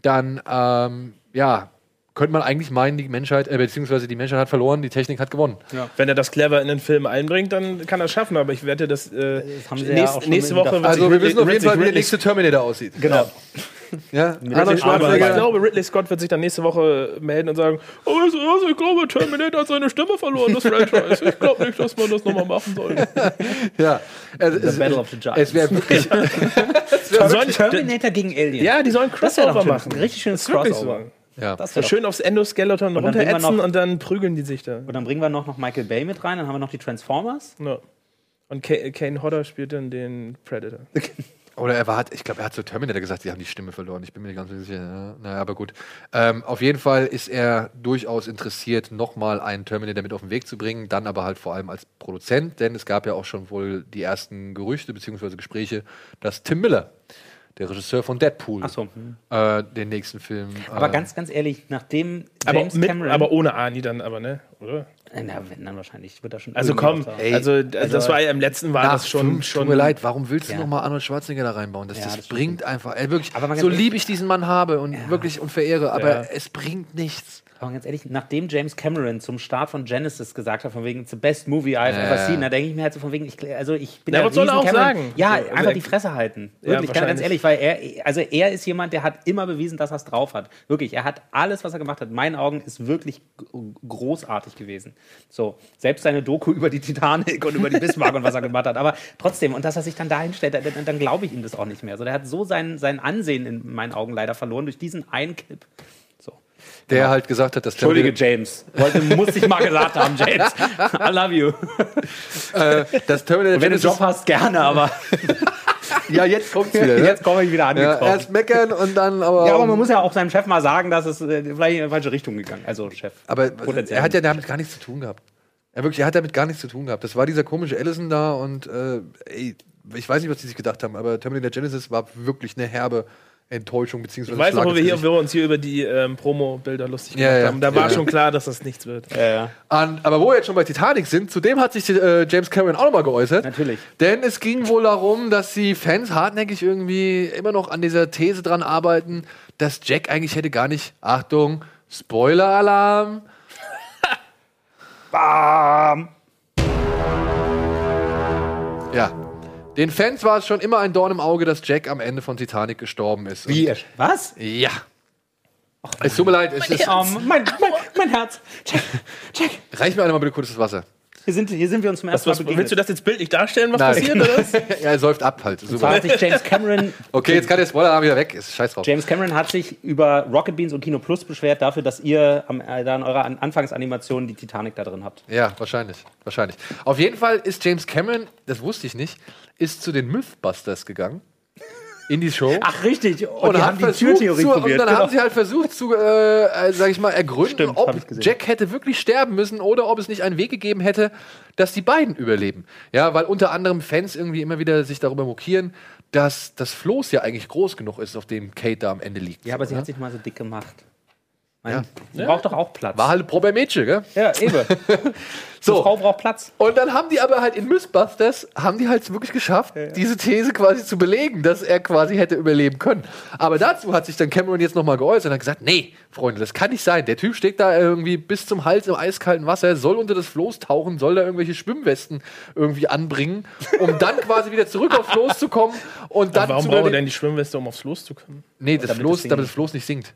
S1: dann, ähm, ja, könnte man eigentlich meinen, die Menschheit, äh, beziehungsweise die Menschheit hat verloren, die Technik hat gewonnen.
S6: Wenn er das clever in den Film einbringt, dann kann er es schaffen, aber ich wette, dass äh,
S3: ja
S6: nächst,
S3: schon
S6: nächste Woche
S1: Also wir wissen auf jeden Fall, wie der nächste Terminator aussieht.
S3: Genau.
S1: Ja,
S6: Ich
S1: Arnold Schwarzenegger.
S6: glaube, Ridley Scott wird sich dann nächste Woche melden und sagen: Oh, du was, ich glaube, Terminator hat seine Stimme verloren, das Franchise. Ich glaube nicht, dass man das nochmal machen soll.
S1: Ja, also, es,
S3: Battle of the Giants.
S1: es wäre wirklich.
S6: Sollen die-
S3: Terminator gegen Alien.
S6: ja, die sollen Crossover machen.
S3: ein richtig schönes
S6: wirklich
S3: Crossover.
S6: so.
S1: ja.
S3: Das
S6: So schön aufs Endoskeleton
S3: wir
S6: runterätzen
S3: noch-
S6: und dann prügeln die sich da.
S3: Und dann bringen wir noch, noch Michael Bay mit rein, dann haben wir noch die Transformers.
S6: Ja. Und Ka- Kane Hodder spielt dann den Predator.
S1: Oder er war, ich glaube, er hat zu Terminator gesagt, die haben die Stimme verloren. Ich bin mir nicht ganz sicher. Ja, naja, aber gut. Ähm, auf jeden Fall ist er durchaus interessiert, nochmal einen Terminator mit auf den Weg zu bringen. Dann aber halt vor allem als Produzent, denn es gab ja auch schon wohl die ersten Gerüchte bzw. Gespräche, dass Tim Miller, der Regisseur von Deadpool,
S3: so. hm.
S1: äh, den nächsten Film.
S3: Aber
S1: äh,
S3: ganz, ganz ehrlich, nachdem
S6: Aber,
S3: James
S6: mit,
S3: Cameron.
S6: aber ohne Ani dann aber, ne? Oder?
S3: Na, wenn dann wahrscheinlich wird er schon.
S6: Also komm,
S3: sagen.
S1: Ey,
S6: also, also das war ja im letzten war das schon,
S1: fünf,
S6: schon
S1: Tut mir leid, warum willst du
S3: Ja.
S1: noch mal Arnold Schwarzenegger da reinbauen? Das,
S3: Ja,
S1: das,
S3: das stimmt.
S1: bringt einfach, ey, wirklich, so lieb ich diesen Mann habe und wirklich und verehre, aber
S6: Ja.
S1: es bringt nichts.
S3: Aber ganz ehrlich, nachdem James Cameron zum Start von Genesis gesagt hat, von wegen, it's the best movie I've
S1: Ja.
S3: ever seen, da denke ich mir halt so von wegen, ich, also ich bin
S6: Ja,
S3: ja
S6: was soll er auch
S3: Cameron-
S6: sagen?
S3: Ja,
S6: So, also
S3: einfach
S6: er-
S3: die Fresse halten.
S6: Ja,
S3: Wirklich, ganz, ganz ehrlich, weil er, also er ist jemand, der hat immer bewiesen, dass er es drauf hat. Wirklich, er hat alles, was er gemacht hat, in meinen Augen, ist wirklich großartig gewesen. So, selbst seine Doku über die Titanic und über die Bismarck und was er gemacht hat, aber trotzdem, und dass er sich dann dahin stellt, dann, dann glaube ich ihm das auch nicht mehr. So, der hat so sein, sein Ansehen in meinen Augen leider verloren durch diesen einen
S1: Der halt gesagt hat, dass
S3: Entschuldige,
S1: Terminator,
S3: James. Wollte, muss ich mal gesagt haben, James. I love you.
S1: äh, dass Terminator
S3: Wenn du einen Job hast, gerne, aber
S1: Ja, jetzt kommt's wieder. Ne?
S3: jetzt komme ich wieder
S1: ja,
S3: angekommen.
S1: erst meckern und dann aber.
S3: Ja, aber man muss ja auch seinem Chef mal sagen, dass es äh, vielleicht in die falsche Richtung gegangen Also, Chef.
S1: aber
S3: Potenziell.
S1: er hat ja damit gar nichts zu tun gehabt. Er wirklich, er hat damit gar nichts zu tun gehabt. Das war dieser komische Allison da und äh, ey, ich weiß nicht, was die sich gedacht haben, aber Terminator Genesis war wirklich eine herbe Enttäuschung beziehungsweise
S6: Ich weiß noch, wo wir, hier, wo wir uns hier über die ähm, Promo-Bilder lustig
S1: Ja,
S6: gemacht
S1: ja.
S6: haben. Da war
S1: Ja.
S6: schon klar, dass das nichts wird.
S3: Ja, ja.
S1: An, aber wo wir jetzt schon bei Titanic sind, zu dem hat sich äh, James Cameron auch nochmal geäußert.
S3: Natürlich.
S1: Denn es ging wohl darum, dass die Fans hartnäckig irgendwie immer noch an dieser These dran arbeiten, dass Jack eigentlich hätte gar nicht, Achtung, Spoiler-Alarm,
S3: Bam!
S1: Ja. Den Fans war es schon immer ein Dorn im Auge, dass Jack am Ende von Titanic gestorben ist. Und-
S3: Wie? Was?
S1: Ja. es tut mir leid, es ist,
S3: Oh, mein, mein, mein Herz. Jack, Jack.
S1: reich mir einer mal bitte kurz das Wasser.
S3: Hier sind, hier sind wir uns zum
S6: Was,
S3: ersten Mal
S6: was,
S3: begegnet.
S6: willst du das jetzt bildlich darstellen, was
S1: Nein.
S6: passiert? Oder?
S1: ja, er säuft ab halt.
S3: Zwar
S1: Super.
S3: hat sich James Cameron,
S1: Okay, jetzt kann der Spoiler wieder weg. Ist scheiß drauf.
S3: James Cameron hat sich über Rocket Beans und Kino Plus beschwert dafür, dass ihr am, äh, da in eurer An Anfangsanimation die Titanic da drin habt.
S1: Ja, wahrscheinlich. Wahrscheinlich. Auf jeden Fall ist James Cameron, das wusste ich nicht, ist zu den Mythbusters gegangen. In die Show.
S3: Ach, richtig. Und,
S1: und,
S3: die
S1: hat
S3: haben die Türtheorie
S1: zu, und
S3: probiert.
S1: dann
S3: genau.
S1: haben sie halt versucht zu, äh, äh, sag ich mal, ergründen,
S3: Stimmt,
S1: ob. Jack hätte wirklich sterben müssen oder ob es nicht einen Weg gegeben hätte, dass die beiden überleben. Ja, weil unter anderem Fans irgendwie immer wieder sich darüber mokieren, dass das Floß ja eigentlich groß genug ist, auf dem Kate da am Ende liegt.
S3: ja, aber sie
S1: ne?
S3: hat sich mal so dick gemacht. Mein,
S1: Ja.
S3: Braucht doch auch Platz.
S1: War halt Problemmädchen, gell?
S3: ja, eben.
S1: So.
S3: Die Frau braucht Platz.
S1: Und dann haben die aber halt in Mythbusters, haben die halt wirklich geschafft, diese These quasi zu belegen, dass er quasi hätte überleben können. Aber dazu hat sich dann Cameron jetzt nochmal geäußert und hat gesagt, nee, Freunde, das kann nicht sein. Der Typ steht da irgendwie bis zum Hals im eiskalten Wasser, soll unter das Floß tauchen, soll da irgendwelche Schwimmwesten irgendwie anbringen, um dann quasi wieder zurück aufs Floß zu kommen und dann
S6: Warum braucht er denn die Schwimmweste, um aufs Los zu kommen?
S1: Nee, das
S3: Damit
S1: Floß, damit das Floß nicht sinkt.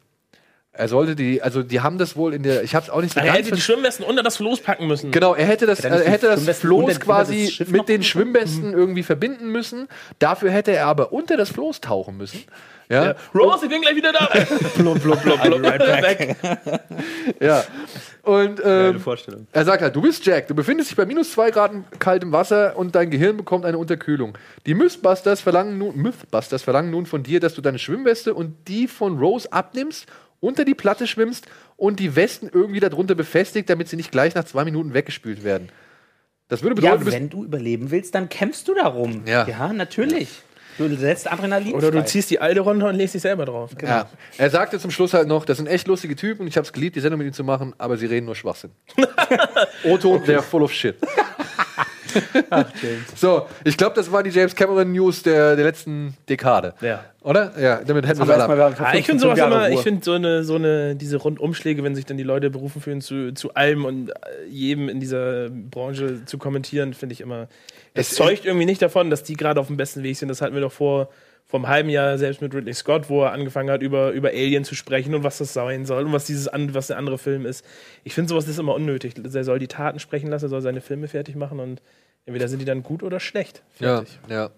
S1: Er sollte die, also die haben das wohl in der, ich hab's auch nicht so
S6: Er hätte die Schwimmwesten unter das Floß packen müssen.
S1: Genau, er hätte das,
S3: er
S1: hätte das Floß
S3: unter- unter
S1: quasi
S3: das
S1: mit den? Schwimmwesten irgendwie verbinden müssen. Dafür hätte er aber unter das Floß tauchen müssen. Ja,
S6: Ja. Rose, ich bin gleich wieder da. blub, blub, blub, blub, weg.
S1: ja. Und ähm,
S3: Vorstellung.
S1: er sagt halt, du bist Jack, du befindest dich bei minus zwei Grad kaltem Wasser und dein Gehirn bekommt eine Unterkühlung. Die Mythbusters verlangen nun, Mythbusters verlangen nun von dir, dass du deine Schwimmweste und die von Rose abnimmst, unter die Platte schwimmst und die Westen irgendwie darunter befestigt, damit sie nicht gleich nach zwei Minuten weggespült werden. Das würde bedeuten,
S3: Ja,
S1: du
S3: wenn du überleben willst, dann kämpfst du darum.
S1: Ja.
S3: ja natürlich. Du setzt Adrenalin
S6: Oder du
S3: frei.
S6: ziehst die alte runter und legst dich selber drauf.
S1: Ja. Er sagte zum Schluss halt noch, das sind echt lustige Typen und ich habe es geliebt, die Sendung mit ihnen zu machen, aber sie reden nur Schwachsinn. Otto, der full of shit. So, ich glaube, das war die James Cameron News der, der letzten Dekade.
S6: Ja.
S1: Oder? Ja, damit hätten wir
S3: Aber
S1: es
S3: erstmal,
S1: alle.
S3: wir haben
S6: Ah, ich finde sowas immer, ich finde so eine, so eine, diese Rundumschläge, wenn sich dann die Leute berufen fühlen, zu, zu allem und äh, jedem in dieser Branche zu kommentieren, finde ich immer. Es,
S1: Es-
S6: zeugt irgendwie nicht davon, dass die gerade auf dem besten Weg sind. Das hatten wir doch vor, vor einem halben Jahr selbst mit Ridley Scott, wo er angefangen hat, über, über Alien zu sprechen und was das sein soll und was dieses an, was der andere Film ist. Ich finde sowas ist immer unnötig. Er soll die Taten sprechen lassen, er soll seine Filme fertig machen und entweder sind die dann gut oder schlecht.
S1: Ja,
S6: Fertig.
S1: ja.
S3: Sagen,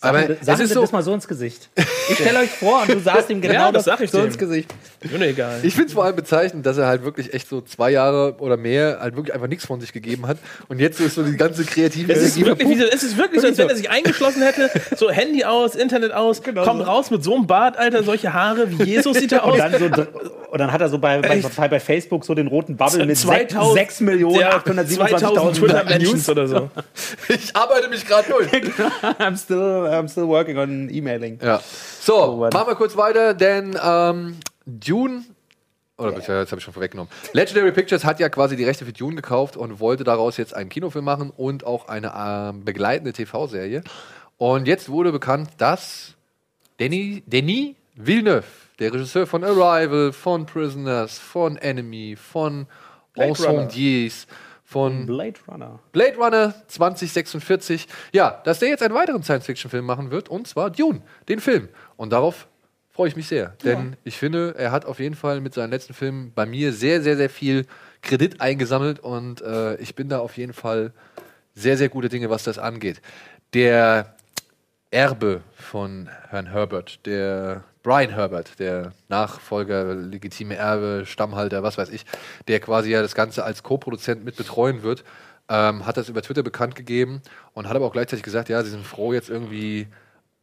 S1: Aber
S3: wir-
S1: es ist so,
S3: das mal so ins Gesicht. Ich stelle euch vor und du sagst ihm genau
S6: Ja, das sag ich
S3: so
S6: dem.
S3: ins Gesicht.
S6: Ist mir egal.
S1: ich finde es vor allem bezeichnend, dass er halt wirklich echt so zwei Jahre oder mehr halt wirklich einfach nichts von sich gegeben hat. Und jetzt ist so die ganze kreative
S6: Es ist
S1: Energie
S6: wirklich, wie, so- es ist wirklich so, als wenn er sich eingeschlossen hätte, so Handy aus, Internet aus, kommt raus mit so einem Bart, Alter, solche Haare, wie Jesus sieht er
S3: Und
S6: aus.
S3: dann, so, und dann hat er so bei, bei, bei, Facebook so den roten Bubble mit
S6: 2000
S3: 6 Millionen
S6: Ja,
S3: 827.000
S6: 2000 Twitter-Mentions oder so.
S1: Ich arbeite mich gerade durch.
S3: I'm still, I'm still working on emailing.
S1: Ja. So,
S3: Mann.
S1: machen wir kurz weiter, denn ähm, Dune. Oder yeah. jetzt habe ich schon vorweggenommen. Legendary Pictures hat ja quasi die Rechte für Dune gekauft und wollte daraus jetzt einen Kinofilm machen und auch eine ähm, begleitende TV-Serie. Und jetzt wurde bekannt, dass Denis, Denis Villeneuve, der Regisseur von Arrival, von Prisoners, von Enemy, von Incendies, von
S3: Blade Runner.
S1: Blade Runner 2046. Ja, dass der jetzt einen weiteren Science-Fiction-Film machen wird, und zwar Dune, den Film. Und darauf freue ich mich sehr. Denn ich finde, er hat auf jeden Fall mit seinen letzten Filmen bei mir sehr, sehr, sehr viel Kredit eingesammelt und äh, ich bin da auf jeden Fall sehr, sehr gute Dinge, was das angeht. Der Erbe von Herrn Herbert, der Brian Herbert, der Nachfolger, legitime Erbe, Stammhalter, was weiß ich, der quasi ja das Ganze als Co-Produzent mit betreuen wird, ähm, hat das über Twitter bekannt gegeben und hat aber auch gleichzeitig gesagt, ja, sie sind froh, jetzt irgendwie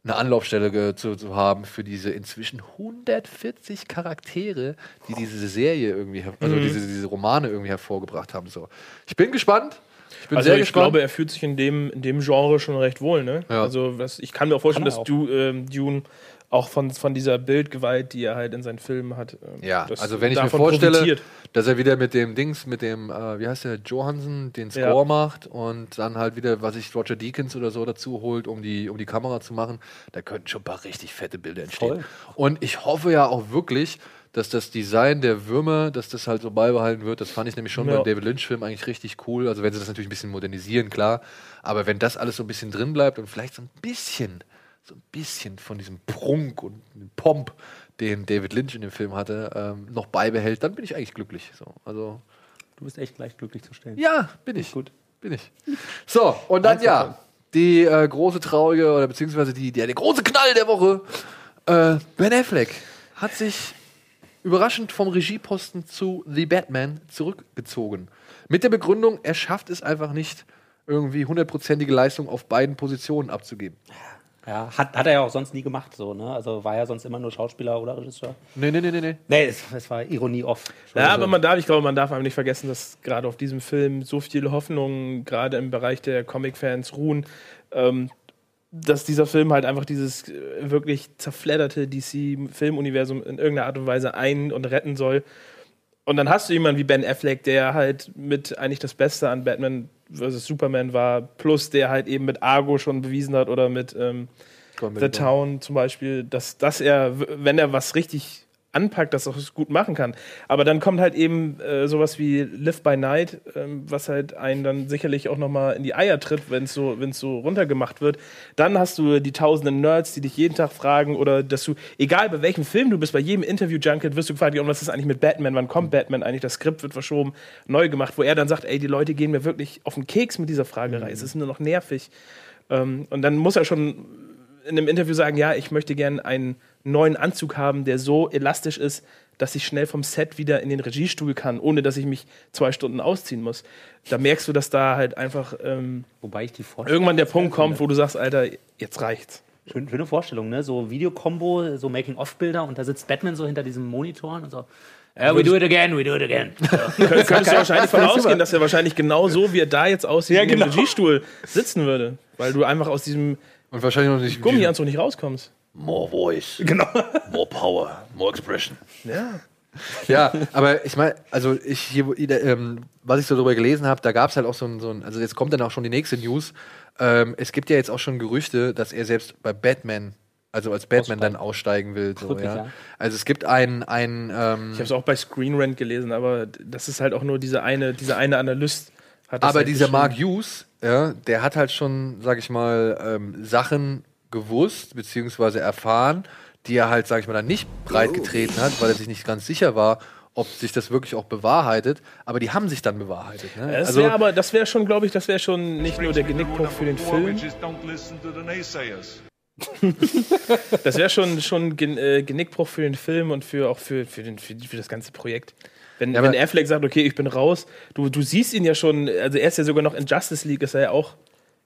S1: eine Anlaufstelle zu, zu haben für diese inzwischen 140 Charaktere, die diese Serie irgendwie, also diese, diese Romane irgendwie hervorgebracht haben. So. Ich bin gespannt. Ich bin
S6: Also
S1: sehr
S6: ich
S1: gespannt.
S6: glaube, er fühlt sich in dem, in dem Genre schon recht wohl, ne?
S1: Ja.
S6: Also was, ich kann mir auch vorstellen, dass
S3: auch.
S6: du, ähm, Dune auch von, von dieser Bildgewalt, die er halt in seinen Filmen hat, ähm,
S1: Ja, also wenn ich mir vorstelle,
S6: profitiert.
S1: dass er wieder mit dem Dings, mit dem, äh, wie heißt der, Johansen, den Score
S6: Ja.
S1: macht und dann halt wieder, was ich Roger Deakins oder so dazu holt, um die, um die Kamera zu machen, da könnten schon ein paar richtig fette Bilder entstehen.
S3: Voll.
S1: Und ich hoffe ja auch wirklich, dass das Design der Würmer, dass das halt so beibehalten wird. Das fand ich nämlich schon
S6: Ja.
S1: beim David Lynch-Film eigentlich richtig cool. Also wenn sie das natürlich ein bisschen modernisieren, klar. Aber wenn das alles so ein bisschen drin bleibt und vielleicht so ein bisschen, so ein bisschen von diesem Prunk und dem Pomp, den David Lynch in dem Film hatte, ähm, noch beibehält, dann bin ich eigentlich glücklich. So, also
S3: Du bist echt gleich glücklich zu stellen.
S1: ja, bin ich. Gut. Bin ich. So, und dann ja, die äh, große traurige oder beziehungsweise die, der, der große Knall der Woche. Äh, ben Affleck hat sich überraschend vom Regieposten zu The Batman zurückgezogen. Mit der Begründung, er schafft es einfach nicht, irgendwie hundertprozentige Leistung auf beiden Positionen abzugeben.
S3: Ja, hat, hat er ja auch sonst nie gemacht, so, ne? Also war ja sonst immer nur Schauspieler oder Regisseur.
S1: Nee, nee, nee, nee, nee.
S3: Nee, es, es war Ironie off.
S6: Ja, aber man darf, ich glaube, man darf einem nicht vergessen, dass gerade auf diesem Film so viele Hoffnungen, gerade im Bereich der Comic-Fans, ruhen, ähm, dass dieser Film halt einfach dieses äh, wirklich zerfledderte DC-Filmuniversum in irgendeiner Art und Weise ein- und retten soll. Und dann hast du jemanden wie Ben Affleck, der halt mit eigentlich das Beste an Batman vs. Superman war, plus der halt eben mit Argo schon bewiesen hat oder mit ähm, The Town zum Beispiel, dass, dass er, wenn er was richtig anpackt, das auch gut machen kann. Aber dann kommt halt eben äh, sowas wie Live by Night, ähm, was halt einen dann sicherlich auch nochmal in die Eier tritt, wenn es so, wenn's so runtergemacht wird. Dann hast du die tausenden Nerds, die dich jeden Tag fragen oder dass du, egal bei welchem Film du bist, bei jedem Interview-Junket wirst du gefragt, was ist eigentlich mit Batman, wann kommt Batman eigentlich, das Skript wird verschoben, neu gemacht, wo er dann sagt, ey, die Leute gehen mir wirklich auf den Keks mit dieser Fragerei, es ist nur noch nervig. Ähm, und dann muss er schon in einem Interview sagen, ja, ich möchte gerne einen neuen Anzug haben, der so elastisch ist, dass ich schnell vom Set wieder in den Regiestuhl kann, ohne dass ich mich zwei Stunden ausziehen muss. Da merkst du, dass da halt einfach ähm,
S3: Wobei ich die Vorstellung.
S6: irgendwann der Punkt kommt, wo du sagst, Alter, jetzt reicht's.
S3: Schön, schöne Vorstellung, ne? So Videokombo, so Making-of-Bilder und da sitzt Batman so hinter diesem Monitor und so. Yeah, we do it again, we do it again.
S6: Kön könntest du wahrscheinlich von ausgehen, dass er wahrscheinlich genau so, wie er da jetzt aussieht,
S3: Ja, genau.
S6: Regiestuhl sitzen würde. Weil du einfach aus diesem
S1: Und wahrscheinlich noch nicht.
S6: Gummianzug nicht rauskommst.
S1: More voice. Genau. More power. More expression.
S6: Ja.
S1: Ja, aber ich meine, also ich hier, wo- ähm, was ich so darüber gelesen habe, da gab es halt auch so ein, so ein, also jetzt kommt dann auch schon die nächste News. Ähm, es gibt ja jetzt auch schon Gerüchte, dass er selbst bei Batman, also als Batman dann aussteigen will. So,
S3: Wirklich,
S1: ja.
S3: ja?
S1: Also es gibt ein, ein ähm,
S6: Ich habe es auch bei Screen Rant gelesen, aber das ist halt auch nur diese eine, dieser eine Analyst. Hat das
S1: aber
S6: halt
S1: dieser. Mark Hughes, ja, der hat halt schon, sag ich mal, ähm, Sachen gewusst beziehungsweise erfahren, die er halt, sag ich mal, dann nicht breitgetreten hat, weil er sich nicht ganz sicher war, ob sich das wirklich auch bewahrheitet. Aber die haben sich dann bewahrheitet. Ne?
S6: Das
S1: also,
S6: wäre aber, das wäre schon, glaube ich, das wäre schon nicht nur der Genickbruch für den Film. Das wäre schon schon Gen äh, Genickbruch für den Film und für auch für, für, den, für, für das ganze Projekt. Wenn,
S1: Ja,
S6: wenn Affleck sagt, okay, ich bin raus, du, du siehst ihn ja schon, also er ist ja sogar noch in Justice League, ist er ja auch,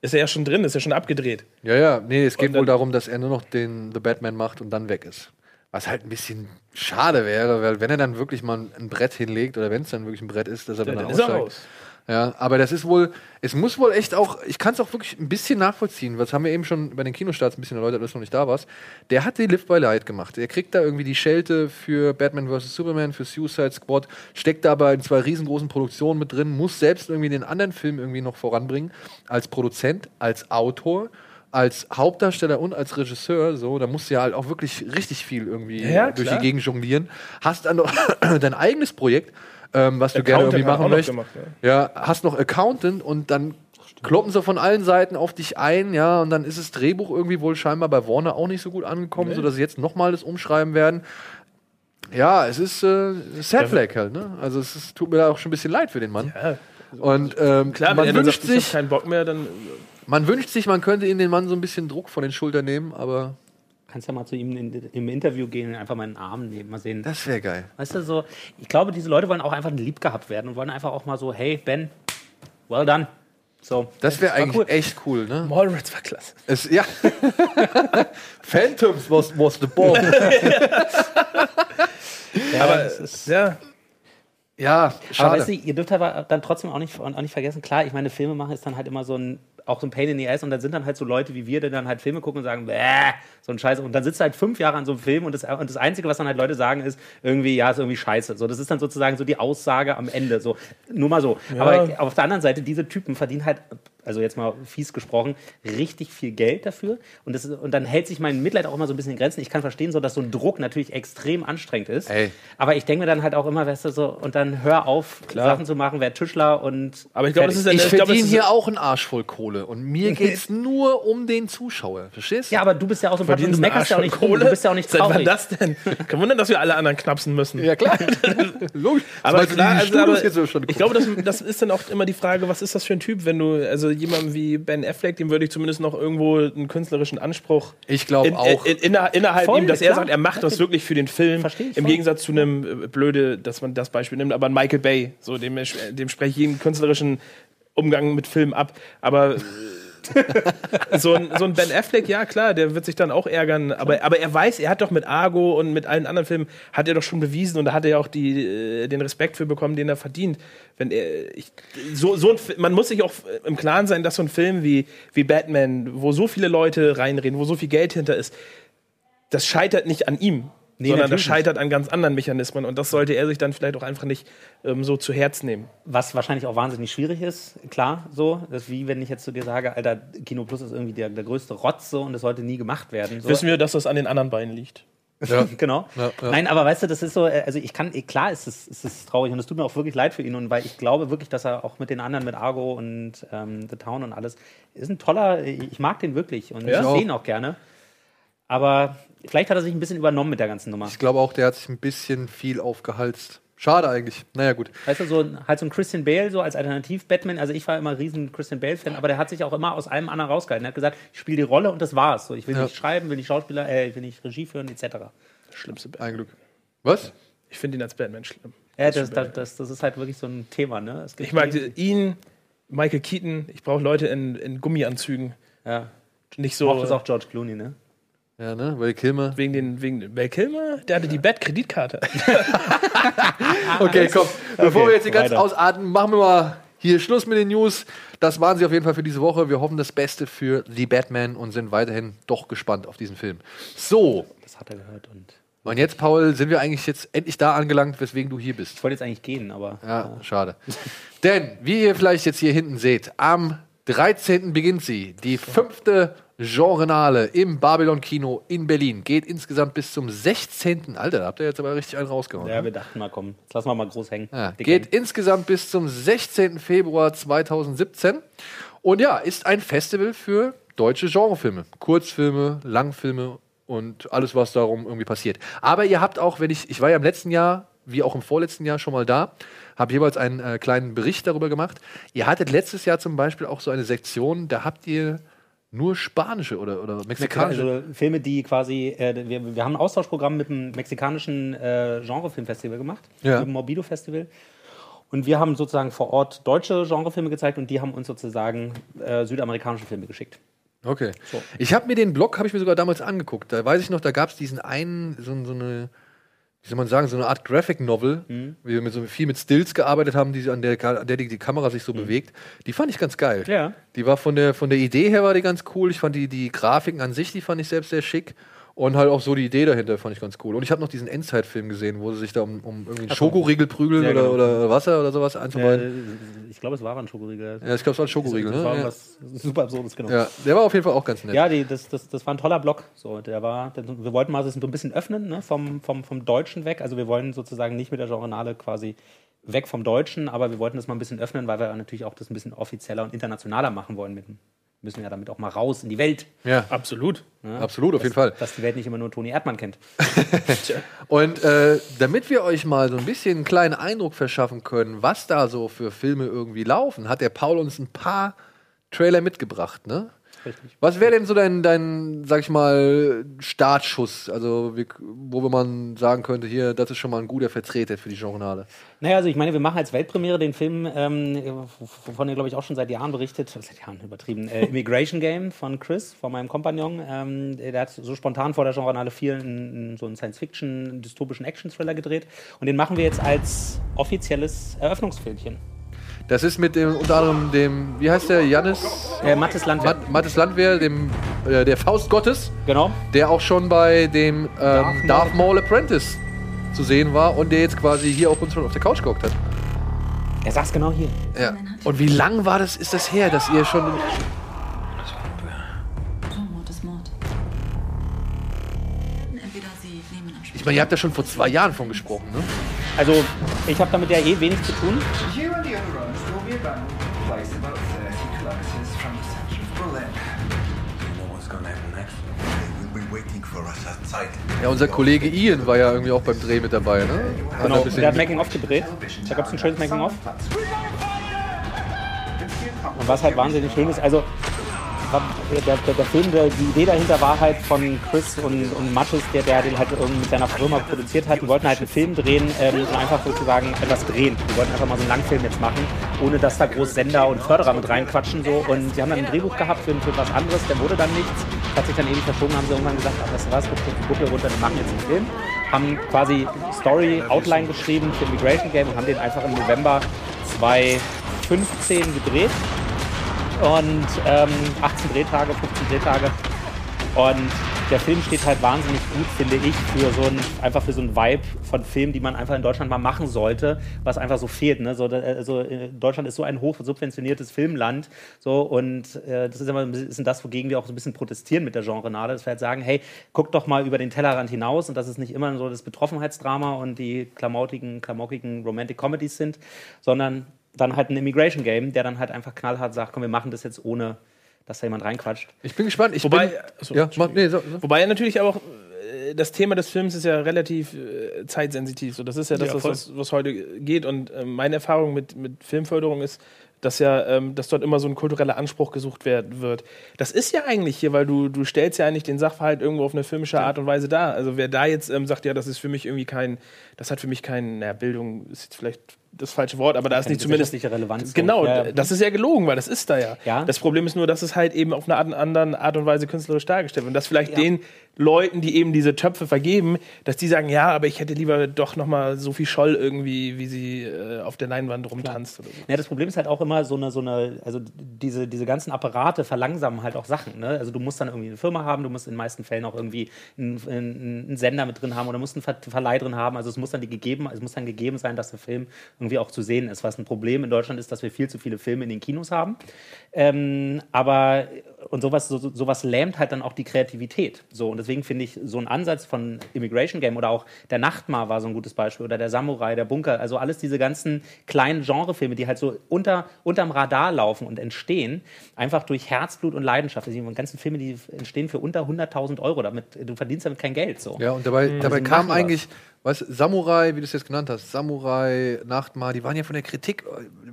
S6: ist er ja schon drin, ist ja schon abgedreht.
S1: ja, ja, nee, es geht wohl darum, dass er nur noch den The Batman macht und dann weg ist. Was halt ein bisschen schade wäre, weil wenn er dann wirklich mal ein Brett hinlegt oder wenn es dann wirklich ein Brett ist, dass er dann,
S6: dann ist er
S1: aussteigt. Ja, aber das ist wohl, es muss wohl echt auch, ich kann es auch wirklich ein bisschen nachvollziehen, was haben wir eben schon bei den Kinostarts ein bisschen erläutert, als du noch nicht da warst. Der hat die Live by Light gemacht. Der kriegt da irgendwie die Schelte für Batman vs. Superman, für Suicide Squad, steckt da aber in zwei riesengroßen Produktionen mit drin, muss selbst irgendwie den anderen Film irgendwie noch voranbringen, als Produzent, als Autor. Als Hauptdarsteller und als Regisseur, so, da musst du ja halt auch wirklich richtig viel irgendwie
S6: Ja,
S1: durch die Gegend jonglieren. Hast dann noch dein eigenes Projekt, ähm, was du gerne
S6: Accountant
S1: irgendwie machen möchtest.
S6: gemacht, ne?
S1: Ja, hast noch Accountant und dann kloppen sie von allen Seiten auf dich ein, ja, und dann ist das Drehbuch irgendwie wohl scheinbar bei Warner auch nicht so gut angekommen, sodass sie jetzt nochmal das umschreiben werden. Ja, es ist äh, Sad Flag halt, ne? Also es ist, tut mir da auch schon ein bisschen leid für den Mann.
S6: Ja,
S1: Und ähm,
S6: klar, wenn
S1: man
S6: er
S1: wünscht
S6: sagt, ich
S1: sich,
S6: keinen Bock mehr, dann
S1: man wünscht sich, man könnte in den Mann so ein bisschen Druck von den Schultern nehmen, aber
S3: Kannst ja mal zu ihm in, im Interview gehen und einfach mal in den Arm nehmen, mal sehen.
S1: das wäre geil.
S3: Weißt du, so, ich glaube, diese Leute wollen auch einfach lieb gehabt werden und wollen einfach auch mal so, hey, Ben, well done. So.
S1: Das wäre eigentlich
S3: cool.
S1: echt cool, ne?
S6: Mallrats war klasse.
S1: Es, ja. Phantoms was, was the bomb.
S6: Aber
S3: es ist-
S6: ja,
S1: ja,
S3: Aber
S1: schade.
S3: weißt du, ihr dürft aber dann trotzdem auch nicht, auch nicht vergessen, klar, ich meine, Filme machen ist dann halt immer so ein, auch so ein Pain in the Ass und dann sind dann halt so Leute wie wir, die dann halt Filme gucken und sagen, Bäh, so ein Scheiß. Und dann sitzt du halt fünf Jahre an so einem Film und das, und das Einzige, was dann halt Leute sagen, ist irgendwie, ja, ist irgendwie scheiße. So, das ist dann sozusagen so die Aussage am Ende. So, nur mal so. Aber auf der anderen Seite, diese Typen verdienen halt also jetzt mal fies gesprochen, richtig viel Geld dafür. Und, das, und dann hält sich mein Mitleid auch immer so ein bisschen in Grenzen. Ich kann verstehen, so, dass so ein Druck natürlich extrem anstrengend ist.
S1: Ey.
S3: Aber ich denke mir dann halt auch immer, weißt du, so, und dann hör auf, Sachen zu machen, wer Tischler und.
S6: Aber ich glaube, das ist eine-
S1: Ich
S6: ich glaub,
S1: verdiene
S6: es ist-
S1: hier auch einen Arsch voll Kohle. Und mir geht's nur um den Zuschauer. Verstehst du?
S3: Ja, aber du bist ja auch so ein Patrick, du meckerst ja auch nicht rum, du bist ja auch nicht
S6: Seit wann
S3: traurig.
S6: das denn? Kein Wunder, dass wir alle anderen knapsen müssen.
S1: Ja, klar. Logisch.
S6: Aber klar, also, aber
S1: jetzt so schon
S6: ich glaube, das, das ist dann auch immer die Frage, was ist das für ein Typ, wenn du, also jemandem wie Ben Affleck, dem würde ich zumindest noch irgendwo einen künstlerischen Anspruch
S1: Ich glaube
S6: in,
S1: auch.
S6: in, inner, innerhalb
S3: Voll,
S6: ihm, dass er
S3: klar.
S6: sagt, er macht das wirklich für den Film.
S3: Versteh ich
S6: Im
S3: voll.
S6: Gegensatz zu einem äh, blöde, dass man das Beispiel nimmt, aber Michael Bay, so dem, dem spreche ich jeden künstlerischen Umgang mit Film ab. Aber äh, so ein, so ein Ben Affleck, ja klar, der wird sich dann auch ärgern, aber, aber er weiß, er hat doch mit Argo und mit allen anderen Filmen, hat er doch schon bewiesen und da hat er ja auch die, äh, den Respekt für bekommen, den er verdient. Wenn er, ich, so, so ein, man muss sich auch im Klaren sein, dass so ein Film wie, wie Batman, wo so viele Leute reinreden, wo so viel Geld hinter ist, das scheitert nicht an ihm,
S3: Nee,
S6: sondern das scheitert an ganz anderen Mechanismen und das sollte er sich dann vielleicht auch einfach nicht ähm, so zu Herz nehmen.
S3: Was wahrscheinlich auch wahnsinnig schwierig ist, klar, so. Das ist wie wenn ich jetzt zu dir sage, Alter, Kino Plus ist irgendwie der, der größte Rotz so und das sollte nie gemacht werden. So.
S6: Wissen wir, dass das an den anderen beiden liegt.
S1: Ja.
S3: genau.
S1: Ja, ja.
S3: Nein, aber weißt du, das ist so, äh, also ich kann, klar ist es, ist es traurig und es tut mir auch wirklich leid für ihn und weil ich glaube wirklich, dass er auch mit den anderen, mit Argo und ähm, The Town und alles, ist ein toller, ich mag den wirklich und
S6: Ja?
S3: ich sehe ihn auch gerne. Aber vielleicht hat er sich ein bisschen übernommen mit der ganzen Nummer.
S1: Ich glaube auch, der hat sich ein bisschen viel aufgehalst. Schade eigentlich. Naja, gut.
S3: Weißt du, so halt so ein Christian Bale so als Alternativ-Batman. Also ich war immer ein riesen Christian Bale-Fan, aber der hat sich auch immer aus allem anderen rausgehalten. Er hat gesagt, ich spiele die Rolle und das war's. So, ich will
S1: Ja.
S3: nicht schreiben, will nicht Schauspieler, äh, ich will nicht Regie führen, etc.
S6: Schlimmste Batman.
S1: Ein Glück. Was?
S6: Ich finde ihn als Batman schlimm.
S3: Ja, das, das, das, das ist halt wirklich so ein Thema, ne? Es gibt
S6: Ich mag ihn, Michael Keaton, ich brauche Leute in, in Gummianzügen.
S3: ja.
S6: Nicht
S3: So
S6: so
S3: auch das auch George Clooney, ne?
S1: Ja, ne? Weil Kilmer.
S6: wegen den wegen Val Kilmer, der hatte die Bat-Kreditkarte.
S1: Okay, komm. Bevor wir jetzt hier ganz ausarten, machen wir mal hier Schluss mit den News. Das waren sie auf jeden Fall für diese Woche. Wir hoffen das Beste für The Batman und sind weiterhin doch gespannt auf diesen Film. So,
S3: Das hat er gehört und
S1: und jetzt, Paul, sind wir eigentlich jetzt endlich da angelangt, weswegen du hier bist.
S3: ich wollte jetzt eigentlich gehen, aber
S1: Ja, schade. Denn, wie ihr vielleicht jetzt hier hinten seht, am 13. beginnt sie. Die fünfte Genrenale im Babylon-Kino in Berlin. Geht insgesamt bis zum 16. Alter, da habt ihr jetzt aber richtig einen rausgehauen.
S3: ja, wir dachten mal, komm, jetzt lassen wir mal groß hängen.
S1: Ja, geht
S3: hängen.
S1: insgesamt bis zum 16. Februar 2017. Und ja, ist ein Festival für deutsche Genrefilme. Kurzfilme, Langfilme und alles, was darum irgendwie passiert. Aber ihr habt auch, wenn ich, ich war ja im letzten Jahr, wie auch im vorletzten Jahr schon mal da, habe jeweils einen äh, kleinen Bericht darüber gemacht. Ihr hattet letztes Jahr zum Beispiel auch so eine Sektion, da habt ihr nur spanische oder, oder mexikanische.
S3: Also Filme, die quasi, äh, wir, wir haben ein Austauschprogramm mit dem mexikanischen äh, Genrefilmfestival gemacht,
S1: Ja.
S3: mit dem Morbido Festival. Und wir haben sozusagen vor Ort deutsche Genrefilme gezeigt und die haben uns sozusagen äh, südamerikanische Filme geschickt.
S1: Okay. Ich habe mir den Blog, habe ich mir sogar damals angeguckt. Da weiß ich noch, da gab es diesen einen, so, so eine, wie soll man sagen, so eine Art Graphic Novel,
S3: Mhm.
S1: wie wir mit so viel mit Stills gearbeitet haben, die, an, der, an der die, die Kamera sich so bewegt. Die fand ich ganz geil.
S3: Mhm. Ja.
S1: Die war von der, von der Idee her war die ganz cool. Ich fand die, die Grafiken an sich, die fand ich selbst sehr schick. Und halt auch so die Idee dahinter fand ich ganz cool. Und ich habe noch diesen Endzeit-Film gesehen, wo sie sich da um, um irgendwie einen Schokoriegel prügeln
S3: Ja,
S1: oder,
S3: genau.
S1: oder Wasser oder sowas einzubeiden.
S3: Äh, ich glaube, es war ein Schokoriegel.
S1: ja, ich glaube, es war ein Schokoriegel.
S3: Das war
S1: Ne? Ja.
S3: was super absurdes, genau.
S1: ja, der war auf jeden Fall auch ganz nett.
S3: Ja, die, das, das, das war ein toller Blog. So, der war, der, wir wollten mal so ein bisschen öffnen, ne, vom, vom, vom Deutschen weg. Also wir wollen sozusagen nicht mit der Genrenale quasi weg vom Deutschen, aber wir wollten das mal ein bisschen öffnen, weil wir natürlich auch das ein bisschen offizieller und internationaler machen wollen. Mit, müssen ja damit auch mal raus in die Welt.
S1: ja.
S6: Absolut.
S1: Absolut, auf jeden Fall.
S3: Dass die Welt nicht immer nur Toni Erdmann kennt.
S1: Und äh, damit wir euch mal so ein bisschen einen kleinen Eindruck verschaffen können, was da so für Filme irgendwie laufen, hat der Paul uns ein paar Trailer mitgebracht, ne?
S3: Richtig.
S1: Was wäre denn so dein, dein, sag ich mal, Startschuss? Also, wie, wo man sagen könnte, hier, das ist schon mal ein guter Vertreter für die Journale.
S3: Naja, also ich meine, wir machen als Weltpremiere den Film, ähm, wovon ihr, glaube ich, auch schon seit Jahren berichtet, seit Jahren übertrieben, äh, Immigration Game von Chris, von meinem Kompagnon. Ähm, der hat so spontan vor der Genrenale 4 einen, so einen Science-Fiction, dystopischen Action-Thriller gedreht. Und den machen wir jetzt als offizielles Eröffnungsfilmchen.
S1: Das ist mit dem, unter anderem dem, wie heißt der, Jannis?
S3: Äh, Mattes Landwehr.
S1: Mat Mattes Landwehr, dem, äh, der Faust Gottes,
S3: Genau.
S1: der auch schon bei dem ähm,
S3: Darth
S1: Maul Apprentice zu sehen war und der jetzt quasi hier auf uns schon auf der Couch gehockt hat.
S3: Er saß genau hier.
S1: Ja. Und wie lang war das, ist das her, dass ihr schon. Ich meine, ihr habt ja schon vor zwei Jahren von gesprochen, ne?
S3: Also, ich habe damit ja eh wenig zu tun.
S1: Ja, unser Kollege Ian war ja irgendwie auch beim Dreh mit dabei, ne? Hat
S3: Genau, der hat Making-of gedreht. Da gab es ein schönes Making-of. Und was halt wahnsinnig schön ist, also der, der, der Film, die Idee dahinter war halt von Chris und, und Matches, der, der den halt mit seiner Firma produziert hat. Die wollten halt einen Film drehen ähm, und einfach sozusagen etwas drehen. Die wollten einfach mal so einen Langfilm jetzt machen, ohne dass da groß Sender und Förderer mit reinquatschen. So. Und sie haben dann ein Drehbuch gehabt für, für was anderes, der wurde dann nichts. Hat sich dann ewig verschoben, haben sie irgendwann gesagt, ach, weißt du was, guckt die Buckel runter, wir machen jetzt einen Film. Haben quasi Story, Outline geschrieben für Immigration Game und haben den einfach im November 2015 gedreht und ähm, 18 Drehtage, 15 Drehtage. Und der Film steht halt wahnsinnig gut, finde ich, für so ein, einfach für so ein Vibe von Filmen, die man einfach in Deutschland mal machen sollte, was einfach so fehlt. Ne? So, also, Deutschland ist so ein hoch subventioniertes Filmland. So, und äh, das ist immer ein bisschen das, wogegen wir auch so ein bisschen protestieren mit der Genrenade, dass wir halt sagen, hey, guck doch mal über den Tellerrand hinaus und dass es nicht immer so das Betroffenheitsdrama und die klamoutigen, klamaukigen Romantic Comedies sind, sondern dann halt ein Immigration Game, der dann halt einfach knallhart sagt, komm, wir machen das jetzt ohne, dass da jemand reinquatscht.
S1: Ich bin gespannt. Ich
S6: Wobei,
S1: bin,
S6: achso,
S1: ja, mach, nee, so, so.
S6: Wobei ja natürlich aber auch äh, das Thema des Films ist ja relativ äh, zeitsensitiv. So, das ist ja das,
S3: Ja,
S6: was, was, was heute geht. Und äh, meine Erfahrung mit, mit Filmförderung ist, dass ja, ähm, dass dort immer so ein kultureller Anspruch gesucht werden wird. Das ist ja eigentlich hier, weil du, du stellst ja eigentlich den Sachverhalt irgendwo auf eine filmische Art und Weise dar. Also wer da jetzt ähm, sagt, ja, das ist für mich irgendwie kein, das hat für mich kein, naja, Bildung ist jetzt vielleicht das falsche Wort, aber da ist nicht zumindest
S3: Relevanz.
S6: Genau,
S3: Ja, ja.
S6: das ist ja gelogen, weil das ist da ja.
S3: Ja.
S6: Das Problem ist nur, dass es halt eben auf eine Art, anderen Art und Weise künstlerisch dargestellt wird. Und dass vielleicht den Leuten, die eben diese Töpfe vergeben, dass die sagen, ja, aber ich hätte lieber doch noch mal so viel Scholl irgendwie, wie sie äh, auf der Leinwand rumtanzt oder so.
S3: Ja, das Problem ist halt auch immer so eine, so eine, also diese, diese ganzen Apparate verlangsamen halt auch Sachen. Ne? Also du musst dann irgendwie eine Firma haben, du musst in den meisten Fällen auch irgendwie einen, einen, Sender mit drin haben oder musst einen Ver Verleih drin haben. Also es muss dann die gegeben, es muss dann gegeben sein, dass der Film irgendwie auch zu sehen ist. Was ein Problem in Deutschland ist, dass wir viel zu viele Filme in den Kinos haben. Ähm, aber und sowas, so, sowas lähmt halt dann auch die Kreativität. So, und deswegen finde ich so ein Ansatz von Immigration Game oder auch der Nachtmar war so ein gutes Beispiel oder der Samurai, der Bunker, also alles diese ganzen kleinen Genrefilme, die halt so unter, unterm Radar laufen und entstehen, einfach durch Herzblut und Leidenschaft. Also die ganzen Filme, die entstehen für unter 100.000 Euro, damit, du verdienst damit kein Geld. So.
S1: Ja, und dabei, dabei
S3: sie
S1: kam eigentlich, weißt du, Samurai, wie du es jetzt genannt hast, Samurai, Nachtmar, die waren ja von der Kritik.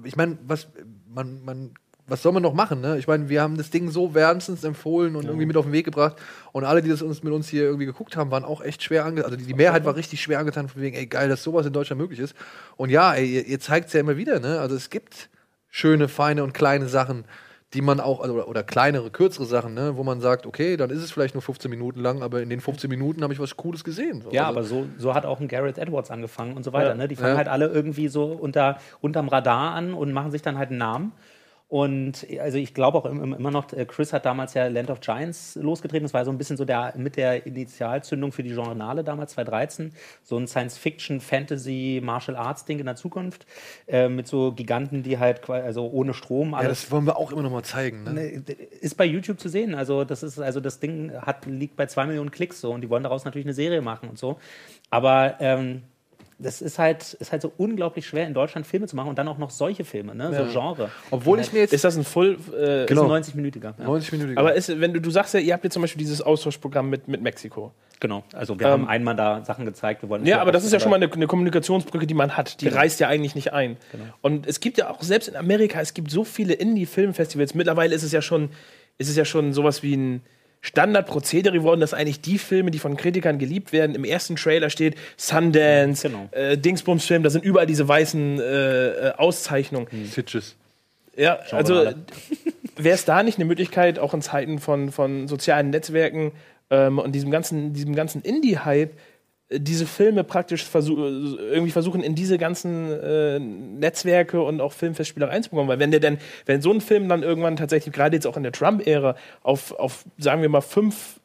S1: Ich meine, was, man, man, was soll man noch machen? Ne? Ich meine, wir haben das Ding so wärmstens empfohlen und irgendwie mit auf den Weg gebracht. Und alle, die das uns mit uns hier irgendwie geguckt haben, waren auch echt schwer angetan. Also die, die Mehrheit war richtig schwer angetan, von wegen, ey, geil, dass sowas in Deutschland möglich ist. Und ja, ey, ihr, ihr zeigt es ja immer wieder, ne? Also es gibt schöne, feine und kleine Sachen, die man auch, also, oder, kleinere, kürzere Sachen, ne, wo man sagt, okay, dann ist es vielleicht nur 15 Minuten lang, aber in den 15 Minuten habe ich was Cooles gesehen. So.
S3: Ja,
S1: also,
S3: aber so, so hat auch ein Gareth Edwards angefangen und so weiter.
S6: Ja.
S3: Ne? Die fangen
S1: Ja.
S3: halt alle irgendwie so unter, unterm Radar an und machen sich dann halt einen Namen. Und also ich glaube auch im- im- immer noch, äh, Chris hat damals ja Land of Giants losgetreten. Das war so ein bisschen so der mit der Initialzündung für die Genrenale damals, 2013. So ein Science-Fiction, Fantasy, Martial Arts-Ding in der Zukunft. Äh, mit so Giganten, die halt also ohne Strom
S1: ja,
S3: alles
S1: das wollen wir auch immer noch mal zeigen. Ne,
S3: Ist bei YouTube zu sehen. Also das ist also das Ding hat liegt bei zwei Millionen Klicks so und die wollen daraus natürlich eine Serie machen und so. Aber ähm, das ist halt ist halt so unglaublich schwer in Deutschland Filme zu machen und dann auch noch solche Filme, ne? so Genre.
S1: Obwohl ich mir jetzt
S6: Ist das ein Full. Äh,
S1: Genau.
S3: Ist ein 90-minütiger. Ja.
S1: 90 Minuten.
S6: Aber ist, wenn du, du sagst ja, ihr habt jetzt zum Beispiel dieses Austauschprogramm mit, mit Mexiko.
S3: Genau. Also wir
S6: Ähm,
S3: haben einmal da Sachen gezeigt. Wir wollen
S6: Ja, aber das ist ja schon mal eine, eine Kommunikationsbrücke, die man hat. Die reißt ja eigentlich nicht ein. Und es gibt ja auch, selbst in Amerika, es gibt so viele Indie-Filmfestivals. Mittlerweile ist es ja schon, ist es ja schon sowas wie ein Standardprozedere geworden, dass eigentlich die Filme, die von Kritikern geliebt werden, im ersten Trailer steht Sundance,
S3: Genau.
S6: äh, Dingsbums-Film, da sind überall diese weißen äh, äh, Auszeichnungen.
S1: Sitches.
S6: Ja, also wäre es da nicht eine Möglichkeit, auch in Zeiten von, von sozialen Netzwerken ähm, und diesem ganzen, diesem ganzen Indie-Hype, äh, diese Filme praktisch versuch, irgendwie versuchen, in diese ganzen äh, Netzwerke und auch Filmfestspiele reinzubekommen. Weil wenn der denn, wenn so ein Film dann irgendwann tatsächlich, gerade jetzt auch in der Trump-Ära, auf, auf, sagen wir mal, fünf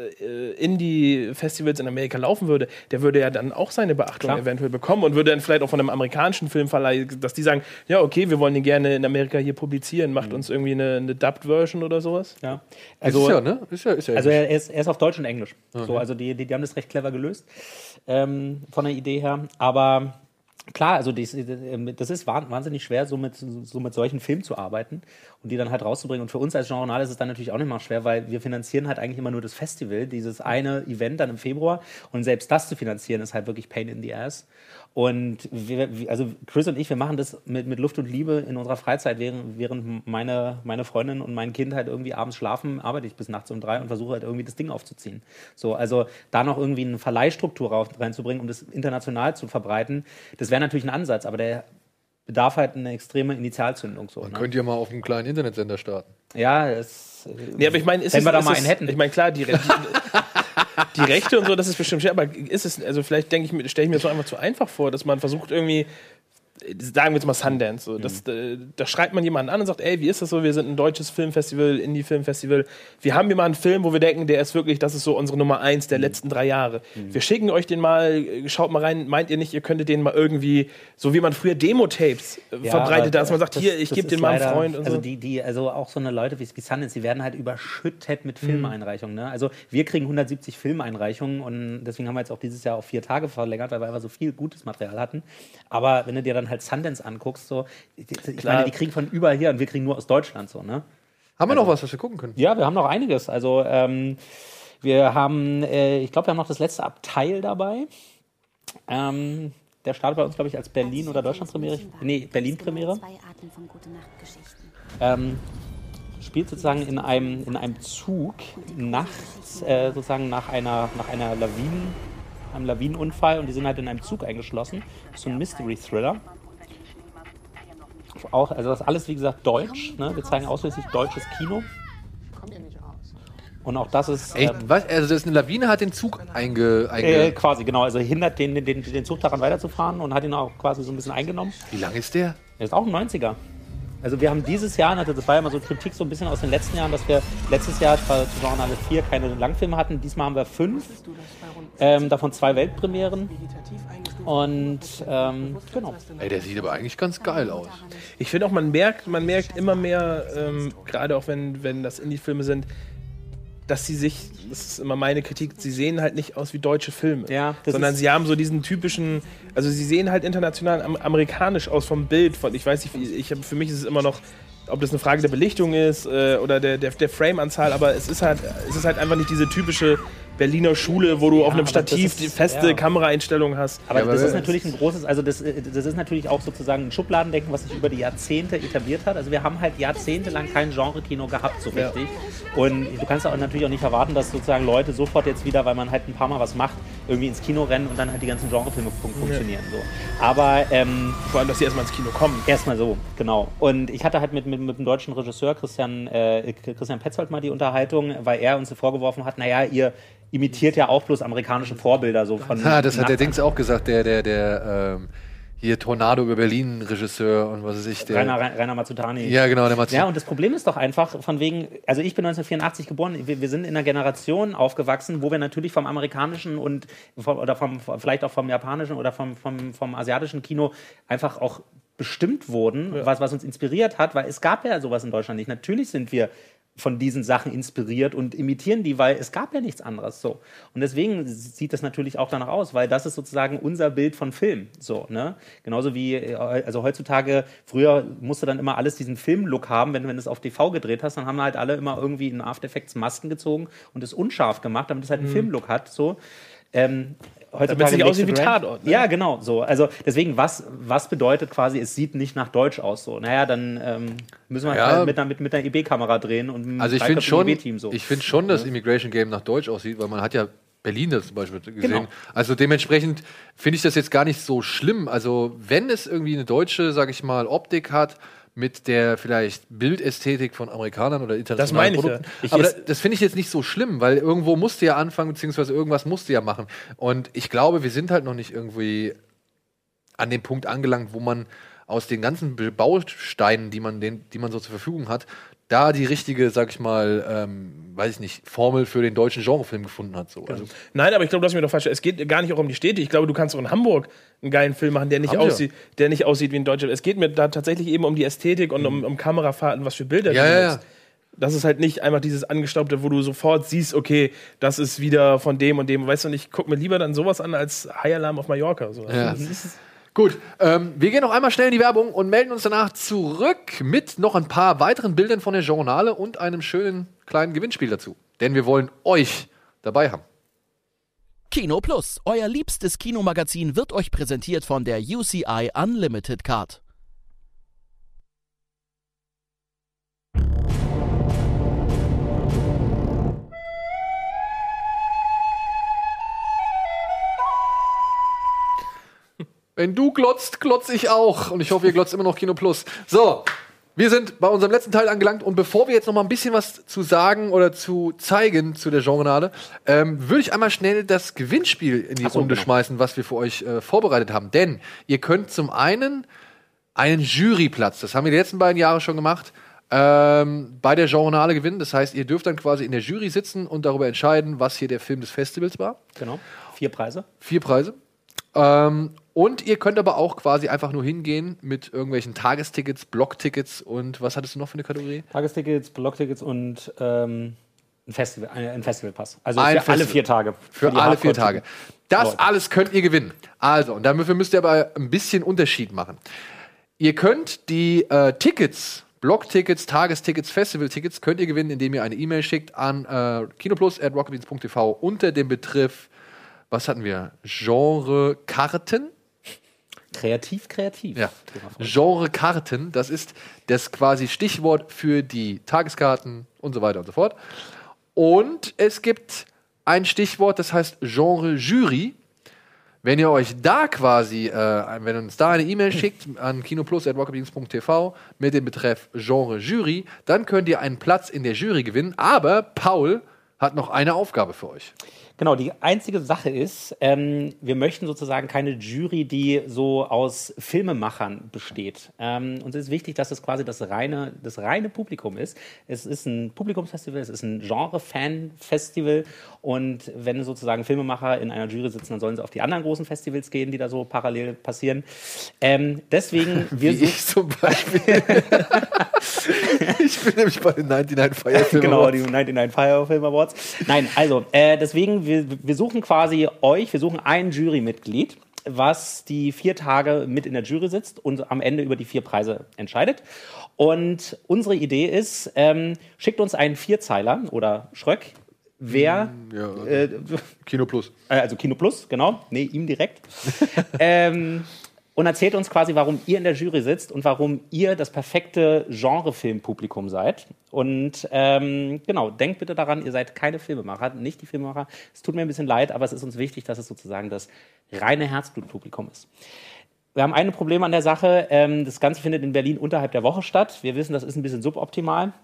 S6: äh, äh, Indie-Festivals in Amerika laufen würde, der würde ja dann auch seine Beachtung
S3: Klar.
S6: eventuell bekommen und würde dann vielleicht auch von einem amerikanischen Filmverleih, dass die sagen, ja, okay, wir wollen den gerne in Amerika hier publizieren, macht uns irgendwie eine, eine Dubbed-Version oder sowas.
S3: Ja.
S1: Also, ist ja, ne? Ist ja, ist ja
S3: Also er ist, er ist auf Deutsch und Englisch. So, also die, die, die haben das recht clever gelöst ähm, von der Idee her. Aber klar, also äh, das ist wahn- wahnsinnig schwer, so mit, so mit solchen Filmen zu arbeiten und die dann halt rauszubringen. Und für uns als Journal ist es dann natürlich auch nicht mal schwer, weil wir finanzieren halt eigentlich immer nur das Festival, dieses eine Event dann im Februar. Und selbst das zu finanzieren ist halt wirklich Pain in the Ass. Und wir, also Chris und ich, wir machen das mit, mit Luft und Liebe in unserer Freizeit, während, während meine, meine Freundin und mein Kind halt irgendwie abends schlafen, arbeite ich bis nachts um drei und versuche halt irgendwie das Ding aufzuziehen. So, also da noch irgendwie eine Verleihstruktur reinzubringen, um das international zu verbreiten, das wäre natürlich ein Ansatz, aber der bedarf halt eine extreme Initialzündung. So,
S1: Man
S3: ne?
S1: könnte ja mal auf einem kleinen Internetsender starten.
S3: Ja, es,
S6: Nee, aber ich meine, ist
S3: wenn
S6: es,
S3: wir da
S6: ist
S3: mal
S6: es,
S3: einen hätten.
S6: Ich meine, klar, die, Re- die, Rechte und so, das ist bestimmt schwer, aber ist es, also vielleicht denke ich mir, stelle ich mir das so einfach zu einfach vor, dass man versucht irgendwie, sagen wir jetzt mal Sundance, so, das, äh, da schreibt man jemanden an und sagt, ey, wie ist das so, wir sind ein deutsches Filmfestival, Indie-Filmfestival, wir haben hier mal einen Film, wo wir denken, der ist wirklich, das ist so unsere Nummer eins der letzten drei Jahre. Wir schicken euch den mal, äh, schaut mal rein, meint ihr nicht, ihr könntet den mal irgendwie, so wie man früher Demo-Tapes äh,
S3: Ja,
S6: verbreitet,
S3: aber
S6: dass man sagt,
S3: das-
S6: hier, ich gebe den mal einem Freund und
S3: also
S6: so.
S3: die, die, also auch so eine Leute wie, wie Sundance, die werden halt überschüttet
S6: Mhm.
S3: mit Filmeinreichungen. Ne? Also wir kriegen 170 Filmeinreichungen und deswegen haben wir jetzt auch dieses Jahr auf vier Tage verlängert, weil wir einfach so viel gutes Material hatten. Aber wenn du dir dann halt Sundance anguckst, so, ich
S6: Klar.
S3: meine, die kriegen von überall her und wir kriegen nur aus Deutschland so, ne?
S1: Haben wir noch was, was wir gucken können?
S3: Ja, wir haben noch einiges. Also ähm, wir haben, äh, ich glaube, wir haben noch das letzte Abteil dabei. Ähm, der startet bei uns, glaube ich, als Berlin- oder Deutschland-Premiere. Nee, Berlin-Premiere. Ähm, spielt sozusagen in einem, in einem Zug nachts, äh, sozusagen nach einer, nach einer Lawinen, einem Lawinenunfall und die sind halt in einem Zug eingeschlossen. Das ist so ein Mystery-Thriller. Auch, also das ist alles, wie gesagt, deutsch. Ne? Wir zeigen ausschließlich deutsches Kino. Und auch das ist
S1: Ey,
S3: ähm,
S1: was? Also, das ist eine Lawine hat den Zug einge. einge
S3: äh, quasi, genau, also hindert den, den, den, Zug daran weiterzufahren und hat ihn auch quasi so ein bisschen eingenommen.
S1: Wie lang ist der?
S3: Er ist auch ein 90er. Also wir haben dieses Jahr, also das war ja mal so Kritik so ein bisschen aus den letzten Jahren, dass wir letztes Jahr zwar zu Journal 4 keine Langfilme hatten, diesmal haben wir fünf, ähm, davon zwei Weltpremieren. Und ähm, genau.
S1: Ey, der sieht aber eigentlich ganz geil aus.
S6: Ich finde auch, man merkt, man merkt immer mehr, ähm, gerade auch wenn, wenn das Indie-Filme sind, dass sie sich, das ist immer meine Kritik, sie sehen halt nicht aus wie deutsche Filme.
S3: Ja, das
S6: sondern sie haben so diesen typischen, also sie sehen halt international am, amerikanisch aus vom Bild. Von, ich weiß nicht, wie, ich hab, für mich ist es immer noch, ob das eine Frage der Belichtung ist äh, oder der, der, der Frame-Anzahl, aber es ist halt, es ist halt einfach nicht diese typische Berliner Schule, wo du auf einem Stativ
S3: ist-
S6: die feste
S3: ja.
S6: Kameraeinstellung hast.
S3: Aber
S1: Ja, aber
S3: das ist natürlich ein großes, also das, das ist natürlich auch sozusagen ein Schubladendenken, was sich über die Jahrzehnte etabliert hat. Also wir haben halt jahrzehntelang kein Genre-Kino gehabt, so richtig. Und du kannst auch natürlich auch nicht erwarten, dass sozusagen Leute sofort jetzt wieder, weil man halt ein paar Mal was macht, irgendwie ins Kino rennen und dann halt die ganzen Genrefilme fun funktionieren. So. Aber ähm,
S6: Vor allem, dass sie erstmal ins Kino kommen.
S3: Erstmal so, genau. Und ich hatte halt mit, mit, mit dem deutschen Regisseur Christian, äh, Christian Petzold mal die Unterhaltung, weil er uns vorgeworfen hat, naja, ihr imitiert ja auch bloß amerikanische Vorbilder so von.
S1: Ah, das hat der. Dings auch gesagt, der, der, der, ähm, hier Tornado über Berlin Regisseur und was weiß ich, der.
S3: Rainer, Rainer Mazzutani.
S1: Ja, genau, der Matsu.
S3: Ja, und das Problem ist doch einfach, von wegen, also ich bin 1984 geboren, wir, wir sind in einer Generation aufgewachsen, wo wir natürlich vom amerikanischen und vom, oder vom, vielleicht auch vom japanischen oder vom, vom, vom asiatischen Kino einfach auch bestimmt wurden, was, was uns inspiriert hat, weil es gab ja sowas in Deutschland nicht. Natürlich sind wir von diesen Sachen inspiriert und imitieren die, weil es gab ja nichts anderes so. Und deswegen sieht das natürlich auch danach aus, weil das ist sozusagen unser Bild von Film. So, ne? Genauso wie, äh, also heutzutage, früher musste dann immer alles diesen Film-Look haben, wenn, wenn du es auf TV gedreht hast, dann haben halt alle immer irgendwie in After Effects Masken gezogen und es unscharf gemacht, damit es halt einen Film-Look hat. So. Ähm, heutzutage
S6: Damit es nicht aussieht wie Tatort, ne?
S3: Ja, genau, so. Also deswegen, was, was bedeutet quasi, es sieht nicht nach Deutsch aus so? Naja, dann ähm, müssen wir
S1: Ja.
S3: halt mit einer, mit, mit einer EB-Kamera drehen und einem
S1: Also ich finde schon,
S3: EB-Team so.
S1: ich finde schon, dass Immigration Game nach Deutsch aussieht, weil man hat ja Berlin das zum Beispiel gesehen.
S3: Genau.
S1: Also dementsprechend finde ich das jetzt gar nicht so schlimm. Also wenn es irgendwie eine deutsche, sage ich mal, Optik hat mit der vielleicht Bildästhetik von Amerikanern oder internationalen
S6: meine ich ja.
S1: Produkten.
S6: Ich
S1: Aber das, das finde ich jetzt nicht so schlimm, weil irgendwo musst du ja anfangen, beziehungsweise irgendwas musst du ja machen. Und ich glaube, wir sind halt noch nicht irgendwie an dem Punkt angelangt, wo man aus den ganzen Bausteinen, die man, den, die man so zur Verfügung hat, da die richtige, sag ich mal, ähm, weiß ich nicht, Formel für den deutschen Genrefilm gefunden hat. So. Also,
S6: Nein, aber ich glaube, du hast mir doch falsch. Es geht gar nicht auch um die Städte. Ich glaube, du kannst auch in Hamburg einen geilen Film machen, der nicht, aussieht, der nicht aussieht wie in Deutschland. Es geht mir da tatsächlich eben um die Ästhetik und um, um Kamerafahrten, was für Bilder
S1: Ja,
S6: du
S1: ja,
S6: nutzt. Das ist halt nicht einfach dieses angestaubte, wo du sofort siehst, okay, das ist wieder von dem und dem. Weißt du, und ich gucke mir lieber dann sowas an als High Alarm auf Mallorca. So.
S1: Ja. Gut, ähm, wir gehen noch einmal schnell in die Werbung und melden uns danach zurück mit noch ein paar weiteren Bildern von der Journale und einem schönen kleinen Gewinnspiel dazu. Denn wir wollen euch dabei haben.
S2: Kino Plus, euer liebstes Kinomagazin, wird euch präsentiert von der UCI Unlimited Card.
S1: Wenn du glotzt, glotz ich auch. Und ich hoffe, ihr glotzt immer noch Kino Plus. So, wir sind bei unserem letzten Teil angelangt. Und bevor wir jetzt noch mal ein bisschen was zu sagen oder zu zeigen zu der Genrenale, ähm, würde ich einmal schnell das Gewinnspiel in die
S3: so,
S1: Runde
S3: genau.
S1: schmeißen, was wir für euch äh, vorbereitet haben. Denn ihr könnt zum einen einen Juryplatz, das haben wir die letzten beiden Jahre schon gemacht, ähm, bei der Genrenale gewinnen. Das heißt, ihr dürft dann quasi in der Jury sitzen und darüber entscheiden, was hier der Film des Festivals war.
S3: Genau. Vier Preise.
S1: Vier Preise. Ähm, und ihr könnt aber auch quasi einfach nur hingehen mit irgendwelchen Tagestickets, Blocktickets und was hattest du noch für eine Kategorie?
S3: Tagestickets, Blocktickets und ähm, ein, Festival, ein, Festivalpass. Also
S1: Ein
S3: für alle
S1: Festival.
S3: vier Tage.
S1: Für
S3: die
S1: alle vier. Tage. Das
S3: Leute.
S1: alles könnt ihr gewinnen. Also, und dafür müsst ihr aber ein bisschen Unterschied machen. Ihr könnt die äh, Tickets, Blocktickets, Tagestickets, Festivaltickets, könnt ihr gewinnen, indem ihr eine E-Mail schickt an äh, kinoplus.rocketbeans.tv unter dem Betreff, was hatten wir? Genre Karten.
S3: Kreativ, kreativ.
S1: Ja. Genre-Karten, das ist das quasi Stichwort für die Tageskarten und so weiter und so fort. Und es gibt ein Stichwort, das heißt Genre-Jury. Wenn ihr euch da quasi, äh, wenn ihr uns da eine E-Mail schickt an kinoplus.rocketbeans.tv mit dem Betreff Genre Jury, dann könnt ihr einen Platz in der Jury gewinnen. Aber Paul hat noch eine Aufgabe für euch.
S3: Genau, die einzige Sache ist, ähm, wir möchten sozusagen keine Jury, die so aus Filmemachern besteht. Ähm, uns ist wichtig, dass es quasi das reine, das reine Publikum ist. Es ist ein Publikumsfestival, es ist ein Genre-Fan-Festival und wenn sozusagen Filmemacher in einer Jury sitzen, dann sollen sie auf die anderen großen Festivals gehen, die da so parallel passieren. Ähm, deswegen, wir
S1: Wie ich zum Beispiel. ich bin nämlich bei den 99 Fire Film
S3: genau,
S1: Awards.
S3: die 99 Fire Film Awards. Nein, also, äh, deswegen, wir, wir suchen quasi euch, wir suchen ein Jurymitglied, was die vier Tage mit in der Jury sitzt und am Ende über die vier Preise entscheidet. Und unsere Idee ist, ähm, schickt uns einen Vierzeiler oder Schröck, wer,
S1: Ja,
S3: äh,
S1: Kino Plus.
S3: äh, also Kino Plus, genau, nee, ihm direkt. ähm, und erzählt uns quasi, warum ihr in der Jury sitzt und warum ihr das perfekte Genrefilmpublikum seid. Und ähm, genau, denkt bitte daran, ihr seid keine Filmemacher, nicht die Filmemacher. Es tut mir ein bisschen leid, aber es ist uns wichtig, dass es sozusagen das reine Herzblutpublikum ist. Wir haben ein Problem an der Sache. Ähm, das Ganze findet in Berlin unterhalb der Woche statt. Wir wissen, das ist ein bisschen suboptimal.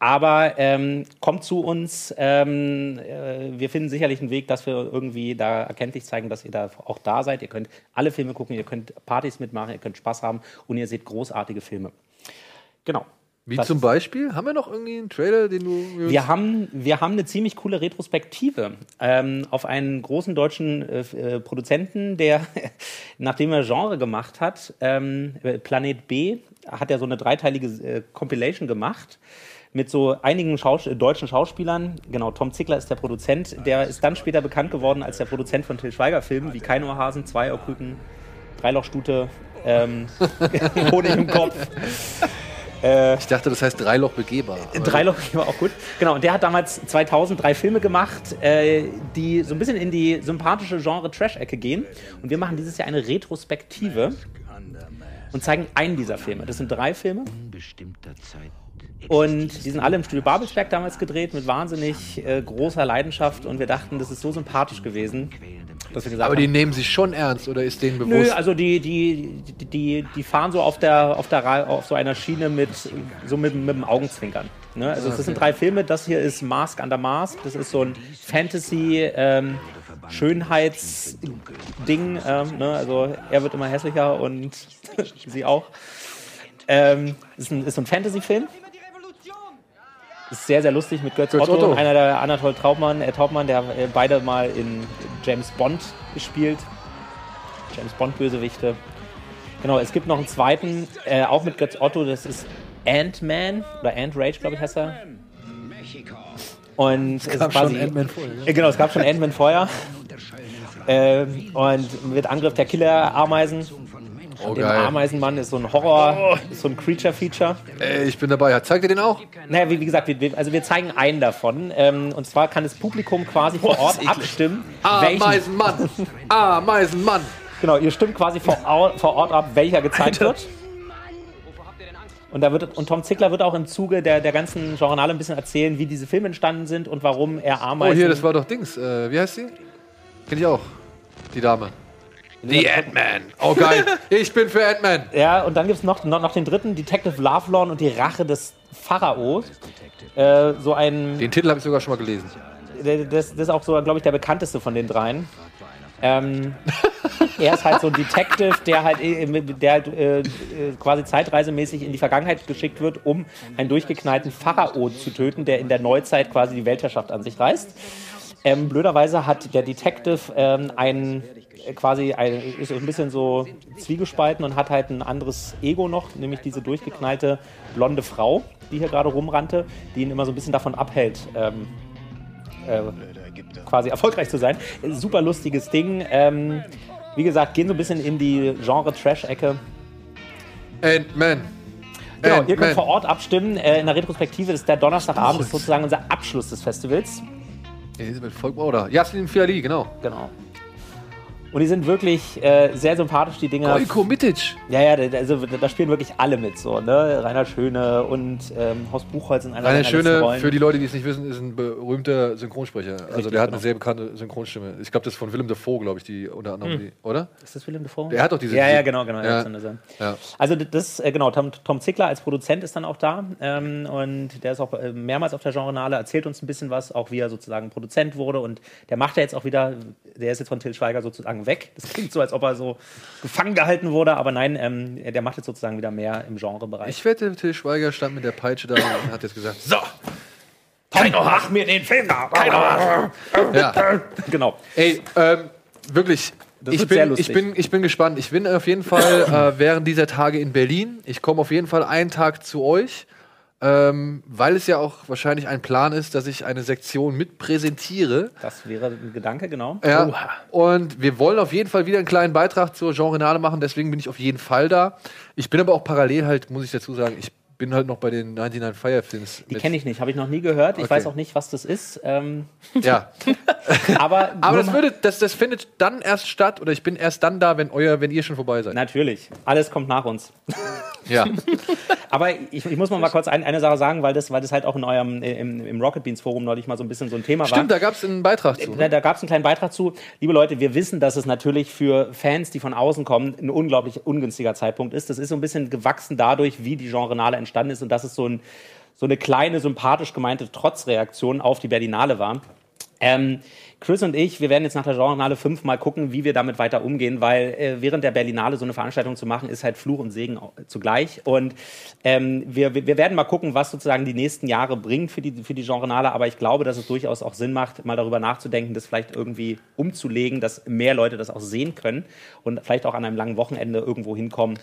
S3: Aber ähm, kommt zu uns. Ähm, äh, wir finden sicherlich einen Weg, dass wir irgendwie da erkenntlich zeigen, dass ihr da auch da seid. Ihr könnt alle Filme gucken, ihr könnt Partys mitmachen, ihr könnt Spaß haben und ihr seht großartige Filme. Genau.
S1: Wie
S3: Das-
S1: zum Beispiel? Haben wir noch irgendwie einen Trailer, den du.
S3: Wir haben, wir haben eine ziemlich coole Retrospektive ähm, auf einen großen deutschen äh, äh, Produzenten, der, nachdem er Genre gemacht hat, ähm, Planet B, hat er so eine dreiteilige äh, Compilation gemacht mit so einigen Schaus äh, deutschen Schauspielern. Genau, Tom Zickler ist der Produzent. Der ist dann später bekannt geworden als der Produzent von Till Schweiger Filmen wie Keinohrhasen, Zweiohrkrücken, Dreilochstute, ähm, Honig im Kopf.
S1: ich dachte, das heißt Dreiloch begehbar.
S3: Dreiloch war auch gut. Genau, und der hat damals 2000 drei Filme gemacht, äh, die so ein bisschen in die sympathische Genre-Trash-Ecke gehen. Und wir machen dieses Jahr eine Retrospektive und zeigen einen dieser Filme. Das sind drei Filme. Und die sind alle im Studio Babelsberg damals gedreht mit wahnsinnig äh, großer Leidenschaft. Und wir dachten, das ist so sympathisch gewesen, dass wir gesagt
S1: Aber die
S3: haben,
S1: nehmen sich schon ernst oder ist denen bewusst?
S3: Nö, also die, die, die, die, die fahren so auf der, auf der auf so einer Schiene mit so mit, mit dem Augenzwinkern. Ne? Also das sind drei Filme. Das hier ist Mask under Mask. Das ist so ein Fantasy ähm, Schönheitsding. Ähm, ne? Also er wird immer hässlicher und sie auch. Ähm, ist, ein, ist so ein Fantasy-Film. Ist sehr, sehr lustig mit Götz,
S1: Götz
S3: Otto,
S1: Otto.
S3: und einer der Anatol Traubmann, äh, Taubmann, der äh, beide mal in James Bond gespielt. James Bond Bösewichte. Genau, es gibt noch einen zweiten, äh, auch mit Götz Otto, das ist Ant-Man oder Ant-Rage, glaube ich, heißt er. Und es
S1: gab
S3: quasi,
S1: schon Ant-Man vorher, ja.
S3: Äh, Genau, es gab schon Ant-Man vorher. Ähm, und mit Angriff der Killer-Ameisen.
S1: Oh,
S3: Dem
S1: geil.
S3: Ameisenmann ist so ein Horror, ist so ein Creature-Feature.
S1: Ey, ich bin dabei. Zeigt ihr den auch?
S3: Naja, wie, wie gesagt, wir, also wir zeigen einen davon. Ähm, und zwar kann das Publikum quasi vor Ort abstimmen. welchen-
S1: Ameisenmann. Ameisenmann.
S3: Genau, ihr stimmt quasi vor, vor Ort ab, welcher gezeigt wird. Und, da wird, und Tom Zickler wird auch im Zuge der, der ganzen Journale ein bisschen erzählen, wie diese Filme entstanden sind und warum er
S1: Oh,
S3: Ameisen...
S1: hier, das war doch Dings. Äh, wie heißt sie? Kenn ich auch. Die Dame. The Ant-Man. Oh, geil. Ich bin für Ant-Man.
S3: Ja, und dann gibt es noch, noch, noch den dritten, Detective Lovelorn und die Rache des Pharaos. Äh, so ein...
S1: Den Titel habe ich sogar schon mal gelesen.
S3: Das, das ist auch so, glaube ich, der bekannteste von den dreien. Ähm, er ist halt so ein Detective, der halt, äh, der halt äh, äh, quasi zeitreisemäßig in die Vergangenheit geschickt wird, um einen durchgeknallten Pharao zu töten, der in der Neuzeit quasi die Weltherrschaft an sich reißt. Ähm, blöderweise hat der Detective ähm, einen äh, quasi ein, ist ein bisschen so zwiegespalten und hat halt ein anderes Ego noch, nämlich diese durchgeknallte blonde Frau, die hier gerade rumrannte, die ihn immer so ein bisschen davon abhält, ähm, äh, quasi erfolgreich zu sein. Super lustiges Ding. Ähm, wie gesagt, gehen so ein bisschen in die Genre-Trash-Ecke.
S1: Ant-Man.
S3: Genau, ihr könnt vor Ort abstimmen. Äh, in der Retrospektive ist der Donnerstagabend, ist sozusagen unser Abschluss des Festivals.
S1: Elisabeth Volkmar oder Jasmin Fiali, genau.
S3: Genau. Und die sind wirklich äh, sehr sympathisch, die Dinger.
S1: Gojko Mitic.
S3: Ja, ja, da, also, da spielen wirklich alle mit, so, ne? Reinhard Schöne und ähm, Horst Buchholz in einer
S1: Rainer Schöne, für die Leute, die es nicht wissen, ist ein berühmter Synchronsprecher. Also
S3: Richtig,
S1: der hat
S3: genau.
S1: eine sehr bekannte Synchronstimme. Ich glaube, das ist von Willem Dafoe, glaube ich, die unter anderem,
S3: Hm.
S1: die, oder?
S3: Ist das Willem Dafoe?
S1: Der hat doch diese.
S3: Ja, ja, genau, genau.
S1: Ja.
S3: Ja. Also das, äh, genau, Tom, Tom Zickler als Produzent ist dann auch da ähm, und der ist auch äh, mehrmals auf der Genrenale, erzählt uns ein bisschen was, auch wie er sozusagen Produzent wurde und der macht ja jetzt auch wieder, der ist jetzt von Till Schweiger sozusagen weg. Das klingt so, als ob er so gefangen gehalten wurde, aber nein, ähm, der macht jetzt sozusagen wieder mehr im Genrebereich.
S1: Ich wette, Till Schweiger stand mit der Peitsche da und hat jetzt gesagt: So,
S3: Keiner mach mir den Film da! Keiner!
S1: ja.
S3: Genau.
S1: Ey, ähm, wirklich.
S3: Das
S1: Ich bin, ich, bin, ich bin gespannt. Ich bin auf jeden Fall äh, während dieser Tage in Berlin. Ich komme auf jeden Fall einen Tag zu euch, ähm, weil es ja auch wahrscheinlich ein Plan ist, dass ich eine Sektion mit präsentiere.
S3: Das wäre ein Gedanke, genau.
S1: Ja, und wir wollen auf jeden Fall wieder einen kleinen Beitrag zur Genrenale machen, deswegen bin ich auf jeden Fall da. Ich bin aber auch parallel halt, muss ich dazu sagen, ich bin halt noch bei den 99 Firefilms.
S3: Die kenne ich nicht, habe ich noch nie gehört. Ich
S1: Okay.
S3: weiß auch nicht, was das ist. Ähm,
S1: Ja,
S3: aber
S1: aber das, würde, das, das findet dann erst statt oder ich bin erst dann da, wenn, euer, wenn ihr schon vorbei seid.
S3: Natürlich. Alles kommt nach uns.
S1: Ja.
S3: Aber ich, ich muss mal, mal kurz ein, eine Sache sagen, weil das, weil das halt auch in eurem, äh, im, im Rocket Beans Forum neulich mal so ein bisschen so ein Thema war.
S1: Stimmt, da gab es einen Beitrag zu.
S3: Da, da gab es einen kleinen Beitrag zu. Liebe Leute, wir wissen, dass es natürlich für Fans, die von außen kommen, ein unglaublich ungünstiger Zeitpunkt ist. Das ist so ein bisschen gewachsen dadurch, wie die Genrenale entstanden ist und dass es so, ein, so eine kleine, sympathisch gemeinte Trotzreaktion auf die Berlinale war. Ähm, Chris und ich, wir werden jetzt nach der Genrenale 5 mal gucken, wie wir damit weiter umgehen, weil äh, während der Berlinale so eine Veranstaltung zu machen, ist halt Fluch und Segen zugleich. Und ähm, wir, wir werden mal gucken, was sozusagen die nächsten Jahre bringt für die, für die Genrenale. Aber ich glaube, dass es durchaus auch Sinn macht, mal darüber nachzudenken, das vielleicht irgendwie umzulegen, dass mehr Leute das auch sehen können und vielleicht auch an einem langen Wochenende irgendwo hinkommen.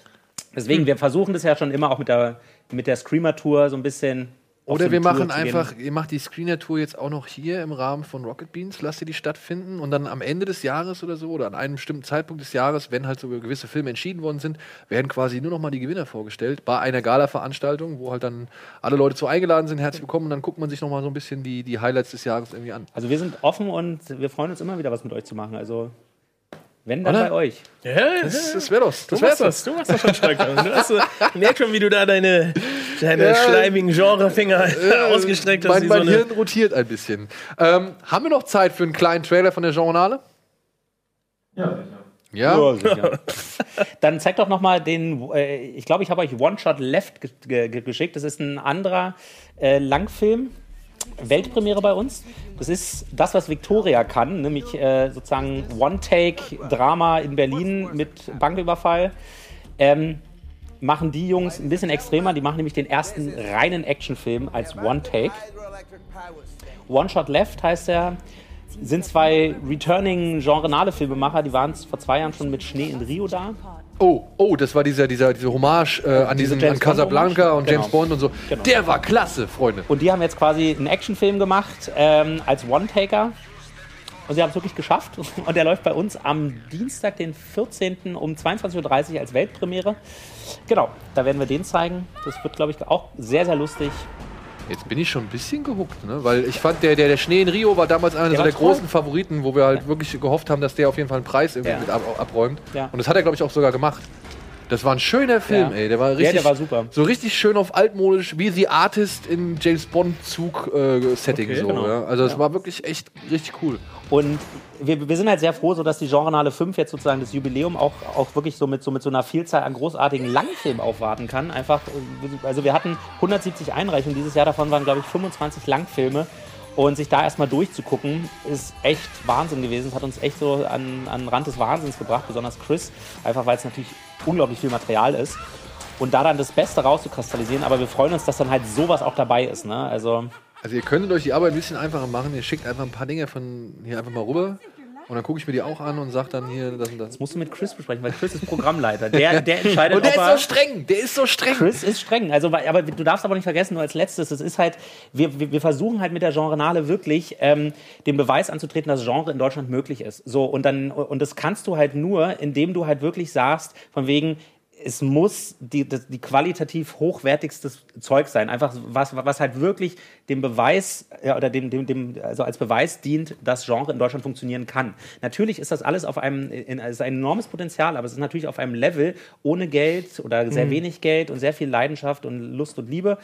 S3: Deswegen, wir versuchen das ja schon immer auch mit der, mit der Screamer-Tour so ein bisschen.
S1: Oder
S3: so
S1: wir machen einfach, ihr macht die Screener-Tour jetzt auch noch hier im Rahmen von Rocket Beans, lasst ihr die stattfinden und dann am Ende des Jahres oder so oder an einem bestimmten Zeitpunkt des Jahres, wenn halt so gewisse Filme entschieden worden sind, werden quasi nur noch mal die Gewinner vorgestellt bei einer Gala-Veranstaltung, wo halt dann alle Leute zu eingeladen sind, herzlich willkommen und dann guckt man sich noch mal so ein bisschen die, die Highlights des Jahres irgendwie an.
S3: Also wir sind offen und wir freuen uns immer wieder, was mit euch zu machen. Also wenn dann
S1: Oder?
S3: bei euch.
S6: Ja,
S1: Das, das wäre das.
S6: Du
S1: Das wäre
S6: machst das, du machst das schon stark. Du hast, so- ich merk schon, wie du da deine, deine
S1: Ja.
S6: schleimigen Genrefinger ausgestreckt hast.
S1: Mein,
S6: so
S1: mein
S6: eine,
S1: Hirn rotiert ein bisschen. Ähm, haben wir noch Zeit für einen kleinen Trailer von der Genrenale? Ja. Ja.
S3: sicher. Dann zeig doch noch mal den, äh, ich glaube, ich habe euch One Shot Left ge ge- geschickt. Das ist ein anderer äh, Langfilm, Weltpremiere bei uns. Das ist das, was Victoria kann, nämlich äh, sozusagen One-Take-Drama in Berlin mit Banküberfall. Ähm, machen die Jungs ein bisschen extremer. Die machen nämlich den ersten reinen Actionfilm als One-Take. One Shot Left heißt er. Sind zwei returning genrenale Filmemacher, die waren vor zwei Jahren schon mit Schnee in Rio da.
S1: Oh, oh, das war dieser, dieser, diese Hommage äh, an
S3: Diese
S1: diesen
S3: James
S1: an Casablanca und James
S3: Genau.
S1: Bond und so.
S3: Genau.
S1: Der war klasse, Freunde.
S3: Und die haben jetzt quasi einen Actionfilm gemacht ähm, als One-Taker. Und sie haben es wirklich geschafft. Und der läuft bei uns am Dienstag, den 14. um 22.30 Uhr als Weltpremiere. Genau, da werden wir den zeigen. Das wird, glaube ich, auch sehr, sehr lustig.
S1: Jetzt bin ich schon ein bisschen gehuckt, ne? weil ich fand, der, der, der Schnee in Rio war damals einer
S3: Der
S1: so der
S3: toll.
S1: großen Favoriten, wo wir halt wirklich gehofft haben, dass der auf jeden Fall einen Preis irgendwie
S3: Ja.
S1: mit ab, abräumt.
S3: Ja.
S1: Und das hat er, glaube ich, auch sogar gemacht. Das war ein schöner Film,
S3: Ja.
S1: ey. Der war
S3: Ja,
S1: richtig,
S3: der war super.
S1: So richtig schön auf altmodisch, wie The Artist in James Bond Zug äh,
S3: Okay,
S1: so.
S3: genau.
S1: Ja? Also es
S3: Ja.
S1: war wirklich echt richtig cool.
S3: Und wir, wir sind halt sehr froh, so dass die Genrenale 5 jetzt sozusagen das Jubiläum auch, auch wirklich so mit, so mit so einer Vielzahl an großartigen Langfilmen aufwarten kann. Einfach, also wir hatten 170 Einreichungen dieses Jahr, davon waren glaube ich 25 Langfilme. Und sich da erstmal durchzugucken, ist echt Wahnsinn gewesen. Es hat uns echt so an, an den Rand des Wahnsinns gebracht, besonders Chris, einfach weil es natürlich unglaublich viel Material ist. Und da dann das Beste rauszukristallisieren, aber wir freuen uns, dass dann halt sowas auch dabei ist. Ne? Also
S1: Also ihr könntet euch die Arbeit ein bisschen einfacher machen. Ihr schickt einfach ein paar Dinge von hier einfach mal rüber. Und dann gucke ich mir die auch an und sag dann hier das und das.
S3: Das musst du mit Chris besprechen, weil Chris ist Programmleiter. Der, der entscheidet,
S1: Und der ist so streng, der ist so streng.
S3: Chris ist streng. Also, aber du darfst aber nicht vergessen, nur als letztes, es ist halt, wir, wir, wir versuchen halt mit der Genrenale wirklich ähm, den Beweis anzutreten, dass Genre in Deutschland möglich ist. So, und dann, und das kannst du halt nur, indem du halt wirklich sagst, von wegen, es muss die, das, die qualitativ hochwertigstes Zeug sein. Einfach was, was halt wirklich dem Beweis ja, oder dem, dem, dem, also als Beweis dient, dass Genre in Deutschland funktionieren kann. Natürlich ist das alles auf einem, in, ist ein enormes Potenzial, aber es ist natürlich auf einem Level ohne Geld oder sehr
S6: Mhm.
S3: wenig Geld und sehr viel Leidenschaft und Lust und Liebe,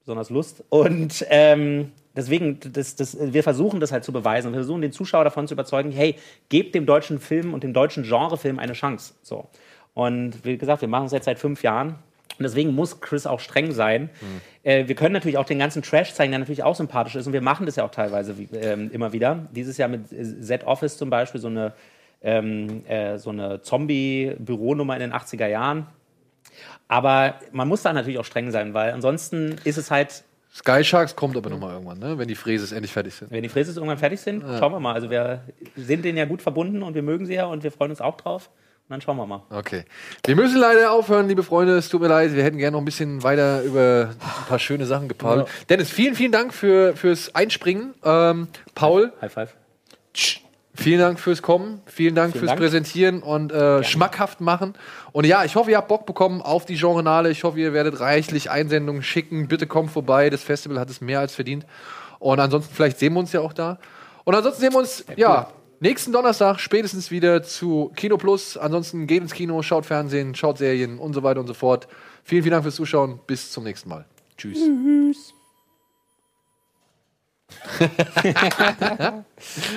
S3: besonders Lust. Und ähm, deswegen, das, das, wir versuchen das halt zu beweisen. Wir versuchen den Zuschauer davon zu überzeugen, hey, gebt dem deutschen Film und dem deutschen Genrefilm eine Chance. So. Und wie gesagt, wir machen es jetzt seit fünf Jahren. Und deswegen muss Chris auch streng sein. Äh, wir können natürlich auch den ganzen Trash zeigen, der natürlich auch sympathisch ist. Und wir machen das ja auch teilweise wie, ähm, immer wieder. Dieses Jahr mit äh, Z-Office zum Beispiel, so eine, ähm, äh, so eine Zombie-Büronummer in den 80er Jahren. Aber man muss da natürlich auch streng sein, weil ansonsten ist es halt,
S1: Sky Sharks kommt aber nochmal irgendwann, ne? wenn die Fräses endlich fertig sind.
S3: wenn die Fräses irgendwann fertig sind,
S1: Ja.
S3: schauen wir mal. Also wir sind denen ja gut verbunden und wir mögen sie ja und wir freuen uns auch drauf. Dann schauen wir mal.
S1: Okay. Wir müssen leider aufhören, liebe Freunde. Es tut mir leid. Wir hätten gerne noch ein bisschen weiter über ein paar schöne Sachen gepault.
S6: Ja.
S1: Dennis, vielen, vielen Dank für, fürs Einspringen. Ähm, Paul,
S3: High five.
S1: vielen Dank fürs Kommen. Vielen Dank
S3: Vielen
S1: fürs
S3: Dank.
S1: Präsentieren und äh, schmackhaft machen. Und ja, ich hoffe, ihr habt Bock bekommen auf die Genrenale. Ich hoffe, ihr werdet reichlich Einsendungen schicken. Bitte kommt vorbei. Das Festival hat es mehr als verdient. Und ansonsten, vielleicht sehen wir uns ja auch da. Und ansonsten sehen wir uns, ja, nächsten Donnerstag spätestens wieder zu Kino Plus. Ansonsten geht ins Kino, schaut Fernsehen, schaut Serien und so weiter und so fort. Vielen, vielen Dank fürs Zuschauen. Bis zum nächsten Mal. Tschüss.
S3: Tschüss.